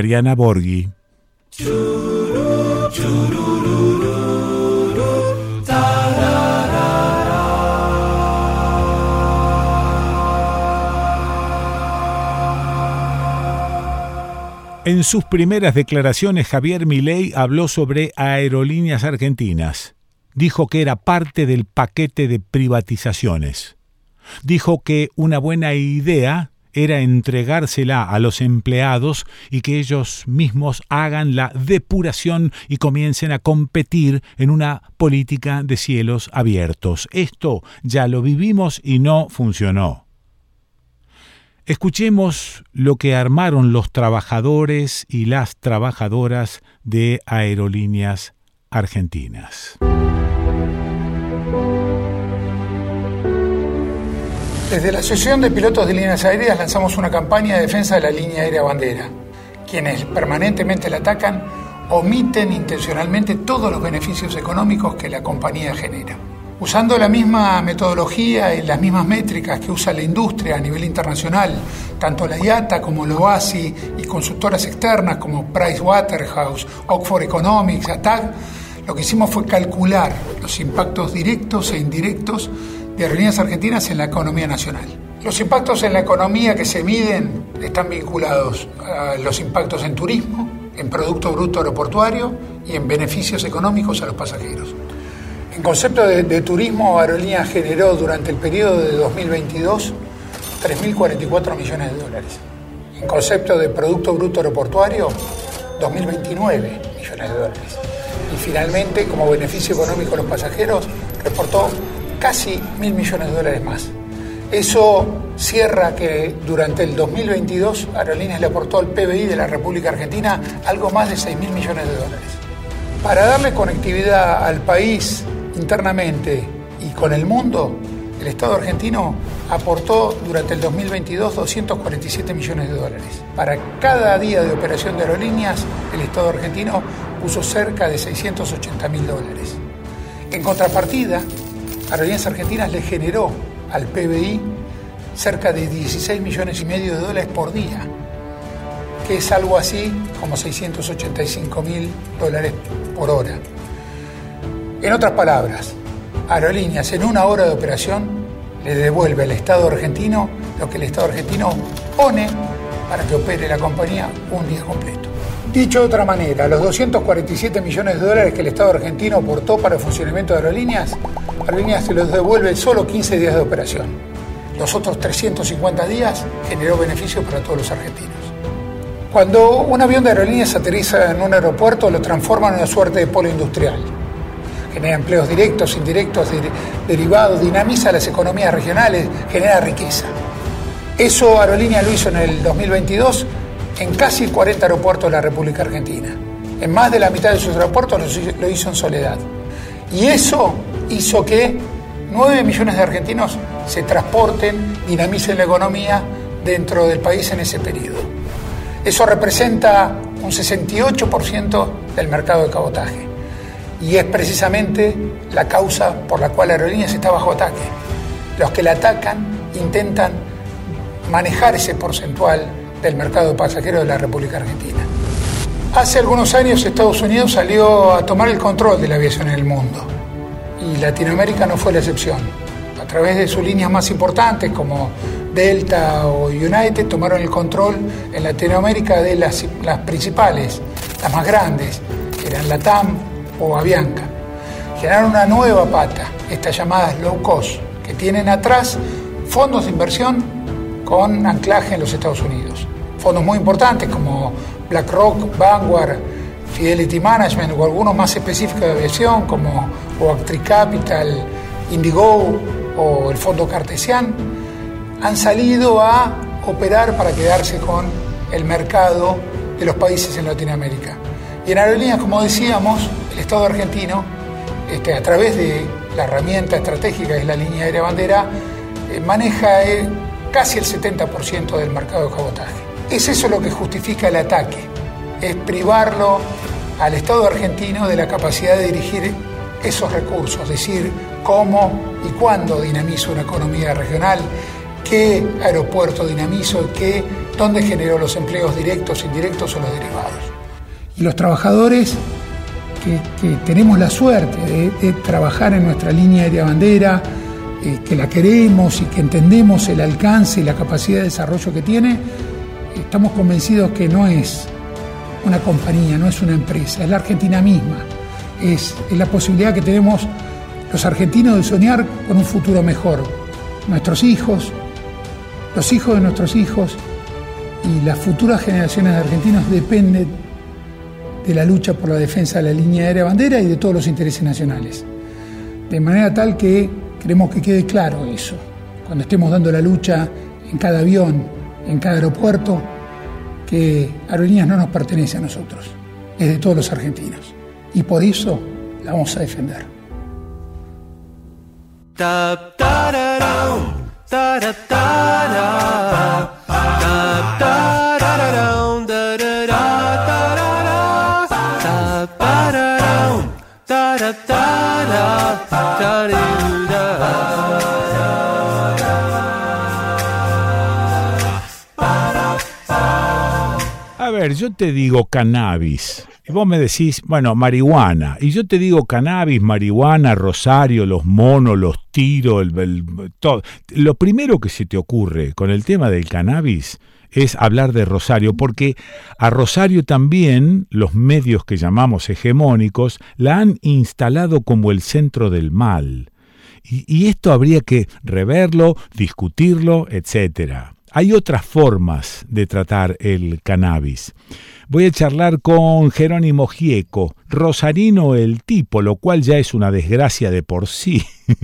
Mariana Borghi. En sus primeras declaraciones, Javier Milei habló sobre aerolíneas argentinas. Dijo que era parte del paquete de privatizaciones. Dijo que una buena idea era entregársela a los empleados y que ellos mismos hagan la depuración y comiencen a competir en una política de cielos abiertos. Esto ya lo vivimos y no funcionó. Escuchemos lo que armaron los trabajadores y las trabajadoras de aerolíneas argentinas. Desde la Asociación de Pilotos de Líneas Aéreas lanzamos una campaña de defensa de la línea aérea bandera. Quienes permanentemente la atacan omiten intencionalmente todos los beneficios económicos que la compañía genera. Usando la misma metodología y las mismas métricas que usa la industria a nivel internacional, tanto la IATA como la OASI y consultoras externas como Pricewaterhouse, Oxford Economics, ATAG, lo que hicimos fue calcular los impactos directos e indirectos de aerolíneas argentinas en la economía nacional. Los impactos en la economía que se miden están vinculados a los impactos en turismo, en Producto Bruto Aeroportuario y en beneficios económicos a los pasajeros. En concepto de, turismo, Aerolíneas generó durante el periodo de 2022 3.044 millones de dólares. En concepto de Producto Bruto Aeroportuario, 2.029 millones de dólares. Y finalmente, como beneficio económico a los pasajeros, reportó casi mil millones de dólares más. Eso cierra que durante el 2022 Aerolíneas le aportó al PBI de la República Argentina algo más de 6 mil millones de dólares. Para darle conectividad al país internamente y con el mundo, el Estado argentino aportó durante el 2022 247 millones de dólares. Para cada día de operación de aerolíneas, el Estado argentino puso cerca de 680 mil dólares. En contrapartida, Aerolíneas Argentinas le generó al PBI cerca de 16 millones y medio de dólares por día, que es algo así como 685 mil dólares por hora. En otras palabras, Aerolíneas en una hora de operación le devuelve al Estado argentino lo que el Estado argentino pone para que opere la compañía un día completo. Dicho de otra manera, los 247 millones de dólares que el Estado argentino aportó para el funcionamiento de Aerolíneas, Aerolíneas se los devuelve solo 15 días de operación. Los otros 350 días generó beneficios para todos los argentinos. Cuando un avión de aerolíneas aterriza en un aeropuerto, lo transforma en una suerte de polo industrial genera empleos directos, indirectos, derivados, dinamiza las economías regionales, genera riqueza. Eso Aerolínea lo hizo en el 2022 en casi 40 aeropuertos de la República Argentina. En más de la mitad de sus aeropuertos lo hizo en soledad. Y eso hizo que 9 millones de argentinos se transporten, dinamicen la economía dentro del país en ese periodo. Eso representa un 68% del mercado de cabotaje y es precisamente la causa por la cual Aerolíneas está bajo ataque. Los que la atacan intentan manejar ese porcentual del mercado de pasajeros de la República Argentina. Hace algunos años Estados Unidos salió a tomar el control de la aviación en el mundo y Latinoamérica no fue la excepción. A través de sus líneas más importantes como Delta o United tomaron el control en Latinoamérica de las, las principales, las más grandes, eran Latam, o Avianca. Generaron una nueva pata, estas llamadas low cost, que tienen atrás fondos de inversión con anclaje en los Estados Unidos. Fondos muy importantes como BlackRock, Vanguard, Fidelity Management o algunos más específicos de aviación como Oaktree Capital, Indigo o el Fondo Cartesian, han salido a operar para quedarse con el mercado de los países en Latinoamérica. Y en aerolíneas, como decíamos, el Estado argentino, este, a través de la herramienta estratégica que es la línea aérea bandera, eh, maneja eh, casi el 70% del mercado de cabotaje. Es eso lo que justifica el ataque, es privarlo al Estado argentino de la capacidad de dirigir esos recursos, es decir, cómo y cuándo dinamizo una economía regional, qué aeropuerto dinamizo, qué, dónde generó los empleos directos, indirectos o los derivados. Y los trabajadores que, tenemos la suerte de, trabajar en nuestra línea aérea bandera, eh, que la queremos y que entendemos el alcance y la capacidad de desarrollo que tiene, estamos convencidos que no es una compañía, no es una empresa, es la Argentina misma. Es, la posibilidad que tenemos los argentinos de soñar con un futuro mejor. Nuestros hijos, los hijos de nuestros hijos y las futuras generaciones de argentinos dependen de la lucha por la defensa de la línea aérea bandera y de todos los intereses nacionales. De manera tal que queremos que quede claro eso. Cuando estemos dando la lucha en cada avión, en cada aeropuerto, que Aerolíneas no nos pertenece a nosotros, es de todos los argentinos. Y por eso la vamos a defender. Ver, yo te digo cannabis. Y vos me decís, bueno, marihuana. Y yo te digo cannabis, marihuana, rosario, los monos, los tiros, el, todo. Lo primero que se te ocurre con el tema del cannabis es hablar de Rosario, porque a Rosario también los medios que llamamos hegemónicos la han instalado como el centro del mal. Y, esto habría que reverlo, discutirlo, etc. Hay otras formas de tratar el cannabis. Voy a charlar con Jerónimo Gieco, rosarino el tipo, lo cual ya es una desgracia de por sí. *laughs*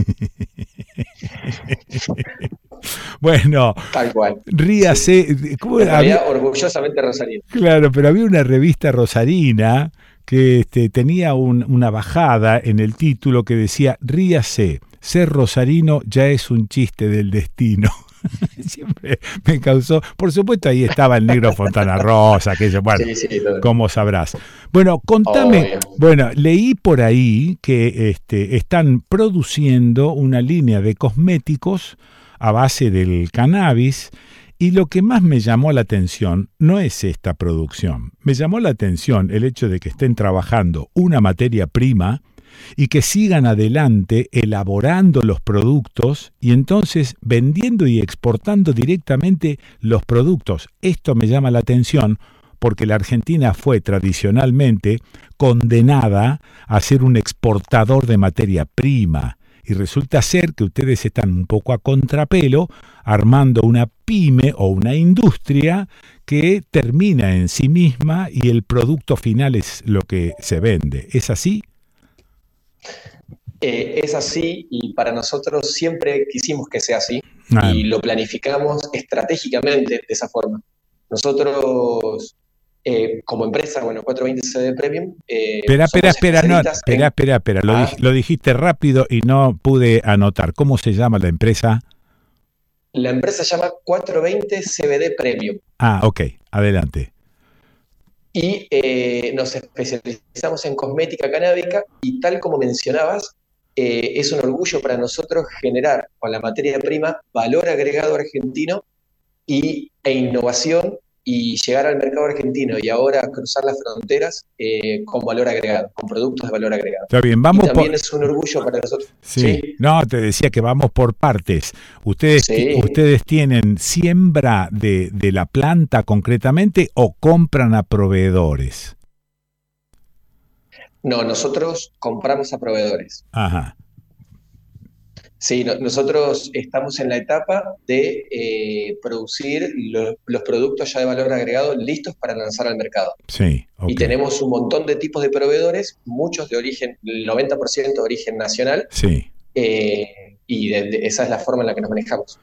Bueno, tal cual. Ríase. había, orgullosamente rosarina. Claro, pero había una revista rosarina que este, tenía una bajada en el título que decía Ríase, ser rosarino ya es un chiste del destino. *laughs* *laughs* Siempre me causó. Por supuesto, ahí estaba el negro Fontana Rosa, aquello, bueno, como sabrás. Bueno, contame. Bueno, leí por ahí que este, están produciendo una línea de cosméticos a base del cannabis y lo que más me llamó la atención no es esta producción. Me llamó la atención el hecho de que estén trabajando una materia prima y que sigan adelante elaborando los productos y entonces vendiendo y exportando directamente los productos. Esto me llama la atención porque la Argentina fue tradicionalmente condenada a ser un exportador de materia prima y resulta ser que ustedes están un poco a contrapelo armando una pyme o una industria que termina en sí misma y el producto final es lo que se vende. ¿Es así? Eh, es así y para nosotros siempre quisimos que sea así ah. y lo planificamos estratégicamente de esa forma. Nosotros eh, como empresa, bueno, 420 CD Premium. Eh, espera, espera, espera, no, espera, espera, espera, ah. lo, dijiste rápido y no pude anotar. ¿Cómo se llama la empresa? La empresa se llama 420 CBD Premium. Ah, ok, adelante. Y eh, nos especializamos en cosmética canábica y tal como mencionabas, es un orgullo para nosotros generar con la materia prima valor agregado argentino y, e innovación y llegar al mercado argentino y ahora cruzar las fronteras eh, con valor agregado, con productos de valor agregado. Está bien, vamos también es un orgullo para nosotros. Sí. no, te decía que vamos por partes. Ustedes, ustedes tienen siembra de, de la planta concretamente o compran a proveedores. No, nosotros compramos a proveedores. Ajá. Sí, nosotros estamos en la etapa de eh, producir los productos ya de valor agregado listos para lanzar al mercado. Sí. Y tenemos un montón de tipos de proveedores, muchos de origen, el 90% de origen nacional. Sí. Eh, y esa es la forma en la que nos manejamos.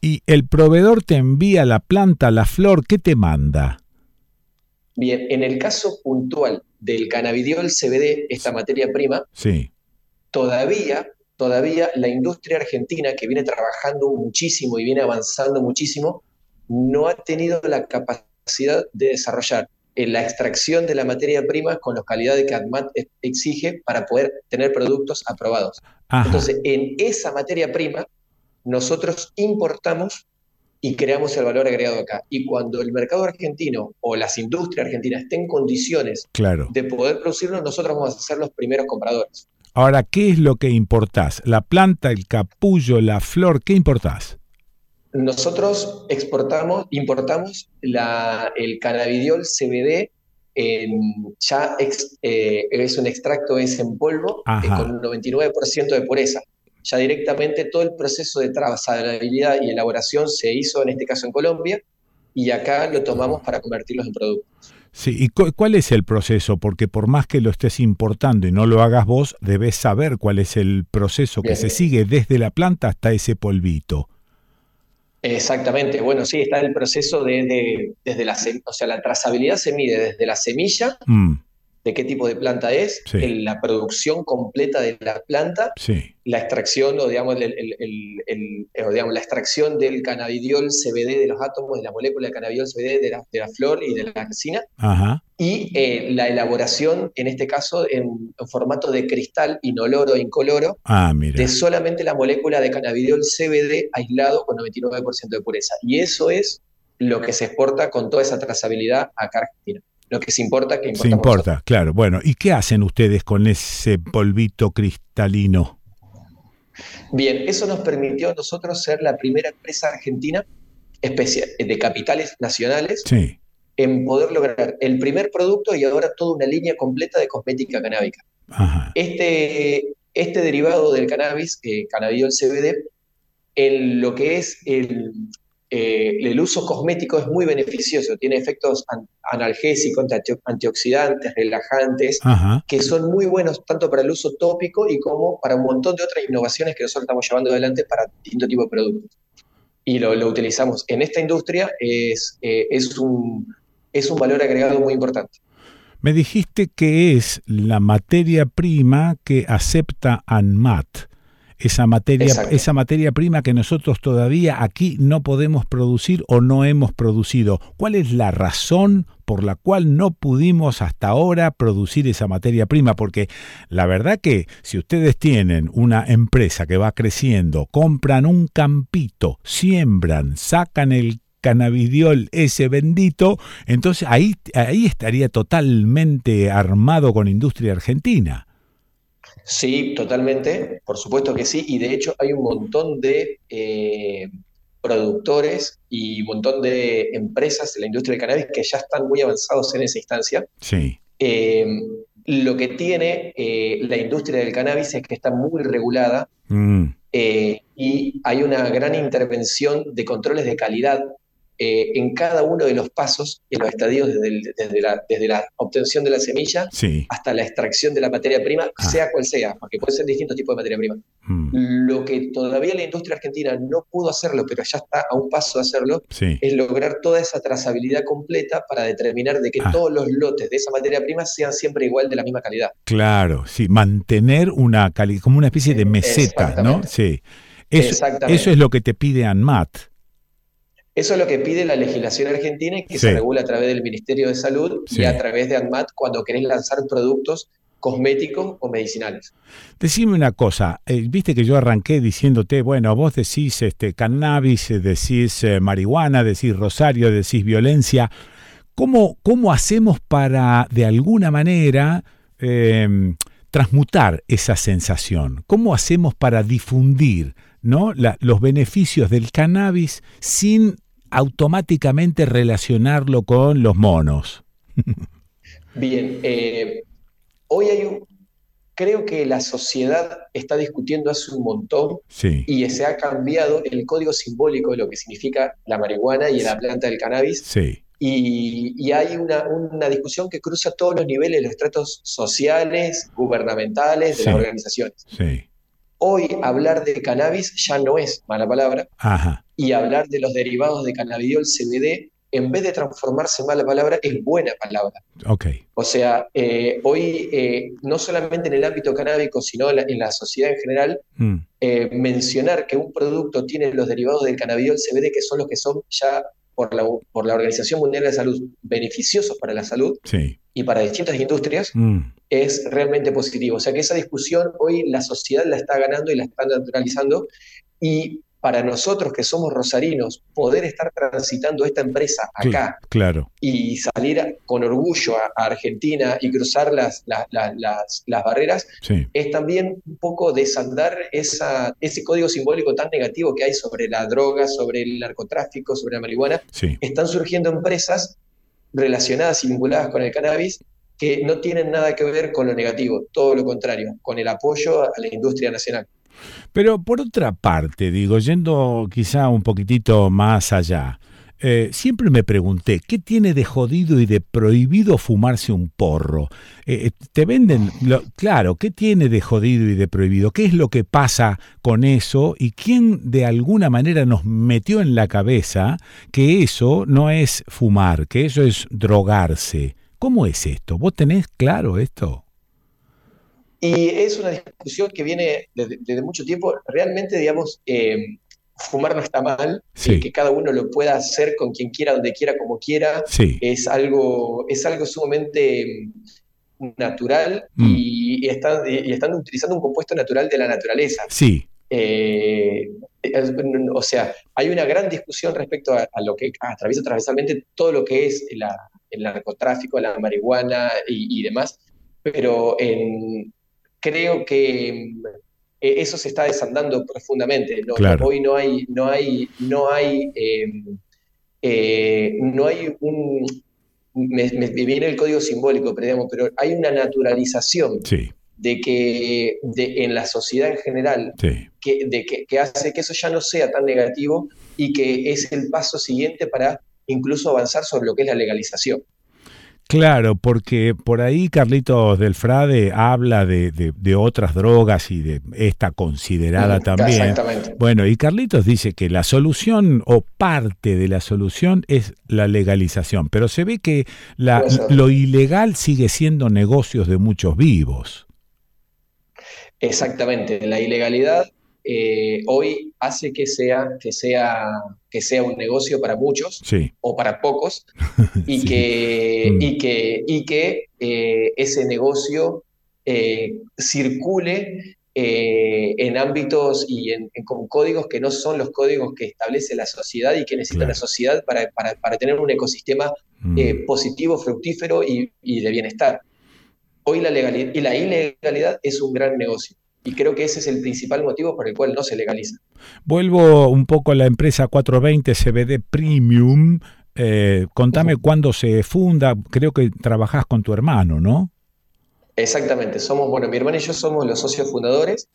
¿Y el proveedor te envía la planta, la flor, qué te manda? Bien, en el caso puntual del cannabidiol CBD, esta materia prima, sí. todavía todavía la industria argentina, que viene trabajando muchísimo y viene avanzando muchísimo, no ha tenido la capacidad de desarrollar la extracción de la materia prima con la calidad que ADMAT exige para poder tener productos aprobados. Entonces, en esa materia prima, nosotros importamos y creamos el valor agregado acá. Y cuando el mercado argentino o las industrias argentinas estén en condiciones de poder producirlo, nosotros vamos a ser los primeros compradores. Ahora, ¿qué es lo que importás? ¿La planta, el capullo, la flor? ¿Qué importás? Nosotros exportamos, importamos la, el cannabidiol CBD ya eh, es un extracto, es en polvo, con un 99% de pureza. Ya directamente todo el proceso de trazabilidad y elaboración se hizo, en este caso en Colombia, y acá lo tomamos para convertirlos en productos. Sí, ¿y cuál es el proceso? Porque por más que lo estés importando y no lo hagas vos, debes saber cuál es el proceso que se sigue desde la planta hasta ese polvito. Exactamente, bueno, sí, está el proceso de, desde la, o sea, la trazabilidad se mide desde la semilla mm de qué tipo de planta es, la producción completa de la planta, la extracción o digamos, el, digamos, la extracción del cannabidiol CBD de los átomos de la molécula de cannabidiol CBD de la, de la flor y de la resina, y eh, la elaboración, en este caso, en, formato de cristal inoloro incoloro, ah, de solamente la molécula de cannabidiol CBD aislado con 99% de pureza. Y eso es lo que se exporta con toda esa trazabilidad acá a Argentina lo que se importa que importa. Se importa, claro. Bueno, ¿y qué hacen ustedes con ese polvito cristalino? Bien, eso nos permitió a nosotros ser la primera empresa argentina de capitales nacionales en poder lograr el primer producto y ahora toda una línea completa de cosmética canábica. Este, este derivado del cannabis, eh, cannabidiol CBD, en lo que es el, eh, el uso cosmético es muy beneficioso, tiene efectos analgésicos, antioxidantes, relajantes, que son muy buenos tanto para el uso tópico y como para un montón de otras innovaciones que nosotros estamos llevando adelante para distintos tipos de productos. Y lo, utilizamos en esta industria, es, eh, es, un, es un valor agregado muy importante. Me dijiste que es la materia prima que acepta ANMAT esa materia, esa materia prima que nosotros todavía aquí no podemos producir o no hemos producido. ¿Cuál es la razón por la cual no pudimos hasta ahora producir esa materia prima? Porque la verdad que si ustedes tienen una empresa que va creciendo, compran un campito, siembran, sacan el cannabidiol ese bendito, entonces ahí, ahí estaría totalmente armado con industria argentina. Sí, totalmente, por supuesto que sí, y de hecho hay un montón de eh, productores y un montón de empresas de la industria del cannabis que ya están muy avanzados en esa instancia. Sí. Em, lo que tiene eh, la industria del cannabis es que está muy regulada mm. eh, y hay una gran intervención de controles de calidad eh, en cada uno de los pasos, en los estadios desde, la, desde la, obtención de la semilla hasta la extracción de la materia prima, ah. sea cual sea, porque puede ser distintos tipos de materia prima. Hmm. Lo que todavía la industria argentina no pudo hacerlo, pero ya está a un paso de hacerlo, es lograr toda esa trazabilidad completa para determinar de que ah. todos los lotes de esa materia prima sean siempre igual de la misma calidad. Claro, sí, mantener una calidad, como una especie de meseta, ¿no? Sí. Eso, eso es lo que te pide ANMAT. Eso es lo que pide la legislación argentina y que se regula a través del Ministerio de Salud y a través de ANMAT cuando querés lanzar productos cosméticos o medicinales. Decime una cosa, eh, viste que yo arranqué diciéndote, bueno, vos decís este cannabis, decís eh, marihuana, decís rosario, decís violencia. ¿Cómo, ¿Cómo hacemos para, de alguna manera, em, transmutar esa sensación? ¿Cómo hacemos para difundir ¿no? los beneficios del cannabis sin automáticamente relacionarlo con los monos. Bien, eh, hoy hay un, creo que la sociedad está discutiendo hace un montón y se ha cambiado el código simbólico de lo que significa la marihuana y la planta del cannabis. Sí. Y, hay una, una, discusión que cruza todos los niveles, los estratos sociales, gubernamentales, de las organizaciones. Sí. Hoy hablar de cannabis ya no es mala palabra. Y hablar de los derivados de cannabidiol CBD, en vez de transformarse en mala palabra, es buena palabra. Okay. O sea, eh, hoy eh, no solamente en el ámbito canábico, sino en la, sociedad en general, mm. eh, mencionar que un producto tiene los derivados del cannabidiol CBD, que son los que son ya por la, por la Organización Mundial de la Salud beneficiosos para la salud y para distintas industrias, mm. es realmente positivo. O sea que esa discusión hoy la sociedad la está ganando y la está naturalizando y para nosotros que somos rosarinos, poder estar transitando esta empresa acá claro. y salir con orgullo a, Argentina y cruzar las, las, las, barreras, es también un poco desandar esa, ese código simbólico tan negativo que hay sobre la droga, sobre el narcotráfico, sobre la marihuana. Están surgiendo empresas relacionadas y vinculadas con el cannabis que no tienen nada que ver con lo negativo, todo lo contrario, con el apoyo a la industria nacional. Pero por otra parte, digo, yendo quizá un poquitito más allá, eh, siempre me pregunté, ¿qué tiene de jodido y de prohibido fumarse un porro? Eh, eh, te venden, claro, ¿qué tiene de jodido y de prohibido? ¿Qué es lo que pasa con eso? ¿Y quién de alguna manera nos metió en la cabeza que eso no es fumar, que eso es drogarse? ¿Cómo es esto? ¿Vos tenés claro esto? Y es una discusión que viene desde, mucho tiempo. Realmente, digamos, fumar no está mal, que cada uno lo pueda hacer con quien quiera, donde quiera, como quiera, es, algo, es algo sumamente mm, natural mm. y, están, y, están, utilizando un compuesto natural de la naturaleza. Sí. Eh, o sea, hay una gran discusión respecto a, lo que atraviesa transversalmente todo lo que es el narcotráfico, la marihuana y, demás, pero creo que eh, eso se está desandando profundamente. Hoy no hay, no hay, no hay, em, eh, no hay un, me, viene el código simbólico, pero, pero hay una naturalización de que en la sociedad en general que, de que, hace que eso ya no sea tan negativo y que es el paso siguiente para incluso avanzar sobre lo que es la legalización. Claro, porque por ahí Carlitos del Frade habla de, de, otras drogas y de esta considerada mm, también. Exactamente. Bueno, y Carlitos dice que la solución o parte de la solución es la legalización, pero se ve que la, lo ilegal sigue siendo negocios de muchos vivos. Exactamente, la ilegalidad eh, hoy hace que sea, que, sea, que sea un negocio para muchos o para pocos *laughs* y, que, mm. y que, y que eh, ese negocio eh, circule en ámbitos y en, con códigos que no son los códigos que establece la sociedad y que necesita la sociedad para, para, tener un ecosistema mm. positivo, fructífero y, y de bienestar. Hoy la legalidad y la ilegalidad es un gran negocio. Y creo que ese es el principal motivo por el cual no se legaliza. Vuelvo un poco a la empresa 420 CBD Premium. Eh, contame cuándo se funda. Creo que trabajás con tu hermano, ¿no? Exactamente. Somos, bueno, mi hermano y yo somos los socios fundadores.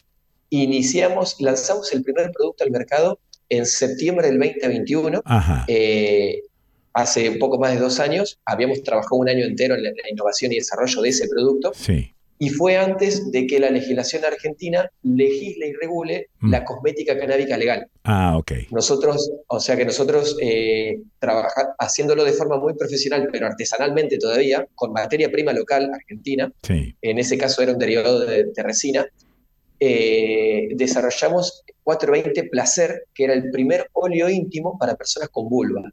Iniciamos, lanzamos el primer producto al mercado en septiembre del 2021. Eh, hace un poco más de dos años. Habíamos trabajado un año entero en la innovación y desarrollo de ese producto. Sí y fue antes de que la legislación argentina legisle y regule mm. la cosmética canábica legal. Ah, ok. Nosotros, o sea que nosotros eh, haciéndolo de forma muy profesional, pero artesanalmente todavía, con materia prima local argentina, en ese caso era un derivado de resina, eh, desarrollamos 420 Placer, que era el primer óleo íntimo para personas con vulva.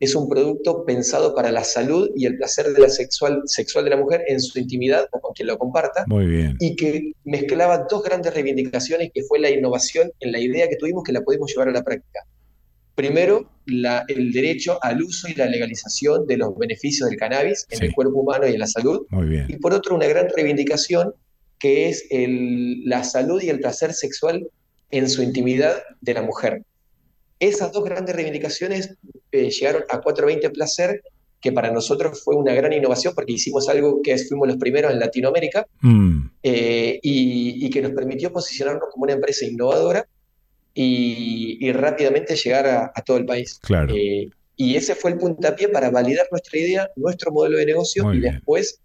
Es un producto pensado para la salud y el placer de la sexual, sexual de la mujer en su intimidad o con quien lo comparta. Muy bien. Y que mezclaba dos grandes reivindicaciones, que fue la innovación en la idea que tuvimos que la pudimos llevar a la práctica. Primero, el derecho al uso y la legalización de los beneficios del cannabis en el cuerpo humano y en la salud. Muy bien. Y por otro, una gran reivindicación que es la salud y el placer sexual en su intimidad de la mujer. Esas dos grandes reivindicaciones eh, llegaron a 420 Placer, que para nosotros fue una gran innovación porque hicimos algo que fuimos los primeros en Latinoamérica mm. eh, y, que nos permitió posicionarnos como una empresa innovadora y, rápidamente llegar a, todo el país. Claro. Eh, y ese fue el puntapié para validar nuestra idea, nuestro modelo de negocio y después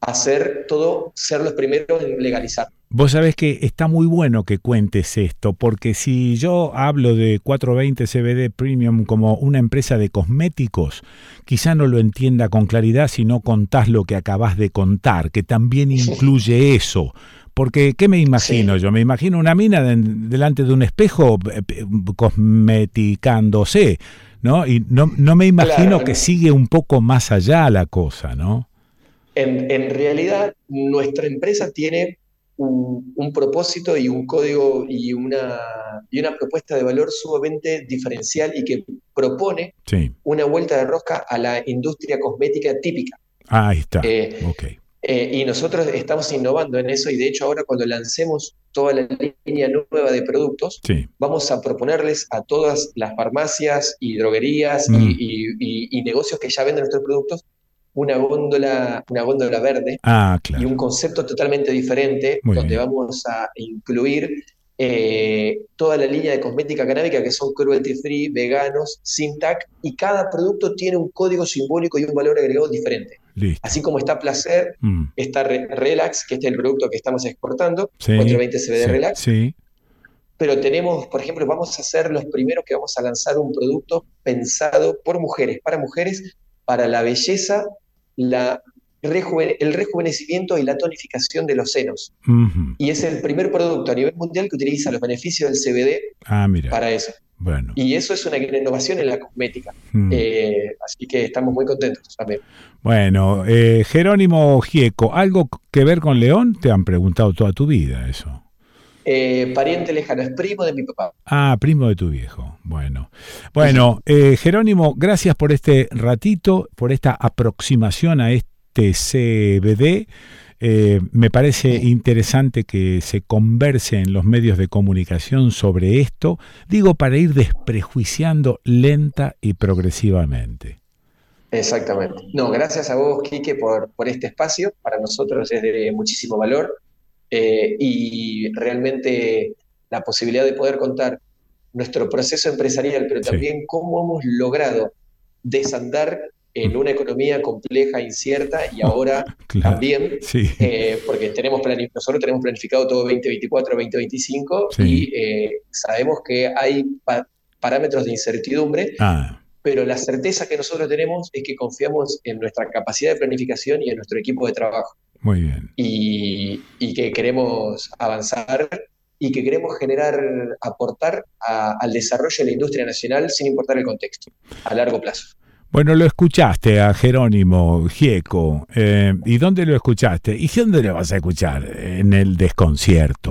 hacer todo, ser los primeros en legalizar. Vos sabés que está muy bueno que cuentes esto, porque si yo hablo de 420 CBD Premium como una empresa de cosméticos, quizá no lo entienda con claridad si no contás lo que acabas de contar, que también incluye eso. Porque, ¿qué me imagino yo? Me imagino una mina delante de un espejo eh, cosmeticándose, ¿no? Y no, no me imagino que sigue un poco más allá la cosa, ¿no? En, realidad, nuestra empresa tiene un, propósito y un código y una, y una propuesta de valor sumamente diferencial y que propone una vuelta de rosca a la industria cosmética típica. ahí está. Eh, Eh, y nosotros estamos innovando en eso y de hecho ahora cuando lancemos toda la línea nueva de productos, vamos a proponerles a todas las farmacias y droguerías mm. y, negocios que ya venden nuestros productos una góndola, una góndola verde ah, y un concepto totalmente diferente donde vamos a incluir eh, toda la línea de cosmética canábica que son cruelty free, veganos, sin TAC y cada producto tiene un código simbólico y un valor agregado diferente. Así como está Placer, mm. está Relax, que este es el producto que estamos exportando, 420 CBD Relax. Sí. Pero tenemos, por ejemplo, vamos a ser los primeros que vamos a lanzar un producto pensado por mujeres, para mujeres, para la belleza, la el rejuvenecimiento y la tonificación de los senos. Y es el primer producto a nivel mundial que utiliza los beneficios del CBD ah, para eso. Bueno. Y eso es una gran innovación en la cosmética. Mm. Eh, así que estamos muy contentos también. Bueno, eh, Jerónimo Gieco, ¿algo que ver con León? Te han preguntado toda tu vida eso. Eh, pariente lejano, es primo de mi papá. Ah, primo de tu viejo. Bueno, bueno Jerónimo, gracias por este ratito, por esta aproximación a este CBD. Eh, me parece interesante que se converse en los medios de comunicación sobre esto, digo, para ir desprejuiciando lenta y progresivamente. Exactamente. No, gracias a vos, Quique, por, por este espacio. Para nosotros es de muchísimo valor eh, y realmente la posibilidad de poder contar nuestro proceso empresarial, pero también cómo hemos logrado desandar en una economía compleja, incierta y ahora *laughs* también, eh, porque tenemos nosotros tenemos planificado todo 2024, 2025 y eh, sabemos que hay parámetros de incertidumbre, ah. pero la certeza que nosotros tenemos es que confiamos en nuestra capacidad de planificación y en nuestro equipo de trabajo. Muy bien. Y, que queremos avanzar y que queremos generar, aportar al desarrollo de la industria nacional sin importar el contexto, a largo plazo. Bueno, lo escuchaste a Jerónimo Gieco. Eh, ¿Y dónde lo escuchaste? ¿Y dónde lo vas a escuchar? En el desconcierto.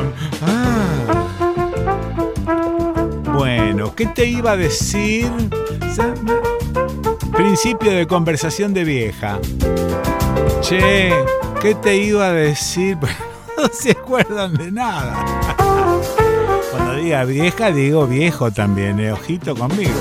¿qué te iba a decir? Principio de conversación de vieja. Che, ¿qué te iba a decir? *laughs* no se acuerdan de nada. Cuando diga vieja, digo viejo también, eh, ojito conmigo.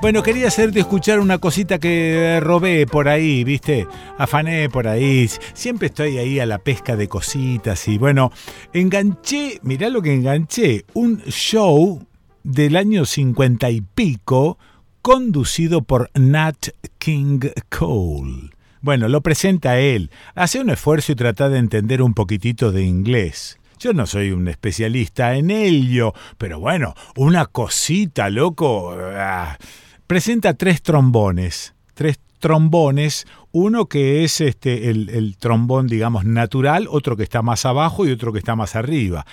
Bueno, quería hacerte escuchar una cosita que robé por ahí, ¿viste? Afané por ahí. Siempre estoy ahí a la pesca de cositas y bueno, enganché, mirá lo que enganché, un show del año cincuenta y pico conducido por Nat King Cole. Bueno, lo presenta él. Hace un esfuerzo y trata de entender un poquitito de inglés. Yo no soy un especialista en ello, pero bueno, una cosita, loco. Ah. Presenta tres trombones. Tres trombones, uno que es este, el, el trombón, digamos, natural, otro que está más abajo y otro que está más arriba.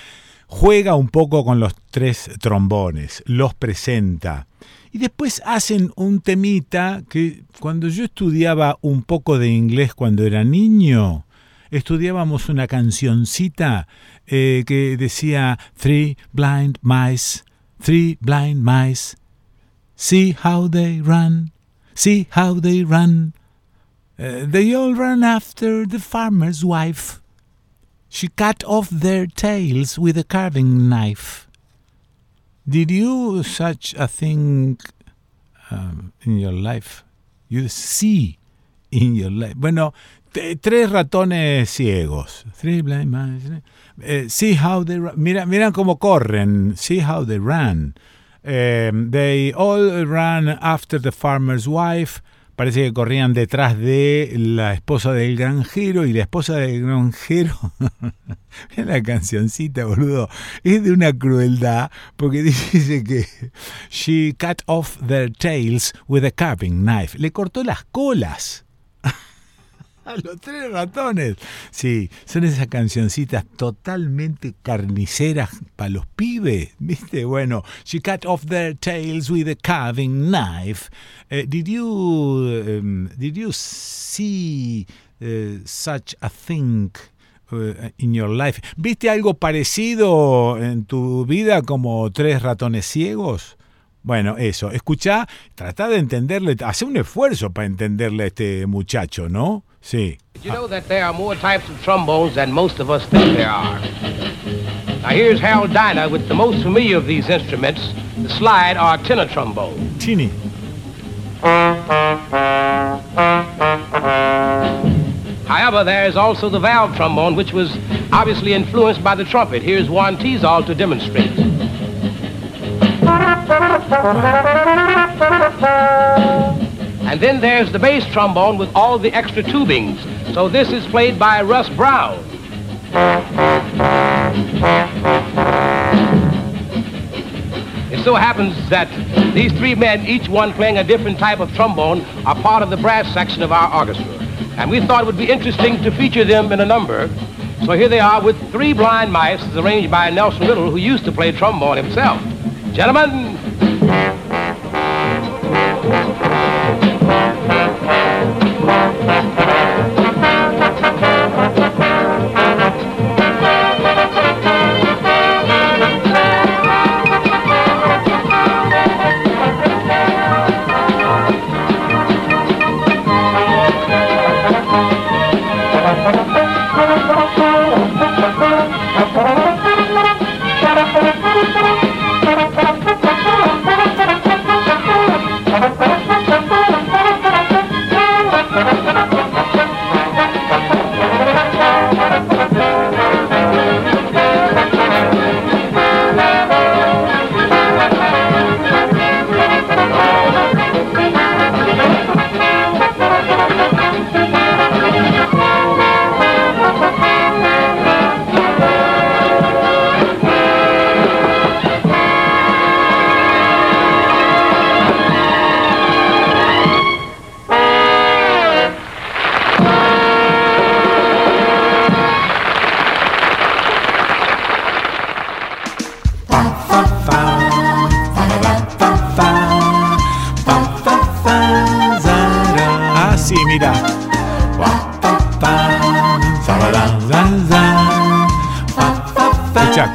Juega un poco con los tres trombones, los presenta. Y después hacen un temita que cuando yo estudiaba un poco de inglés cuando era niño, estudiábamos una cancioncita eh, que decía Three blind mice, three blind mice, see how they run, see how they run. Uh, they all run after the farmer's wife. She cut off their tails with a carving knife. Did you such a thing um, in your life? You see in your life. Bueno, tres ratones ciegos. Three blind mice. Uh, see how they. Mira, mira cómo corren. See how they run. Um, they all run after the farmer's wife, parece que corrían detrás de la esposa del granjero y la esposa del granjero, *laughs* la cancioncita, boludo, es de una crueldad porque *laughs* dice que she cut off their tails with a carving knife, le cortó las colas los tres ratones. Sí, son esas cancioncitas totalmente carniceras para los pibes, ¿viste? Bueno, she cut off their tails with a carving knife. Uh, did you um, did you see uh, such a thing? Uh, in your life. ¿Viste algo parecido en tu vida como tres ratones ciegos? Bueno, eso, escucha, trata de entenderle, hace un esfuerzo para entenderle a este muchacho, ¿no? Sí. You know that there are more types of trombones than most of us think there are. Now here's Harold Diner with the most familiar of these instruments, the slide or tenor trombone. Chini. However, there is also the valve trombone, which was obviously influenced by the trumpet. Here's Juan Tizal to demonstrate. And then there's the bass trombone with all the extra tubings. So this is played by Russ Brown. It so happens that these three men, each one playing a different type of trombone, are part of the brass section of our orchestra. And we thought it would be interesting to feature them in a number. So here they are with three blind mice, arranged by Nelson Riddle, who used to play trombone himself. Gentlemen,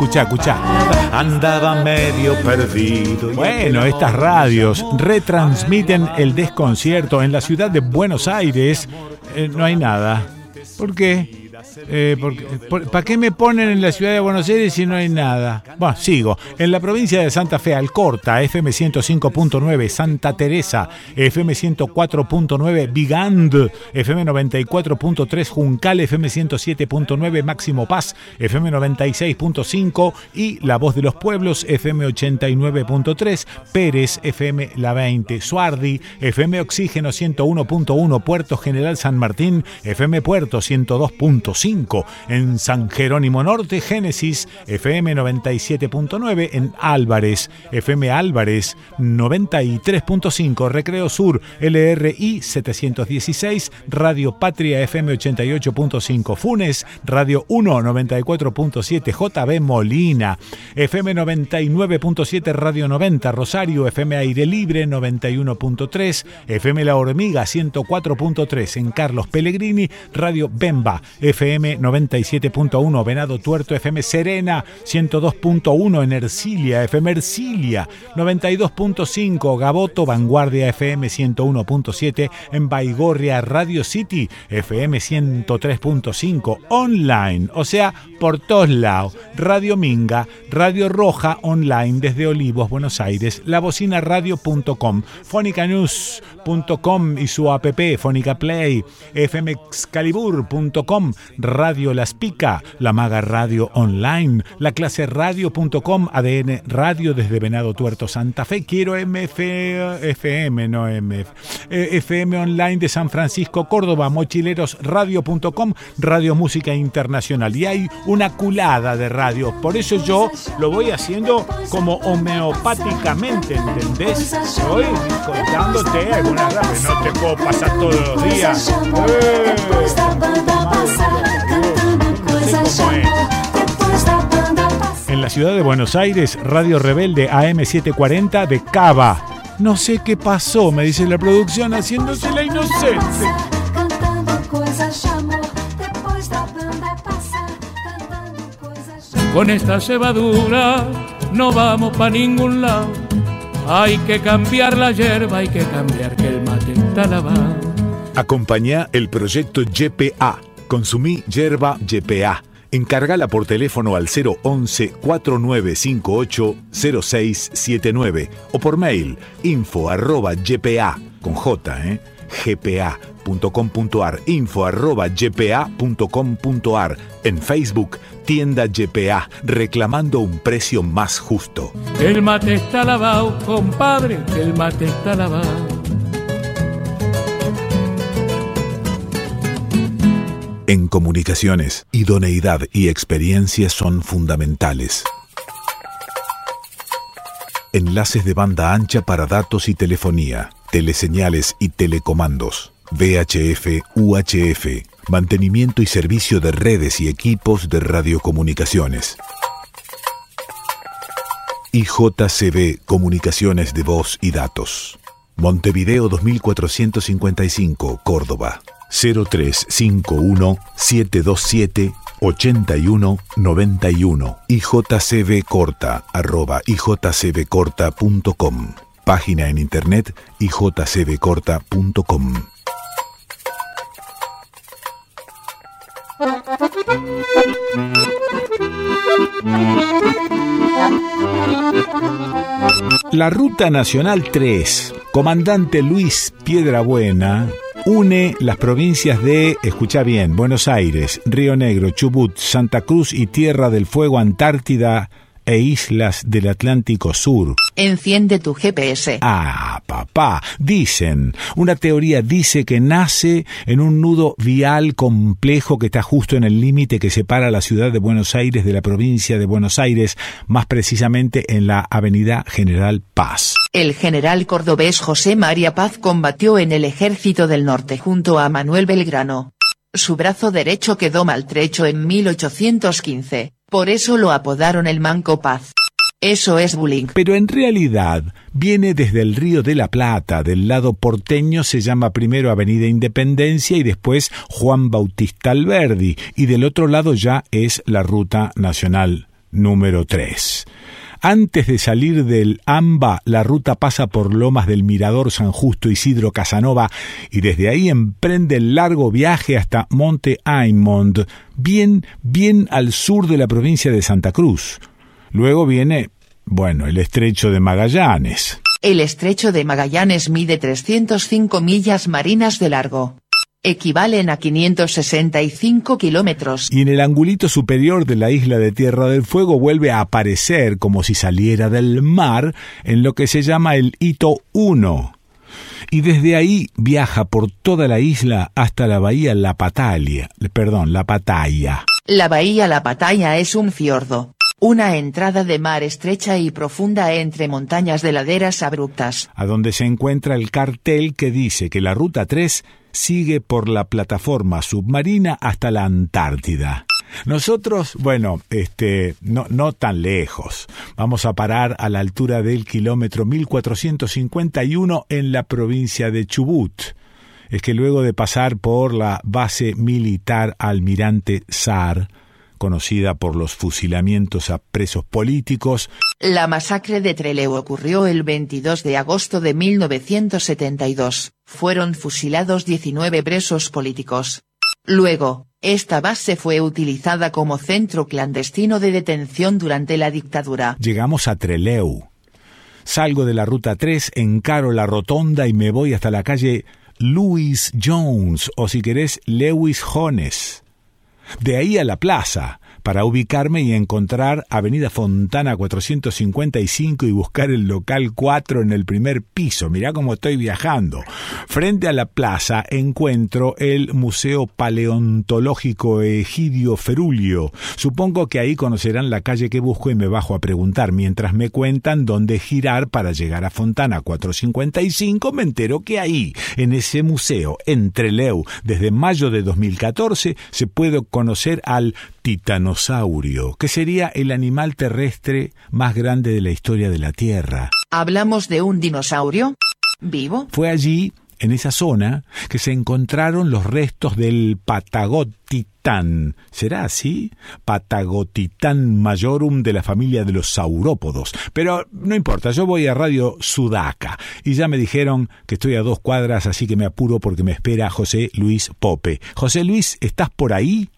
Escucha, escucha. Andaba medio perdido. Bueno, estas radios retransmiten el desconcierto en la ciudad de Buenos Aires. Eh, no hay nada. ¿Por qué? Eh, ¿Para qué me ponen en la ciudad de Buenos Aires si no hay nada? Bueno, sigo. En la provincia de Santa Fe, Alcorta, FM 105.9, Santa Teresa, FM 104.9, Vigand, FM 94.3, Juncal, FM 107.9, Máximo Paz, FM 96.5 y La Voz de los Pueblos, FM 89.3, Pérez, FM La 20, Suardi, FM Oxígeno 101.1, Puerto General San Martín, FM Puerto 102.5, en San Jerónimo Norte, Génesis, FM 97.9, en Álvarez, FM Álvarez 93.5, Recreo Sur, LRI 716, Radio Patria FM 88.5, Funes, Radio 1 94.7, JB Molina, FM 99.7, Radio 90, Rosario, FM Aire Libre 91.3, FM La Hormiga 104.3, en Carlos Pellegrini, Radio Bemba, FM 97.1, Venado Tuerto, FM Serena 102.1, en Ercilia, FM Ercilia 92.5, Gaboto, Vanguardia FM 101.7, en Baigorria, Radio City, FM 103.5, online, o sea, por todos lados, Radio Minga, Radio Roja, online desde Olivos, Buenos Aires, labocinaradio.com, fonicanews.com y su app, Fónica Play, fmexcalibur.com, Radio Las Pica, La Maga Radio Online, La Clase Radio.com, ADN Radio desde Venado Tuerto Santa Fe, Quiero MF, FM, no MF, eh, FM Online de San Francisco, Córdoba, Mochileros Radio.com, Radio Música Internacional. Y hay una culada de radios, por eso yo lo voy haciendo como homeopáticamente, ¿entendés? Estoy contándote algunas no te puedo pasar todos los días. En la ciudad de Buenos Aires, Radio Rebelde AM740 de Cava. No sé qué pasó, me dice la producción, haciéndose la inocente. Con esta cebadura no vamos para ningún lado hay que cambiar la hierba, hay que cambiar que el mate está lavado. Acompañá el proyecto YPA. Consumí yerba YPA. Encárgala por teléfono al 011 4958 0679 o por mail info arroba ypa con J, ¿eh? gpa.com.ar info arroba gpa.com.ar en Facebook tienda GPA reclamando un precio más justo. El mate está lavado, compadre, el mate está lavado. En comunicaciones, idoneidad y experiencia son fundamentales. Enlaces de banda ancha para datos y telefonía, teleseñales y telecomandos, VHF, UHF, mantenimiento y servicio de redes y equipos de radiocomunicaciones. IJCB Comunicaciones de Voz y Datos. Montevideo 2455, Córdoba. 0351 727 8191 ijcbcorta arroba ijcbcorta.com Página en internet ijcbcorta.com La Ruta Nacional 3, comandante Luis Piedrabuena, une las provincias de, escucha bien, Buenos Aires, Río Negro, Chubut, Santa Cruz y Tierra del Fuego, Antártida, e islas del Atlántico Sur. Enciende tu GPS. Ah, papá. Dicen, una teoría dice que nace en un nudo vial complejo que está justo en el límite que separa la ciudad de Buenos Aires de la provincia de Buenos Aires, más precisamente en la Avenida General Paz. El general cordobés José María Paz combatió en el Ejército del Norte junto a Manuel Belgrano. Su brazo derecho quedó maltrecho en 1815. Por eso lo apodaron el Manco Paz. Eso es bullying. Pero en realidad viene desde el Río de la Plata. Del lado porteño se llama primero Avenida Independencia y después Juan Bautista Alberdi. Y del otro lado ya es la Ruta Nacional número 3. Antes de salir del AMBA, la ruta pasa por Lomas del Mirador San Justo Isidro Casanova y desde ahí emprende el largo viaje hasta Monte Aymond, bien, bien al sur de la provincia de Santa Cruz. Luego viene, bueno, el estrecho de Magallanes. El estrecho de Magallanes mide 305 millas marinas de largo equivalen a 565 kilómetros. Y en el angulito superior de la isla de Tierra del Fuego vuelve a aparecer como si saliera del mar en lo que se llama el hito 1. Y desde ahí viaja por toda la isla hasta la bahía La Patalia, perdón, La Pataya. La bahía La Pataya es un fiordo, una entrada de mar estrecha y profunda entre montañas de laderas abruptas. A donde se encuentra el cartel que dice que la Ruta 3 sigue por la plataforma submarina hasta la Antártida. Nosotros, bueno, este, no, no tan lejos. Vamos a parar a la altura del kilómetro 1451 en la provincia de Chubut. Es que luego de pasar por la base militar Almirante Sar, conocida por los fusilamientos a presos políticos. La masacre de Trelew ocurrió el 22 de agosto de 1972. Fueron fusilados 19 presos políticos. Luego, esta base fue utilizada como centro clandestino de detención durante la dictadura. Llegamos a Trelew. Salgo de la ruta 3, encaro la rotonda y me voy hasta la calle Louis Jones, o si querés, Lewis Jones De ahí a la plaza, para ubicarme y encontrar Avenida Fontana 455 y buscar el local 4 en el primer piso. Mirá cómo estoy viajando. Frente a la plaza encuentro el Museo Paleontológico Egidio Ferulio. Supongo que ahí conocerán la calle que busco y me bajo a preguntar. Mientras me cuentan dónde girar para llegar a Fontana 455, me entero que ahí, en ese museo, entre Leu, desde mayo de 2014, se puede conocer al titanosaurio, que sería el animal terrestre más grande de la historia de la Tierra. ¿Hablamos de un dinosaurio? ¿Vivo? Fue allí, en esa zona, que se encontraron los restos del Patagotitán. ¿Será así? Patagotitán majorum de la familia de los saurópodos. Pero no importa, yo voy a Radio Sudaca y ya me dijeron que estoy a dos cuadras, así que me apuro porque me espera José Luis Pope. José Luis, ¿estás por ahí?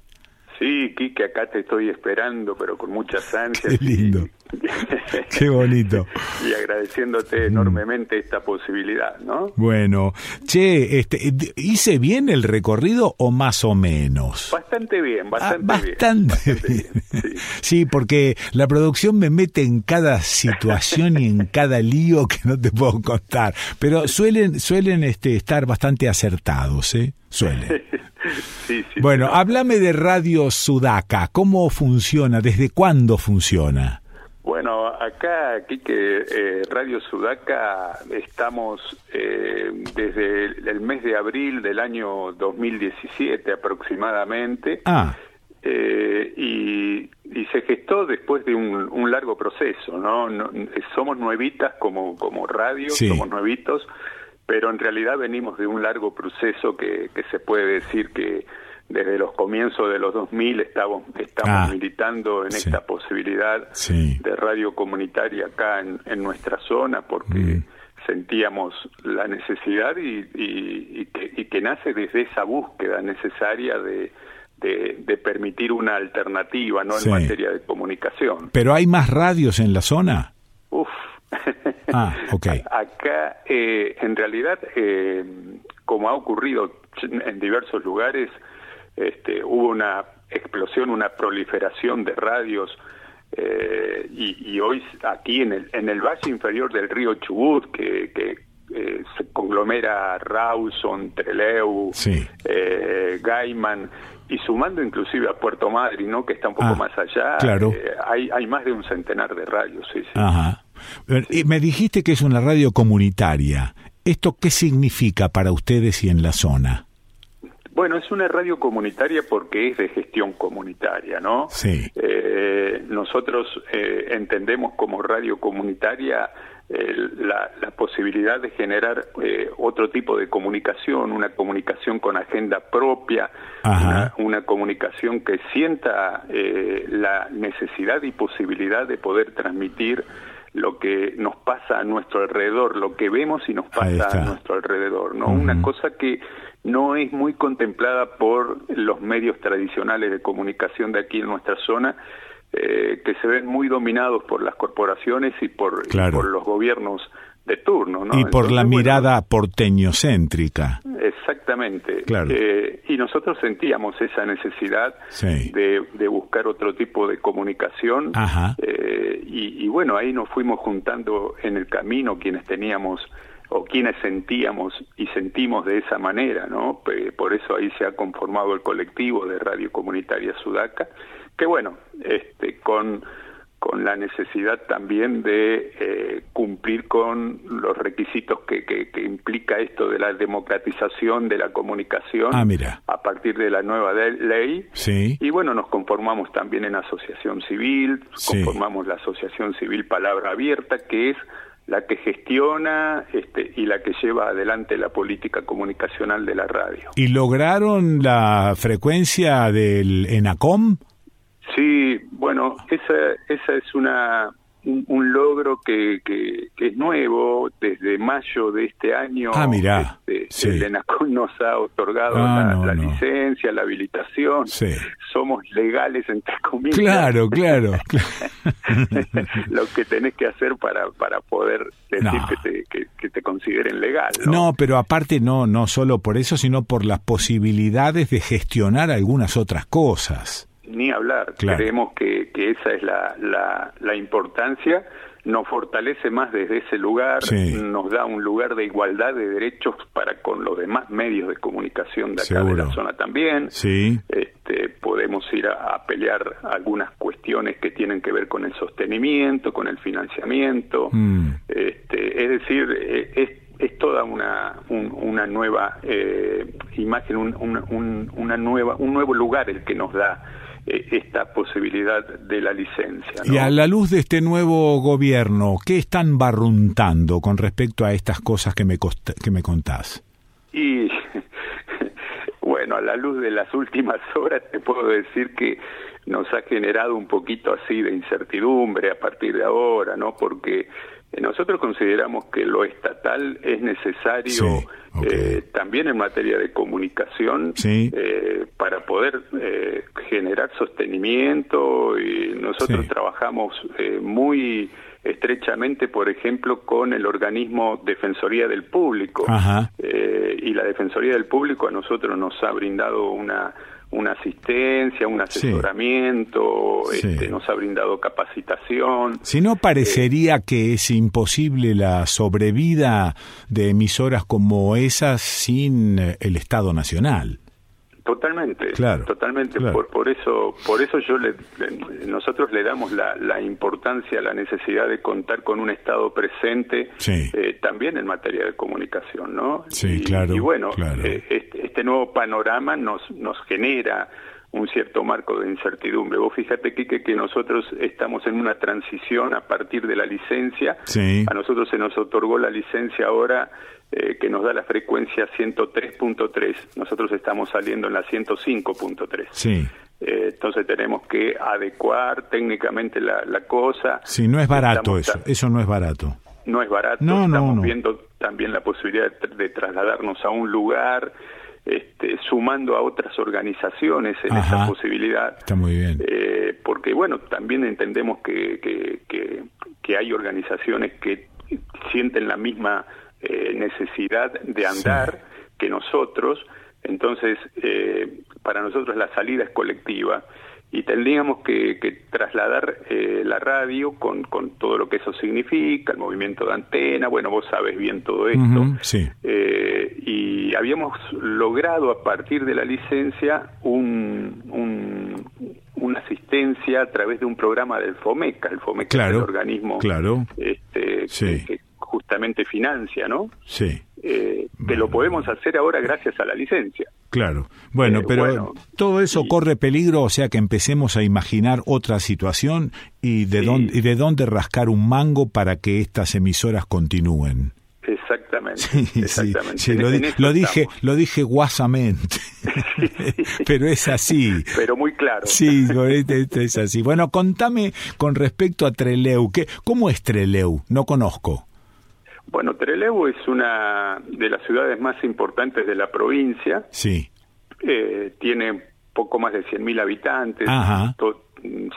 Sí, Quique, acá te estoy esperando, pero con muchas *laughs* ansias. Qué lindo. *laughs* Qué bonito. y agradeciéndote mm. enormemente esta posibilidad, ¿no? Bueno, che, este, ¿hice bien el recorrido o más o menos? Bastante bien, bastante, ah, bastante bien. Sí. porque la producción me mete en cada situación y en cada lío que no te puedo contar, pero suelen suelen este estar bastante acertados, ¿eh? Suelen. *laughs* Sí, sí, bueno, háblame de Radio Sudaca. ¿Cómo funciona? ¿Desde cuándo funciona? Bueno, acá, aquí que eh, Radio Sudaca estamos eh, desde el, mes de abril del año 2017 aproximadamente. Ah. Eh, y, se gestó después de un, largo proceso, ¿no? Somos nuevitas como, como radio, somos nuevitos, pero en realidad venimos de un largo proceso que, que se puede decir que desde los comienzos de los 2000 estamos, estamos ah. militando en esta posibilidad de radio comunitaria acá en, nuestra zona porque mm. sentíamos la necesidad y, y, que, nace desde esa búsqueda necesaria de, de, permitir una alternativa no en materia de comunicación. ¿Pero hay más radios en la zona? Uf. Ah, okay. *laughs* Acá, eh, en realidad, eh, como ha ocurrido en diversos lugares, este, hubo una explosión, una proliferación de radios eh, y, hoy aquí en el, en el valle inferior del río Chubut, que, eh, se conglomera Rawson, Treleu, eh, Gaiman, y sumando inclusive a Puerto Madryn, ¿no? que está un poco ah, más allá, hay, hay más de un centenar de radios. Sí, sí. Me dijiste que es una radio comunitaria. ¿Esto qué significa para ustedes y en la zona? Bueno, es una radio comunitaria porque es de gestión comunitaria, ¿no? Sí. Eh, nosotros eh, entendemos como radio comunitaria la, posibilidad de generar eh, otro tipo de comunicación, una comunicación con agenda propia, una, comunicación que sienta la necesidad y posibilidad de poder transmitir lo que nos pasa a nuestro alrededor, lo que vemos y nos pasa a nuestro alrededor, ¿no? Una cosa que no es muy contemplada por los medios tradicionales de comunicación de aquí en nuestra zona, eh, que se ven muy dominados por las corporaciones y por, por los gobiernos de turno. ¿no? Y por la mirada porteñocéntrica. Exactamente. Claro. Eh, y nosotros sentíamos esa necesidad de, de, buscar otro tipo de comunicación. Eh, y, y, bueno, ahí nos fuimos juntando en el camino quienes teníamos o quienes sentíamos y sentimos de esa manera, ¿no? Por eso ahí se ha conformado el colectivo de Radio Comunitaria Sudaca, que bueno, este, con, con la necesidad también de eh, cumplir con los requisitos que, que, implica esto de la democratización de la comunicación ah, mira. a partir de la nueva ley. Sí. Y bueno, nos conformamos también en asociación civil, conformamos la asociación civil Palabra Abierta, que es la que gestiona este, y la que lleva adelante la política comunicacional de la radio. ¿Y lograron la frecuencia del ENACOM? Sí, bueno, esa, esa es una, un, logro que, que, es nuevo desde mayo de este año. Ah, mira. Este, El ENACON nos ha otorgado ah, la, licencia, la habilitación. Somos legales, entre comillas. Claro, *laughs* claro. Lo que tenés que hacer para, para poder decir que, te, que, te consideren legal. ¿no? pero aparte no, no solo por eso, sino por las posibilidades de gestionar algunas otras cosas. Ni hablar. Creemos que, que esa es la, la, la importancia nos fortalece más desde ese lugar, nos da un lugar de igualdad de derechos para con los demás medios de comunicación de acá de la zona también. Sí. Este, podemos ir a, pelear algunas cuestiones que tienen que ver con el sostenimiento, con el financiamiento. Mm. Este, es decir, eh, es, es toda una, una nueva eh, imagen, un, una nueva, un nuevo lugar el que nos da esta posibilidad de la licencia. Y a la luz de este nuevo gobierno, ¿qué están barruntando con respecto a estas cosas que me, que me contás? Y *laughs* bueno, a la luz de las últimas *laughs* horas te puedo decir que nos ha generado un poquito así de incertidumbre a partir de ahora, ¿no? Porque eh, nosotros consideramos que lo estatal es necesario eh, también en materia de comunicación eh, para poder generar sostenimiento y nosotros trabajamos muy estrechamente, por ejemplo, con el organismo Defensoría del Público. Y la Defensoría del Público a nosotros nos ha brindado una una asistencia, un asesoramiento, este, nos ha brindado capacitación. Si no, parecería que es imposible la sobrevida de emisoras como esas sin el Estado Nacional. Totalmente, claro, totalmente. Por, por eso, por eso yo le, nosotros le damos la, la, importancia, la necesidad de contar con un Estado presente, eh, también en materia de comunicación, ¿no? Sí, claro. Y bueno, eh, este, este, nuevo panorama nos nos genera un cierto marco de incertidumbre. Vos fíjate, Quique, que nosotros estamos en una transición a partir de la licencia. A nosotros se nos otorgó la licencia ahora eh, que nos da la frecuencia 103.3. Nosotros estamos saliendo en la 105.3. Sí. Eh, entonces tenemos que adecuar técnicamente la, cosa. Sí, no es barato eso, eso no es barato. No es barato, no, estamos viendo también la posibilidad de, trasladarnos a un lugar, este, sumando a otras organizaciones en esa posibilidad. Está muy bien. Eh, porque, bueno, también entendemos que, que, que, que hay organizaciones que sienten la misma eh, necesidad de andar que nosotros, entonces eh, para nosotros la salida es colectiva y tendríamos que, trasladar eh, la radio con, con, todo lo que eso significa, el movimiento de antena, bueno, vos sabes bien todo esto. y habíamos logrado a partir de la licencia un, una asistencia a través de un programa del FOMECA, el FOMECA es el organismo claro. este, que, justamente financia, ¿no? Sí. Eh, que lo podemos hacer ahora gracias a la licencia. Claro. Bueno, eh, pero todo eso corre peligro, o sea que empecemos a imaginar otra situación y de dónde y de dónde rascar un mango para que estas emisoras continúen. Exactamente. exactamente. lo, dije, lo dije guasamente, *laughs* pero es así. Pero muy claro. Sí, es así. Bueno, contame con respecto a Treleu, ¿qué, ¿cómo es Treleu? No conozco. Bueno, Trelew es una de las ciudades más importantes de la provincia. Sí. Eh, tiene poco más de 100.000 habitantes.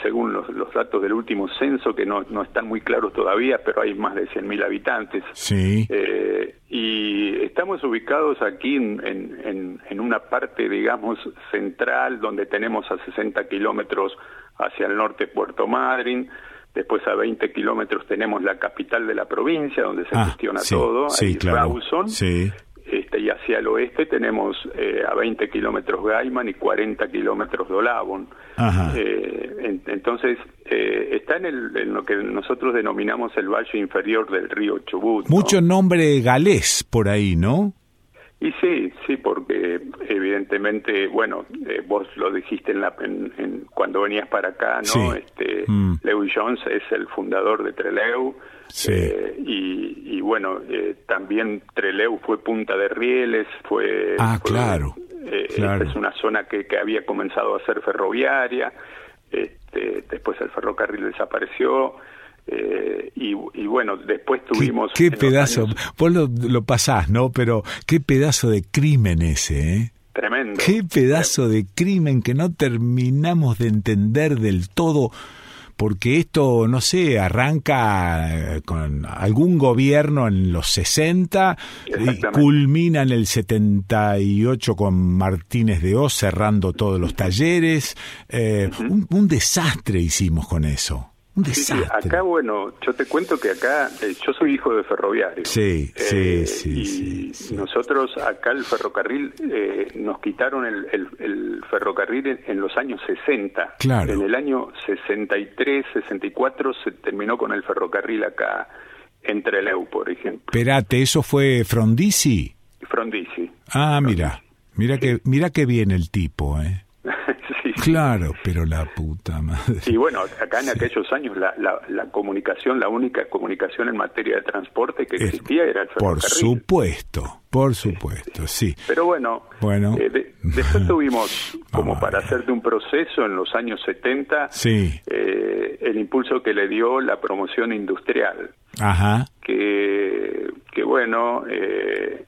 según los, datos del último censo, que no, no están muy claros todavía, pero hay más de 100.000 habitantes. Sí. Eh, y estamos ubicados aquí en, en, en, una parte, digamos, central, donde tenemos a 60 kilómetros hacia el norte Puerto Madryn, Después a 20 kilómetros tenemos la capital de la provincia, donde se ah, gestiona todo, sí, claro, Sí. Este, y hacia el oeste tenemos eh, a 20 kilómetros Gaiman y 40 kilómetros Dolavon. Eh, entonces, eh, está en, el, en, lo que nosotros denominamos el valle inferior del río Chubut. Mucho nombre galés por ahí, ¿no? Y sí, sí, porque evidentemente, bueno, eh, vos lo dijiste en la, en, cuando venías para acá, ¿no? Este, mm. Lewis Jones es el fundador de Treleu. Sí. Eh, y, bueno, eh, también Treleu fue punta de rieles, fue... Ah, claro, Es una zona que, que había comenzado a ser ferroviaria, este, después el ferrocarril desapareció. Eh, y, bueno, después tuvimos... Qué, pedazo, vos lo, lo, pasás, ¿no? Pero qué pedazo de crimen ese, ¿eh? Tremendo. Qué pedazo de crimen que no terminamos de entender del todo porque esto, no sé, arranca eh, con algún gobierno en los 60 y culmina en el 78 con Martínez de Oz cerrando todos los talleres. Eh, un desastre hicimos con eso. Sí, acá, bueno, yo te cuento que acá, eh, yo soy hijo de ferroviario. Sí, sí, eh, sí, y Nosotros acá el ferrocarril, eh, nos quitaron el, ferrocarril en, los años 60. Claro. En el año 63, 64 se terminó con el ferrocarril acá entre Leu, por ejemplo. Espérate, ¿eso fue Frondizi? Frondizi. Ah, mira, mira que, mira que bien el tipo, ¿eh? Claro, pero la puta madre. Y bueno, acá en aquellos años la, la, comunicación, la única comunicación en materia de transporte que existía era el ferrocarril. Por supuesto, por supuesto, sí. Pero bueno, bueno. Eh, después *laughs* tuvimos, como para hacerte un proceso en los años 70, sí. Eh, el impulso que le dio la promoción industrial. Ajá. Que, que bueno, eh,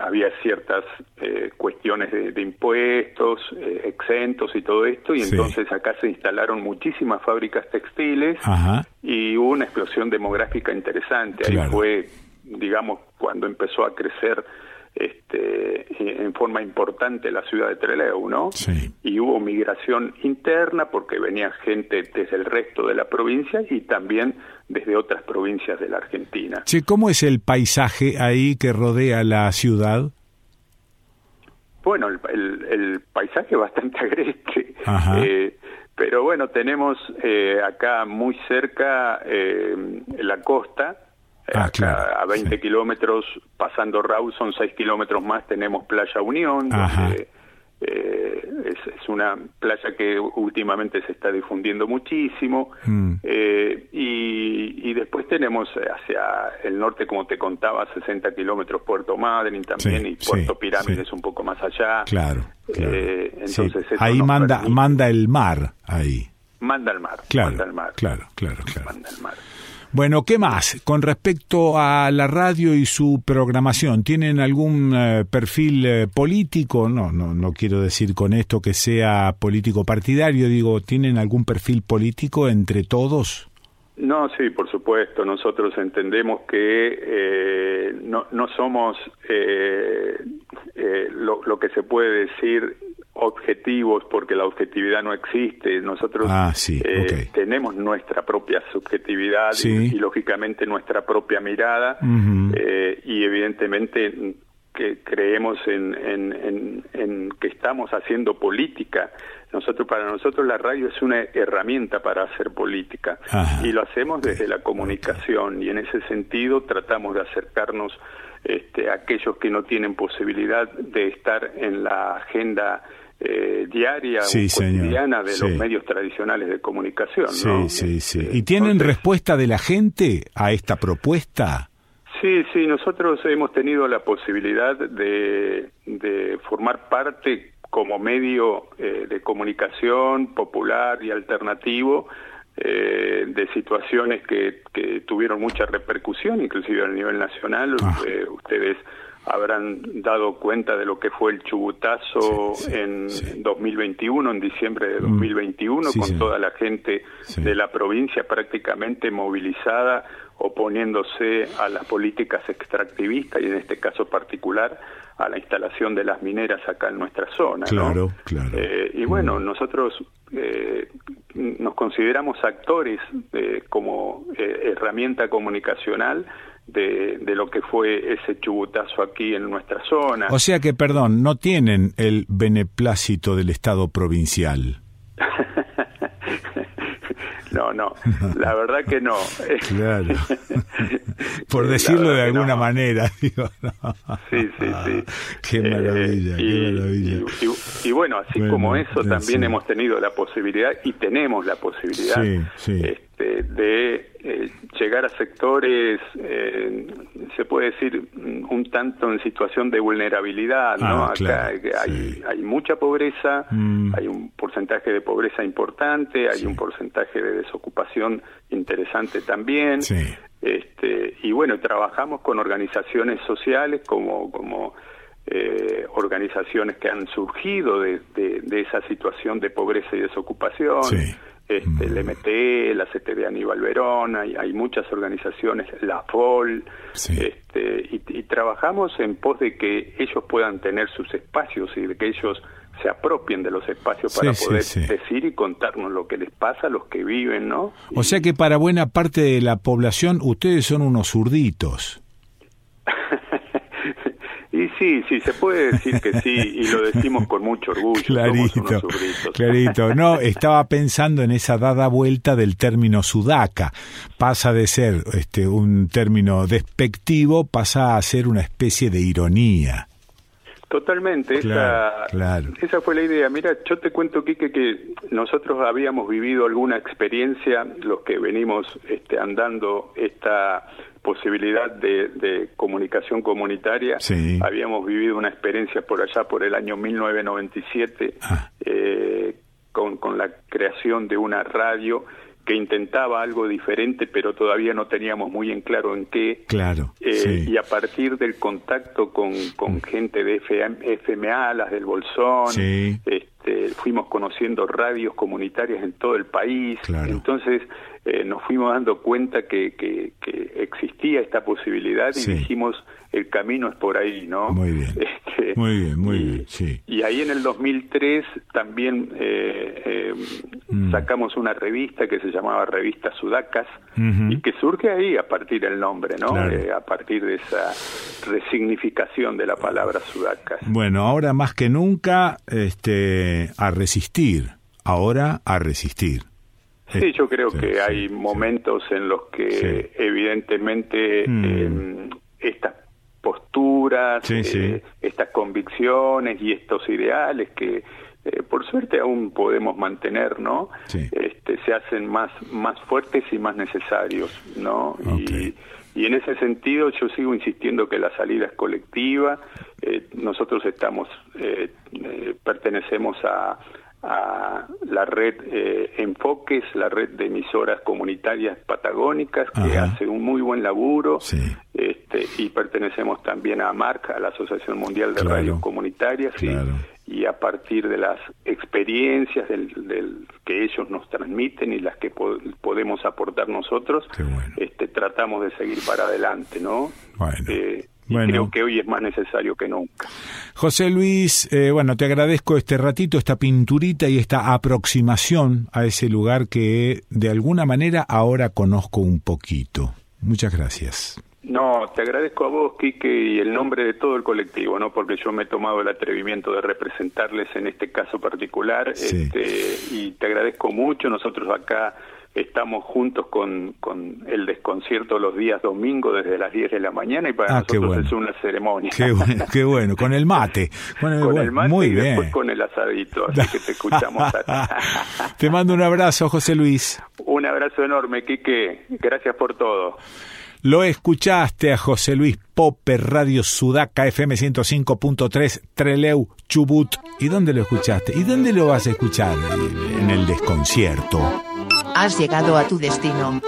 había ciertas eh, cuestiones de, impuestos, eh, exentos y todo esto, y entonces acá se instalaron muchísimas fábricas textiles y hubo una explosión demográfica interesante. Ahí fue, digamos, cuando empezó a crecer este, en forma importante la ciudad de Trelew, ¿no? Y hubo migración interna porque venía gente desde el resto de la provincia y también desde otras provincias de la Argentina. Che, ¿cómo es el paisaje ahí que rodea la ciudad? Bueno, el, paisaje es bastante *laughs* agreste. Eh, pero bueno, tenemos eh, acá muy cerca eh, la costa, Ah, a 20 kilómetros, pasando Rawson, 6 kilómetros más, tenemos Playa Unión, eh, es, una playa que últimamente se está difundiendo muchísimo. Mm. Eh, y, después tenemos hacia el norte, como te contaba, 60 kilómetros Puerto Madryn también, y Puerto Pirámides un poco más allá. Claro. Eh, entonces ahí manda, manda el mar, ahí. Manda el mar. Claro, manda el mar. claro, claro, claro. Manda el mar. Bueno, ¿qué más? Con respecto a la radio y su programación, ¿tienen algún eh, perfil eh, político? No, no, no quiero decir con esto que sea político partidario, digo, ¿tienen algún perfil político entre todos? No, sí, por supuesto. Nosotros entendemos que eh, no, no somos lo, lo, que se puede decir objetivos porque la objetividad no existe. Nosotros ah, eh, tenemos nuestra propia subjetividad y, lógicamente nuestra propia mirada eh, y evidentemente que creemos en, en, en, que estamos haciendo política. Nosotros para nosotros la radio es una herramienta para hacer política y lo hacemos desde la comunicación y en ese sentido tratamos de acercarnos este, a aquellos que no tienen posibilidad de estar en la agenda eh, diaria o cotidiana de los medios tradicionales de comunicación. Sí, sí, sí. ¿Y tienen respuesta de la gente a esta propuesta? Sí, sí, nosotros hemos tenido la posibilidad de, de formar parte como medio eh, de comunicación popular y alternativo eh, de situaciones que, que, tuvieron mucha repercusión, inclusive a nivel nacional. Ah. ustedes habrán dado cuenta de lo que fue el chubutazo en 2021, en diciembre de 2021, mm. con toda la gente de la provincia prácticamente movilizada, oponiéndose a las políticas extractivistas y en este caso particular a la instalación de las mineras acá en nuestra zona. Claro, claro. Eh, y bueno, mm. nosotros eh, nos consideramos actores eh, como herramienta comunicacional de, de, lo que fue ese chubutazo aquí en nuestra zona. O sea que, perdón, no tienen el beneplácito del Estado provincial. *laughs* no, no, la verdad que no. *laughs* Claro. *laughs* Por decirlo de alguna manera. Digo, Sí, sí, sí. Qué maravilla, y, qué maravilla. Y, bueno, así como eso, también hemos tenido la posibilidad y tenemos la posibilidad este, de eh, llegar a sectores, eh, se puede decir, un tanto en situación de vulnerabilidad, ¿no? Ah, Acá hay, hay, mucha pobreza, mm. hay un porcentaje de pobreza importante, hay un porcentaje de desocupación interesante también. Este, y bueno, trabajamos con organizaciones sociales como, como eh, organizaciones que han surgido de, esa situación de pobreza y desocupación. Este, el MT, la CTD Aníbal Verón, hay, hay muchas organizaciones, la FOL, este, y, y, trabajamos en pos de que ellos puedan tener sus espacios y de que ellos se apropien de los espacios para poder decir y contarnos lo que les pasa a los que viven, ¿no? O sea que para buena parte de la población ustedes son unos zurditos. *laughs* Sí, sí, se puede decir que sí, y lo decimos con mucho orgullo. Clarito, clarito. No, estaba pensando en esa dada vuelta del término sudaca. Pasa de ser este, un término despectivo, pasa a ser una especie de ironía. Totalmente, esa, esa fue la idea. Mira, yo te cuento, Quique, que nosotros habíamos vivido alguna experiencia, los que venimos este, andando esta posibilidad de, comunicación comunitaria. Habíamos vivido una experiencia por allá, por el año 1997, ah. eh, con, con la creación de una radio que intentaba algo diferente, pero todavía no teníamos muy en claro en qué. Claro. Eh, y a partir del contacto con, con mm. gente de FMA, las del Bolsón, este, fuimos conociendo radios comunitarias en todo el país. Entonces eh, nos fuimos dando cuenta que, que, existía esta posibilidad y dijimos el camino es por ahí, ¿no? Muy bien. *laughs* Este, muy bien, muy bien, sí. Y ahí en el 2003 también eh, eh, mm. sacamos una revista que se llamaba Revista Sudacas y que surge ahí a partir del nombre, ¿no? Eh, a partir de esa resignificación de la palabra Sudacas. Bueno, ahora más que nunca este, a resistir, ahora a resistir. Sí, yo creo que hay momentos en los que evidentemente mm. em, estas posturas, eh, estas convicciones y estos ideales que eh, por suerte aún podemos mantener, ¿no? Este, se hacen más más fuertes y más necesarios, ¿no? Y, y, en ese sentido yo sigo insistiendo que la salida es colectiva. Eh, nosotros estamos pertenecemos a a la red eh, Enfoques, la red de emisoras comunitarias patagónicas, que hace un muy buen laburo, este, y pertenecemos también a MARC, a la Asociación Mundial de Radios Comunitarias, y, a partir de las experiencias del, que ellos nos transmiten y las que podemos aportar nosotros, este, tratamos de seguir para adelante, ¿no? Eh, creo que hoy es más necesario que nunca. José Luis, eh, bueno, te agradezco este ratito, esta pinturita y esta aproximación a ese lugar que de alguna manera ahora conozco un poquito. Muchas gracias. No, te agradezco a vos, Quique, y el nombre de todo el colectivo, ¿no? Porque yo me he tomado el atrevimiento de representarles en este caso particular, este, y te agradezco mucho. Nosotros acá estamos juntos con, con el desconcierto los días domingos desde las 10 de la mañana y para ah, nosotros es una ceremonia. Qué bueno, qué bueno, con el mate. Con el, mate muy y bien. después con el asadito, así que te escuchamos. *laughs* te mando un abrazo, José Luis. Un abrazo enorme, Quique. Gracias por todo. Lo escuchaste a José Luis Popper, Radio Sudaca, FM 105.3, Treleu, Chubut. ¿Y dónde lo escuchaste? ¿Y dónde lo vas a escuchar? En el desconcierto. Has llegado a tu destino.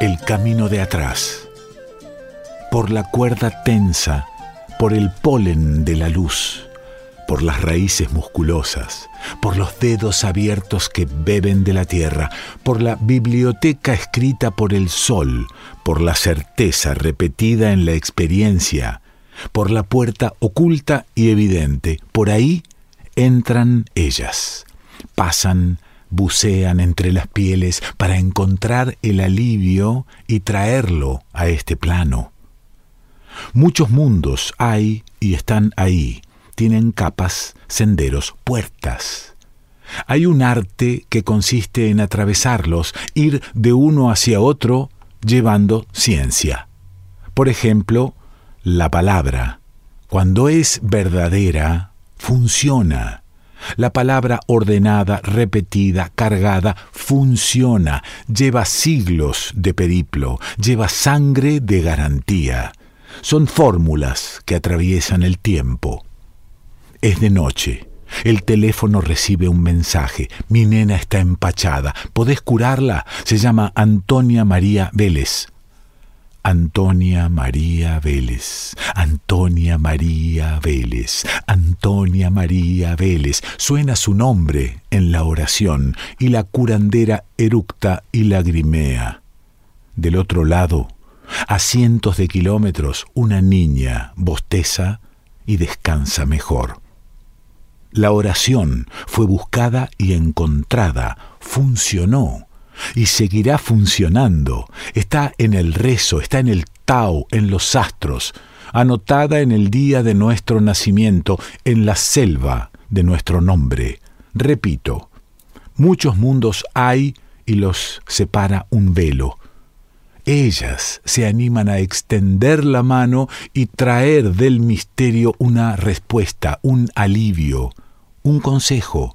El camino de atrás. Por la cuerda tensa por el polen de la luz, por las raíces musculosas, por los dedos abiertos que beben de la tierra, por la biblioteca escrita por el sol, por la certeza repetida en la experiencia, por la puerta oculta y evidente. Por ahí entran ellas, pasan, bucean entre las pieles para encontrar el alivio y traerlo a este plano. Muchos mundos hay y están ahí, tienen capas, senderos, puertas. Hay un arte que consiste en atravesarlos, ir de uno hacia otro llevando ciencia. Por ejemplo, la palabra, cuando es verdadera, funciona. La palabra ordenada, repetida, cargada, funciona, lleva siglos de periplo, lleva sangre de garantía. Son fórmulas que atraviesan el tiempo. Es de noche. El teléfono recibe un mensaje. Mi nena está empachada. ¿Podés curarla? Se llama Antonia María Vélez. Antonia María Vélez, Antonia María Vélez, Antonia María Vélez. Suena su nombre en la oración y la curandera eructa y lagrimea. Del otro lado, a cientos de kilómetros, una niña bosteza y descansa mejor. La oración fue buscada y encontrada, funcionó y seguirá funcionando. Está en el rezo, está en el Tao, en los astros, anotada en el día de nuestro nacimiento, en la selva de nuestro nombre. Repito, muchos mundos hay y los separa un velo. Ellas se animan a extender la mano y traer del misterio una respuesta, un alivio, un consejo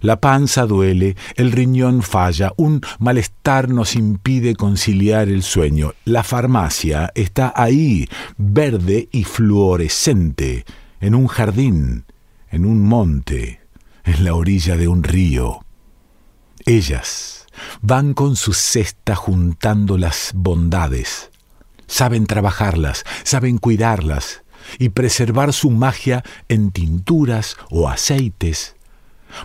la panza duele, el riñón falla, un malestar nos impide conciliar el sueño. La farmacia está ahí, verde y fluorescente, en un jardín, en un monte, en la orilla de un río. Ellas van con su cesta juntando las bondades. Saben trabajarlas, saben cuidarlas y preservar su magia en tinturas o aceites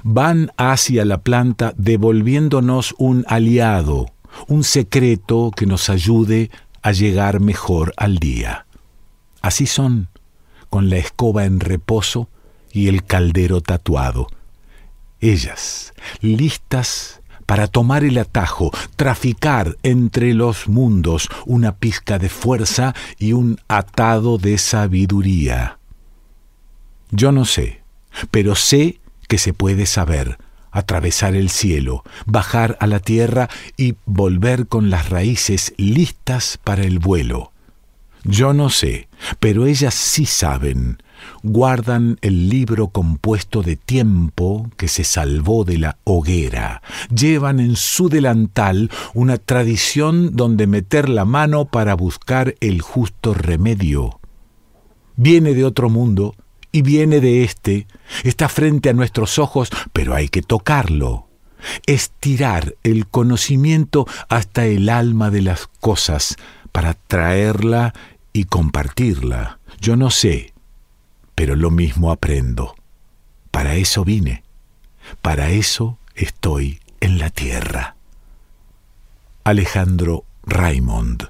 van hacia la planta devolviéndonos un aliado, un secreto que nos ayude a llegar mejor al día. Así son, con la escoba en reposo y el caldero tatuado. Ellas, listas para tomar el atajo, traficar entre los mundos una pizca de fuerza y un atado de sabiduría. Yo no sé, pero sé que se puede saber, atravesar el cielo, bajar a la tierra y volver con las raíces listas para el vuelo. Yo no sé, pero ellas sí saben. Guardan el libro compuesto de tiempo que se salvó de la hoguera. Llevan en su delantal una tradición donde meter la mano para buscar el justo remedio. Viene de otro mundo, y viene de éste, está frente a nuestros ojos, pero hay que tocarlo. Estirar el conocimiento hasta el alma de las cosas para traerla y compartirla. Yo no sé, pero lo mismo aprendo. Para eso vine, para eso estoy en la tierra. Alejandro Raymond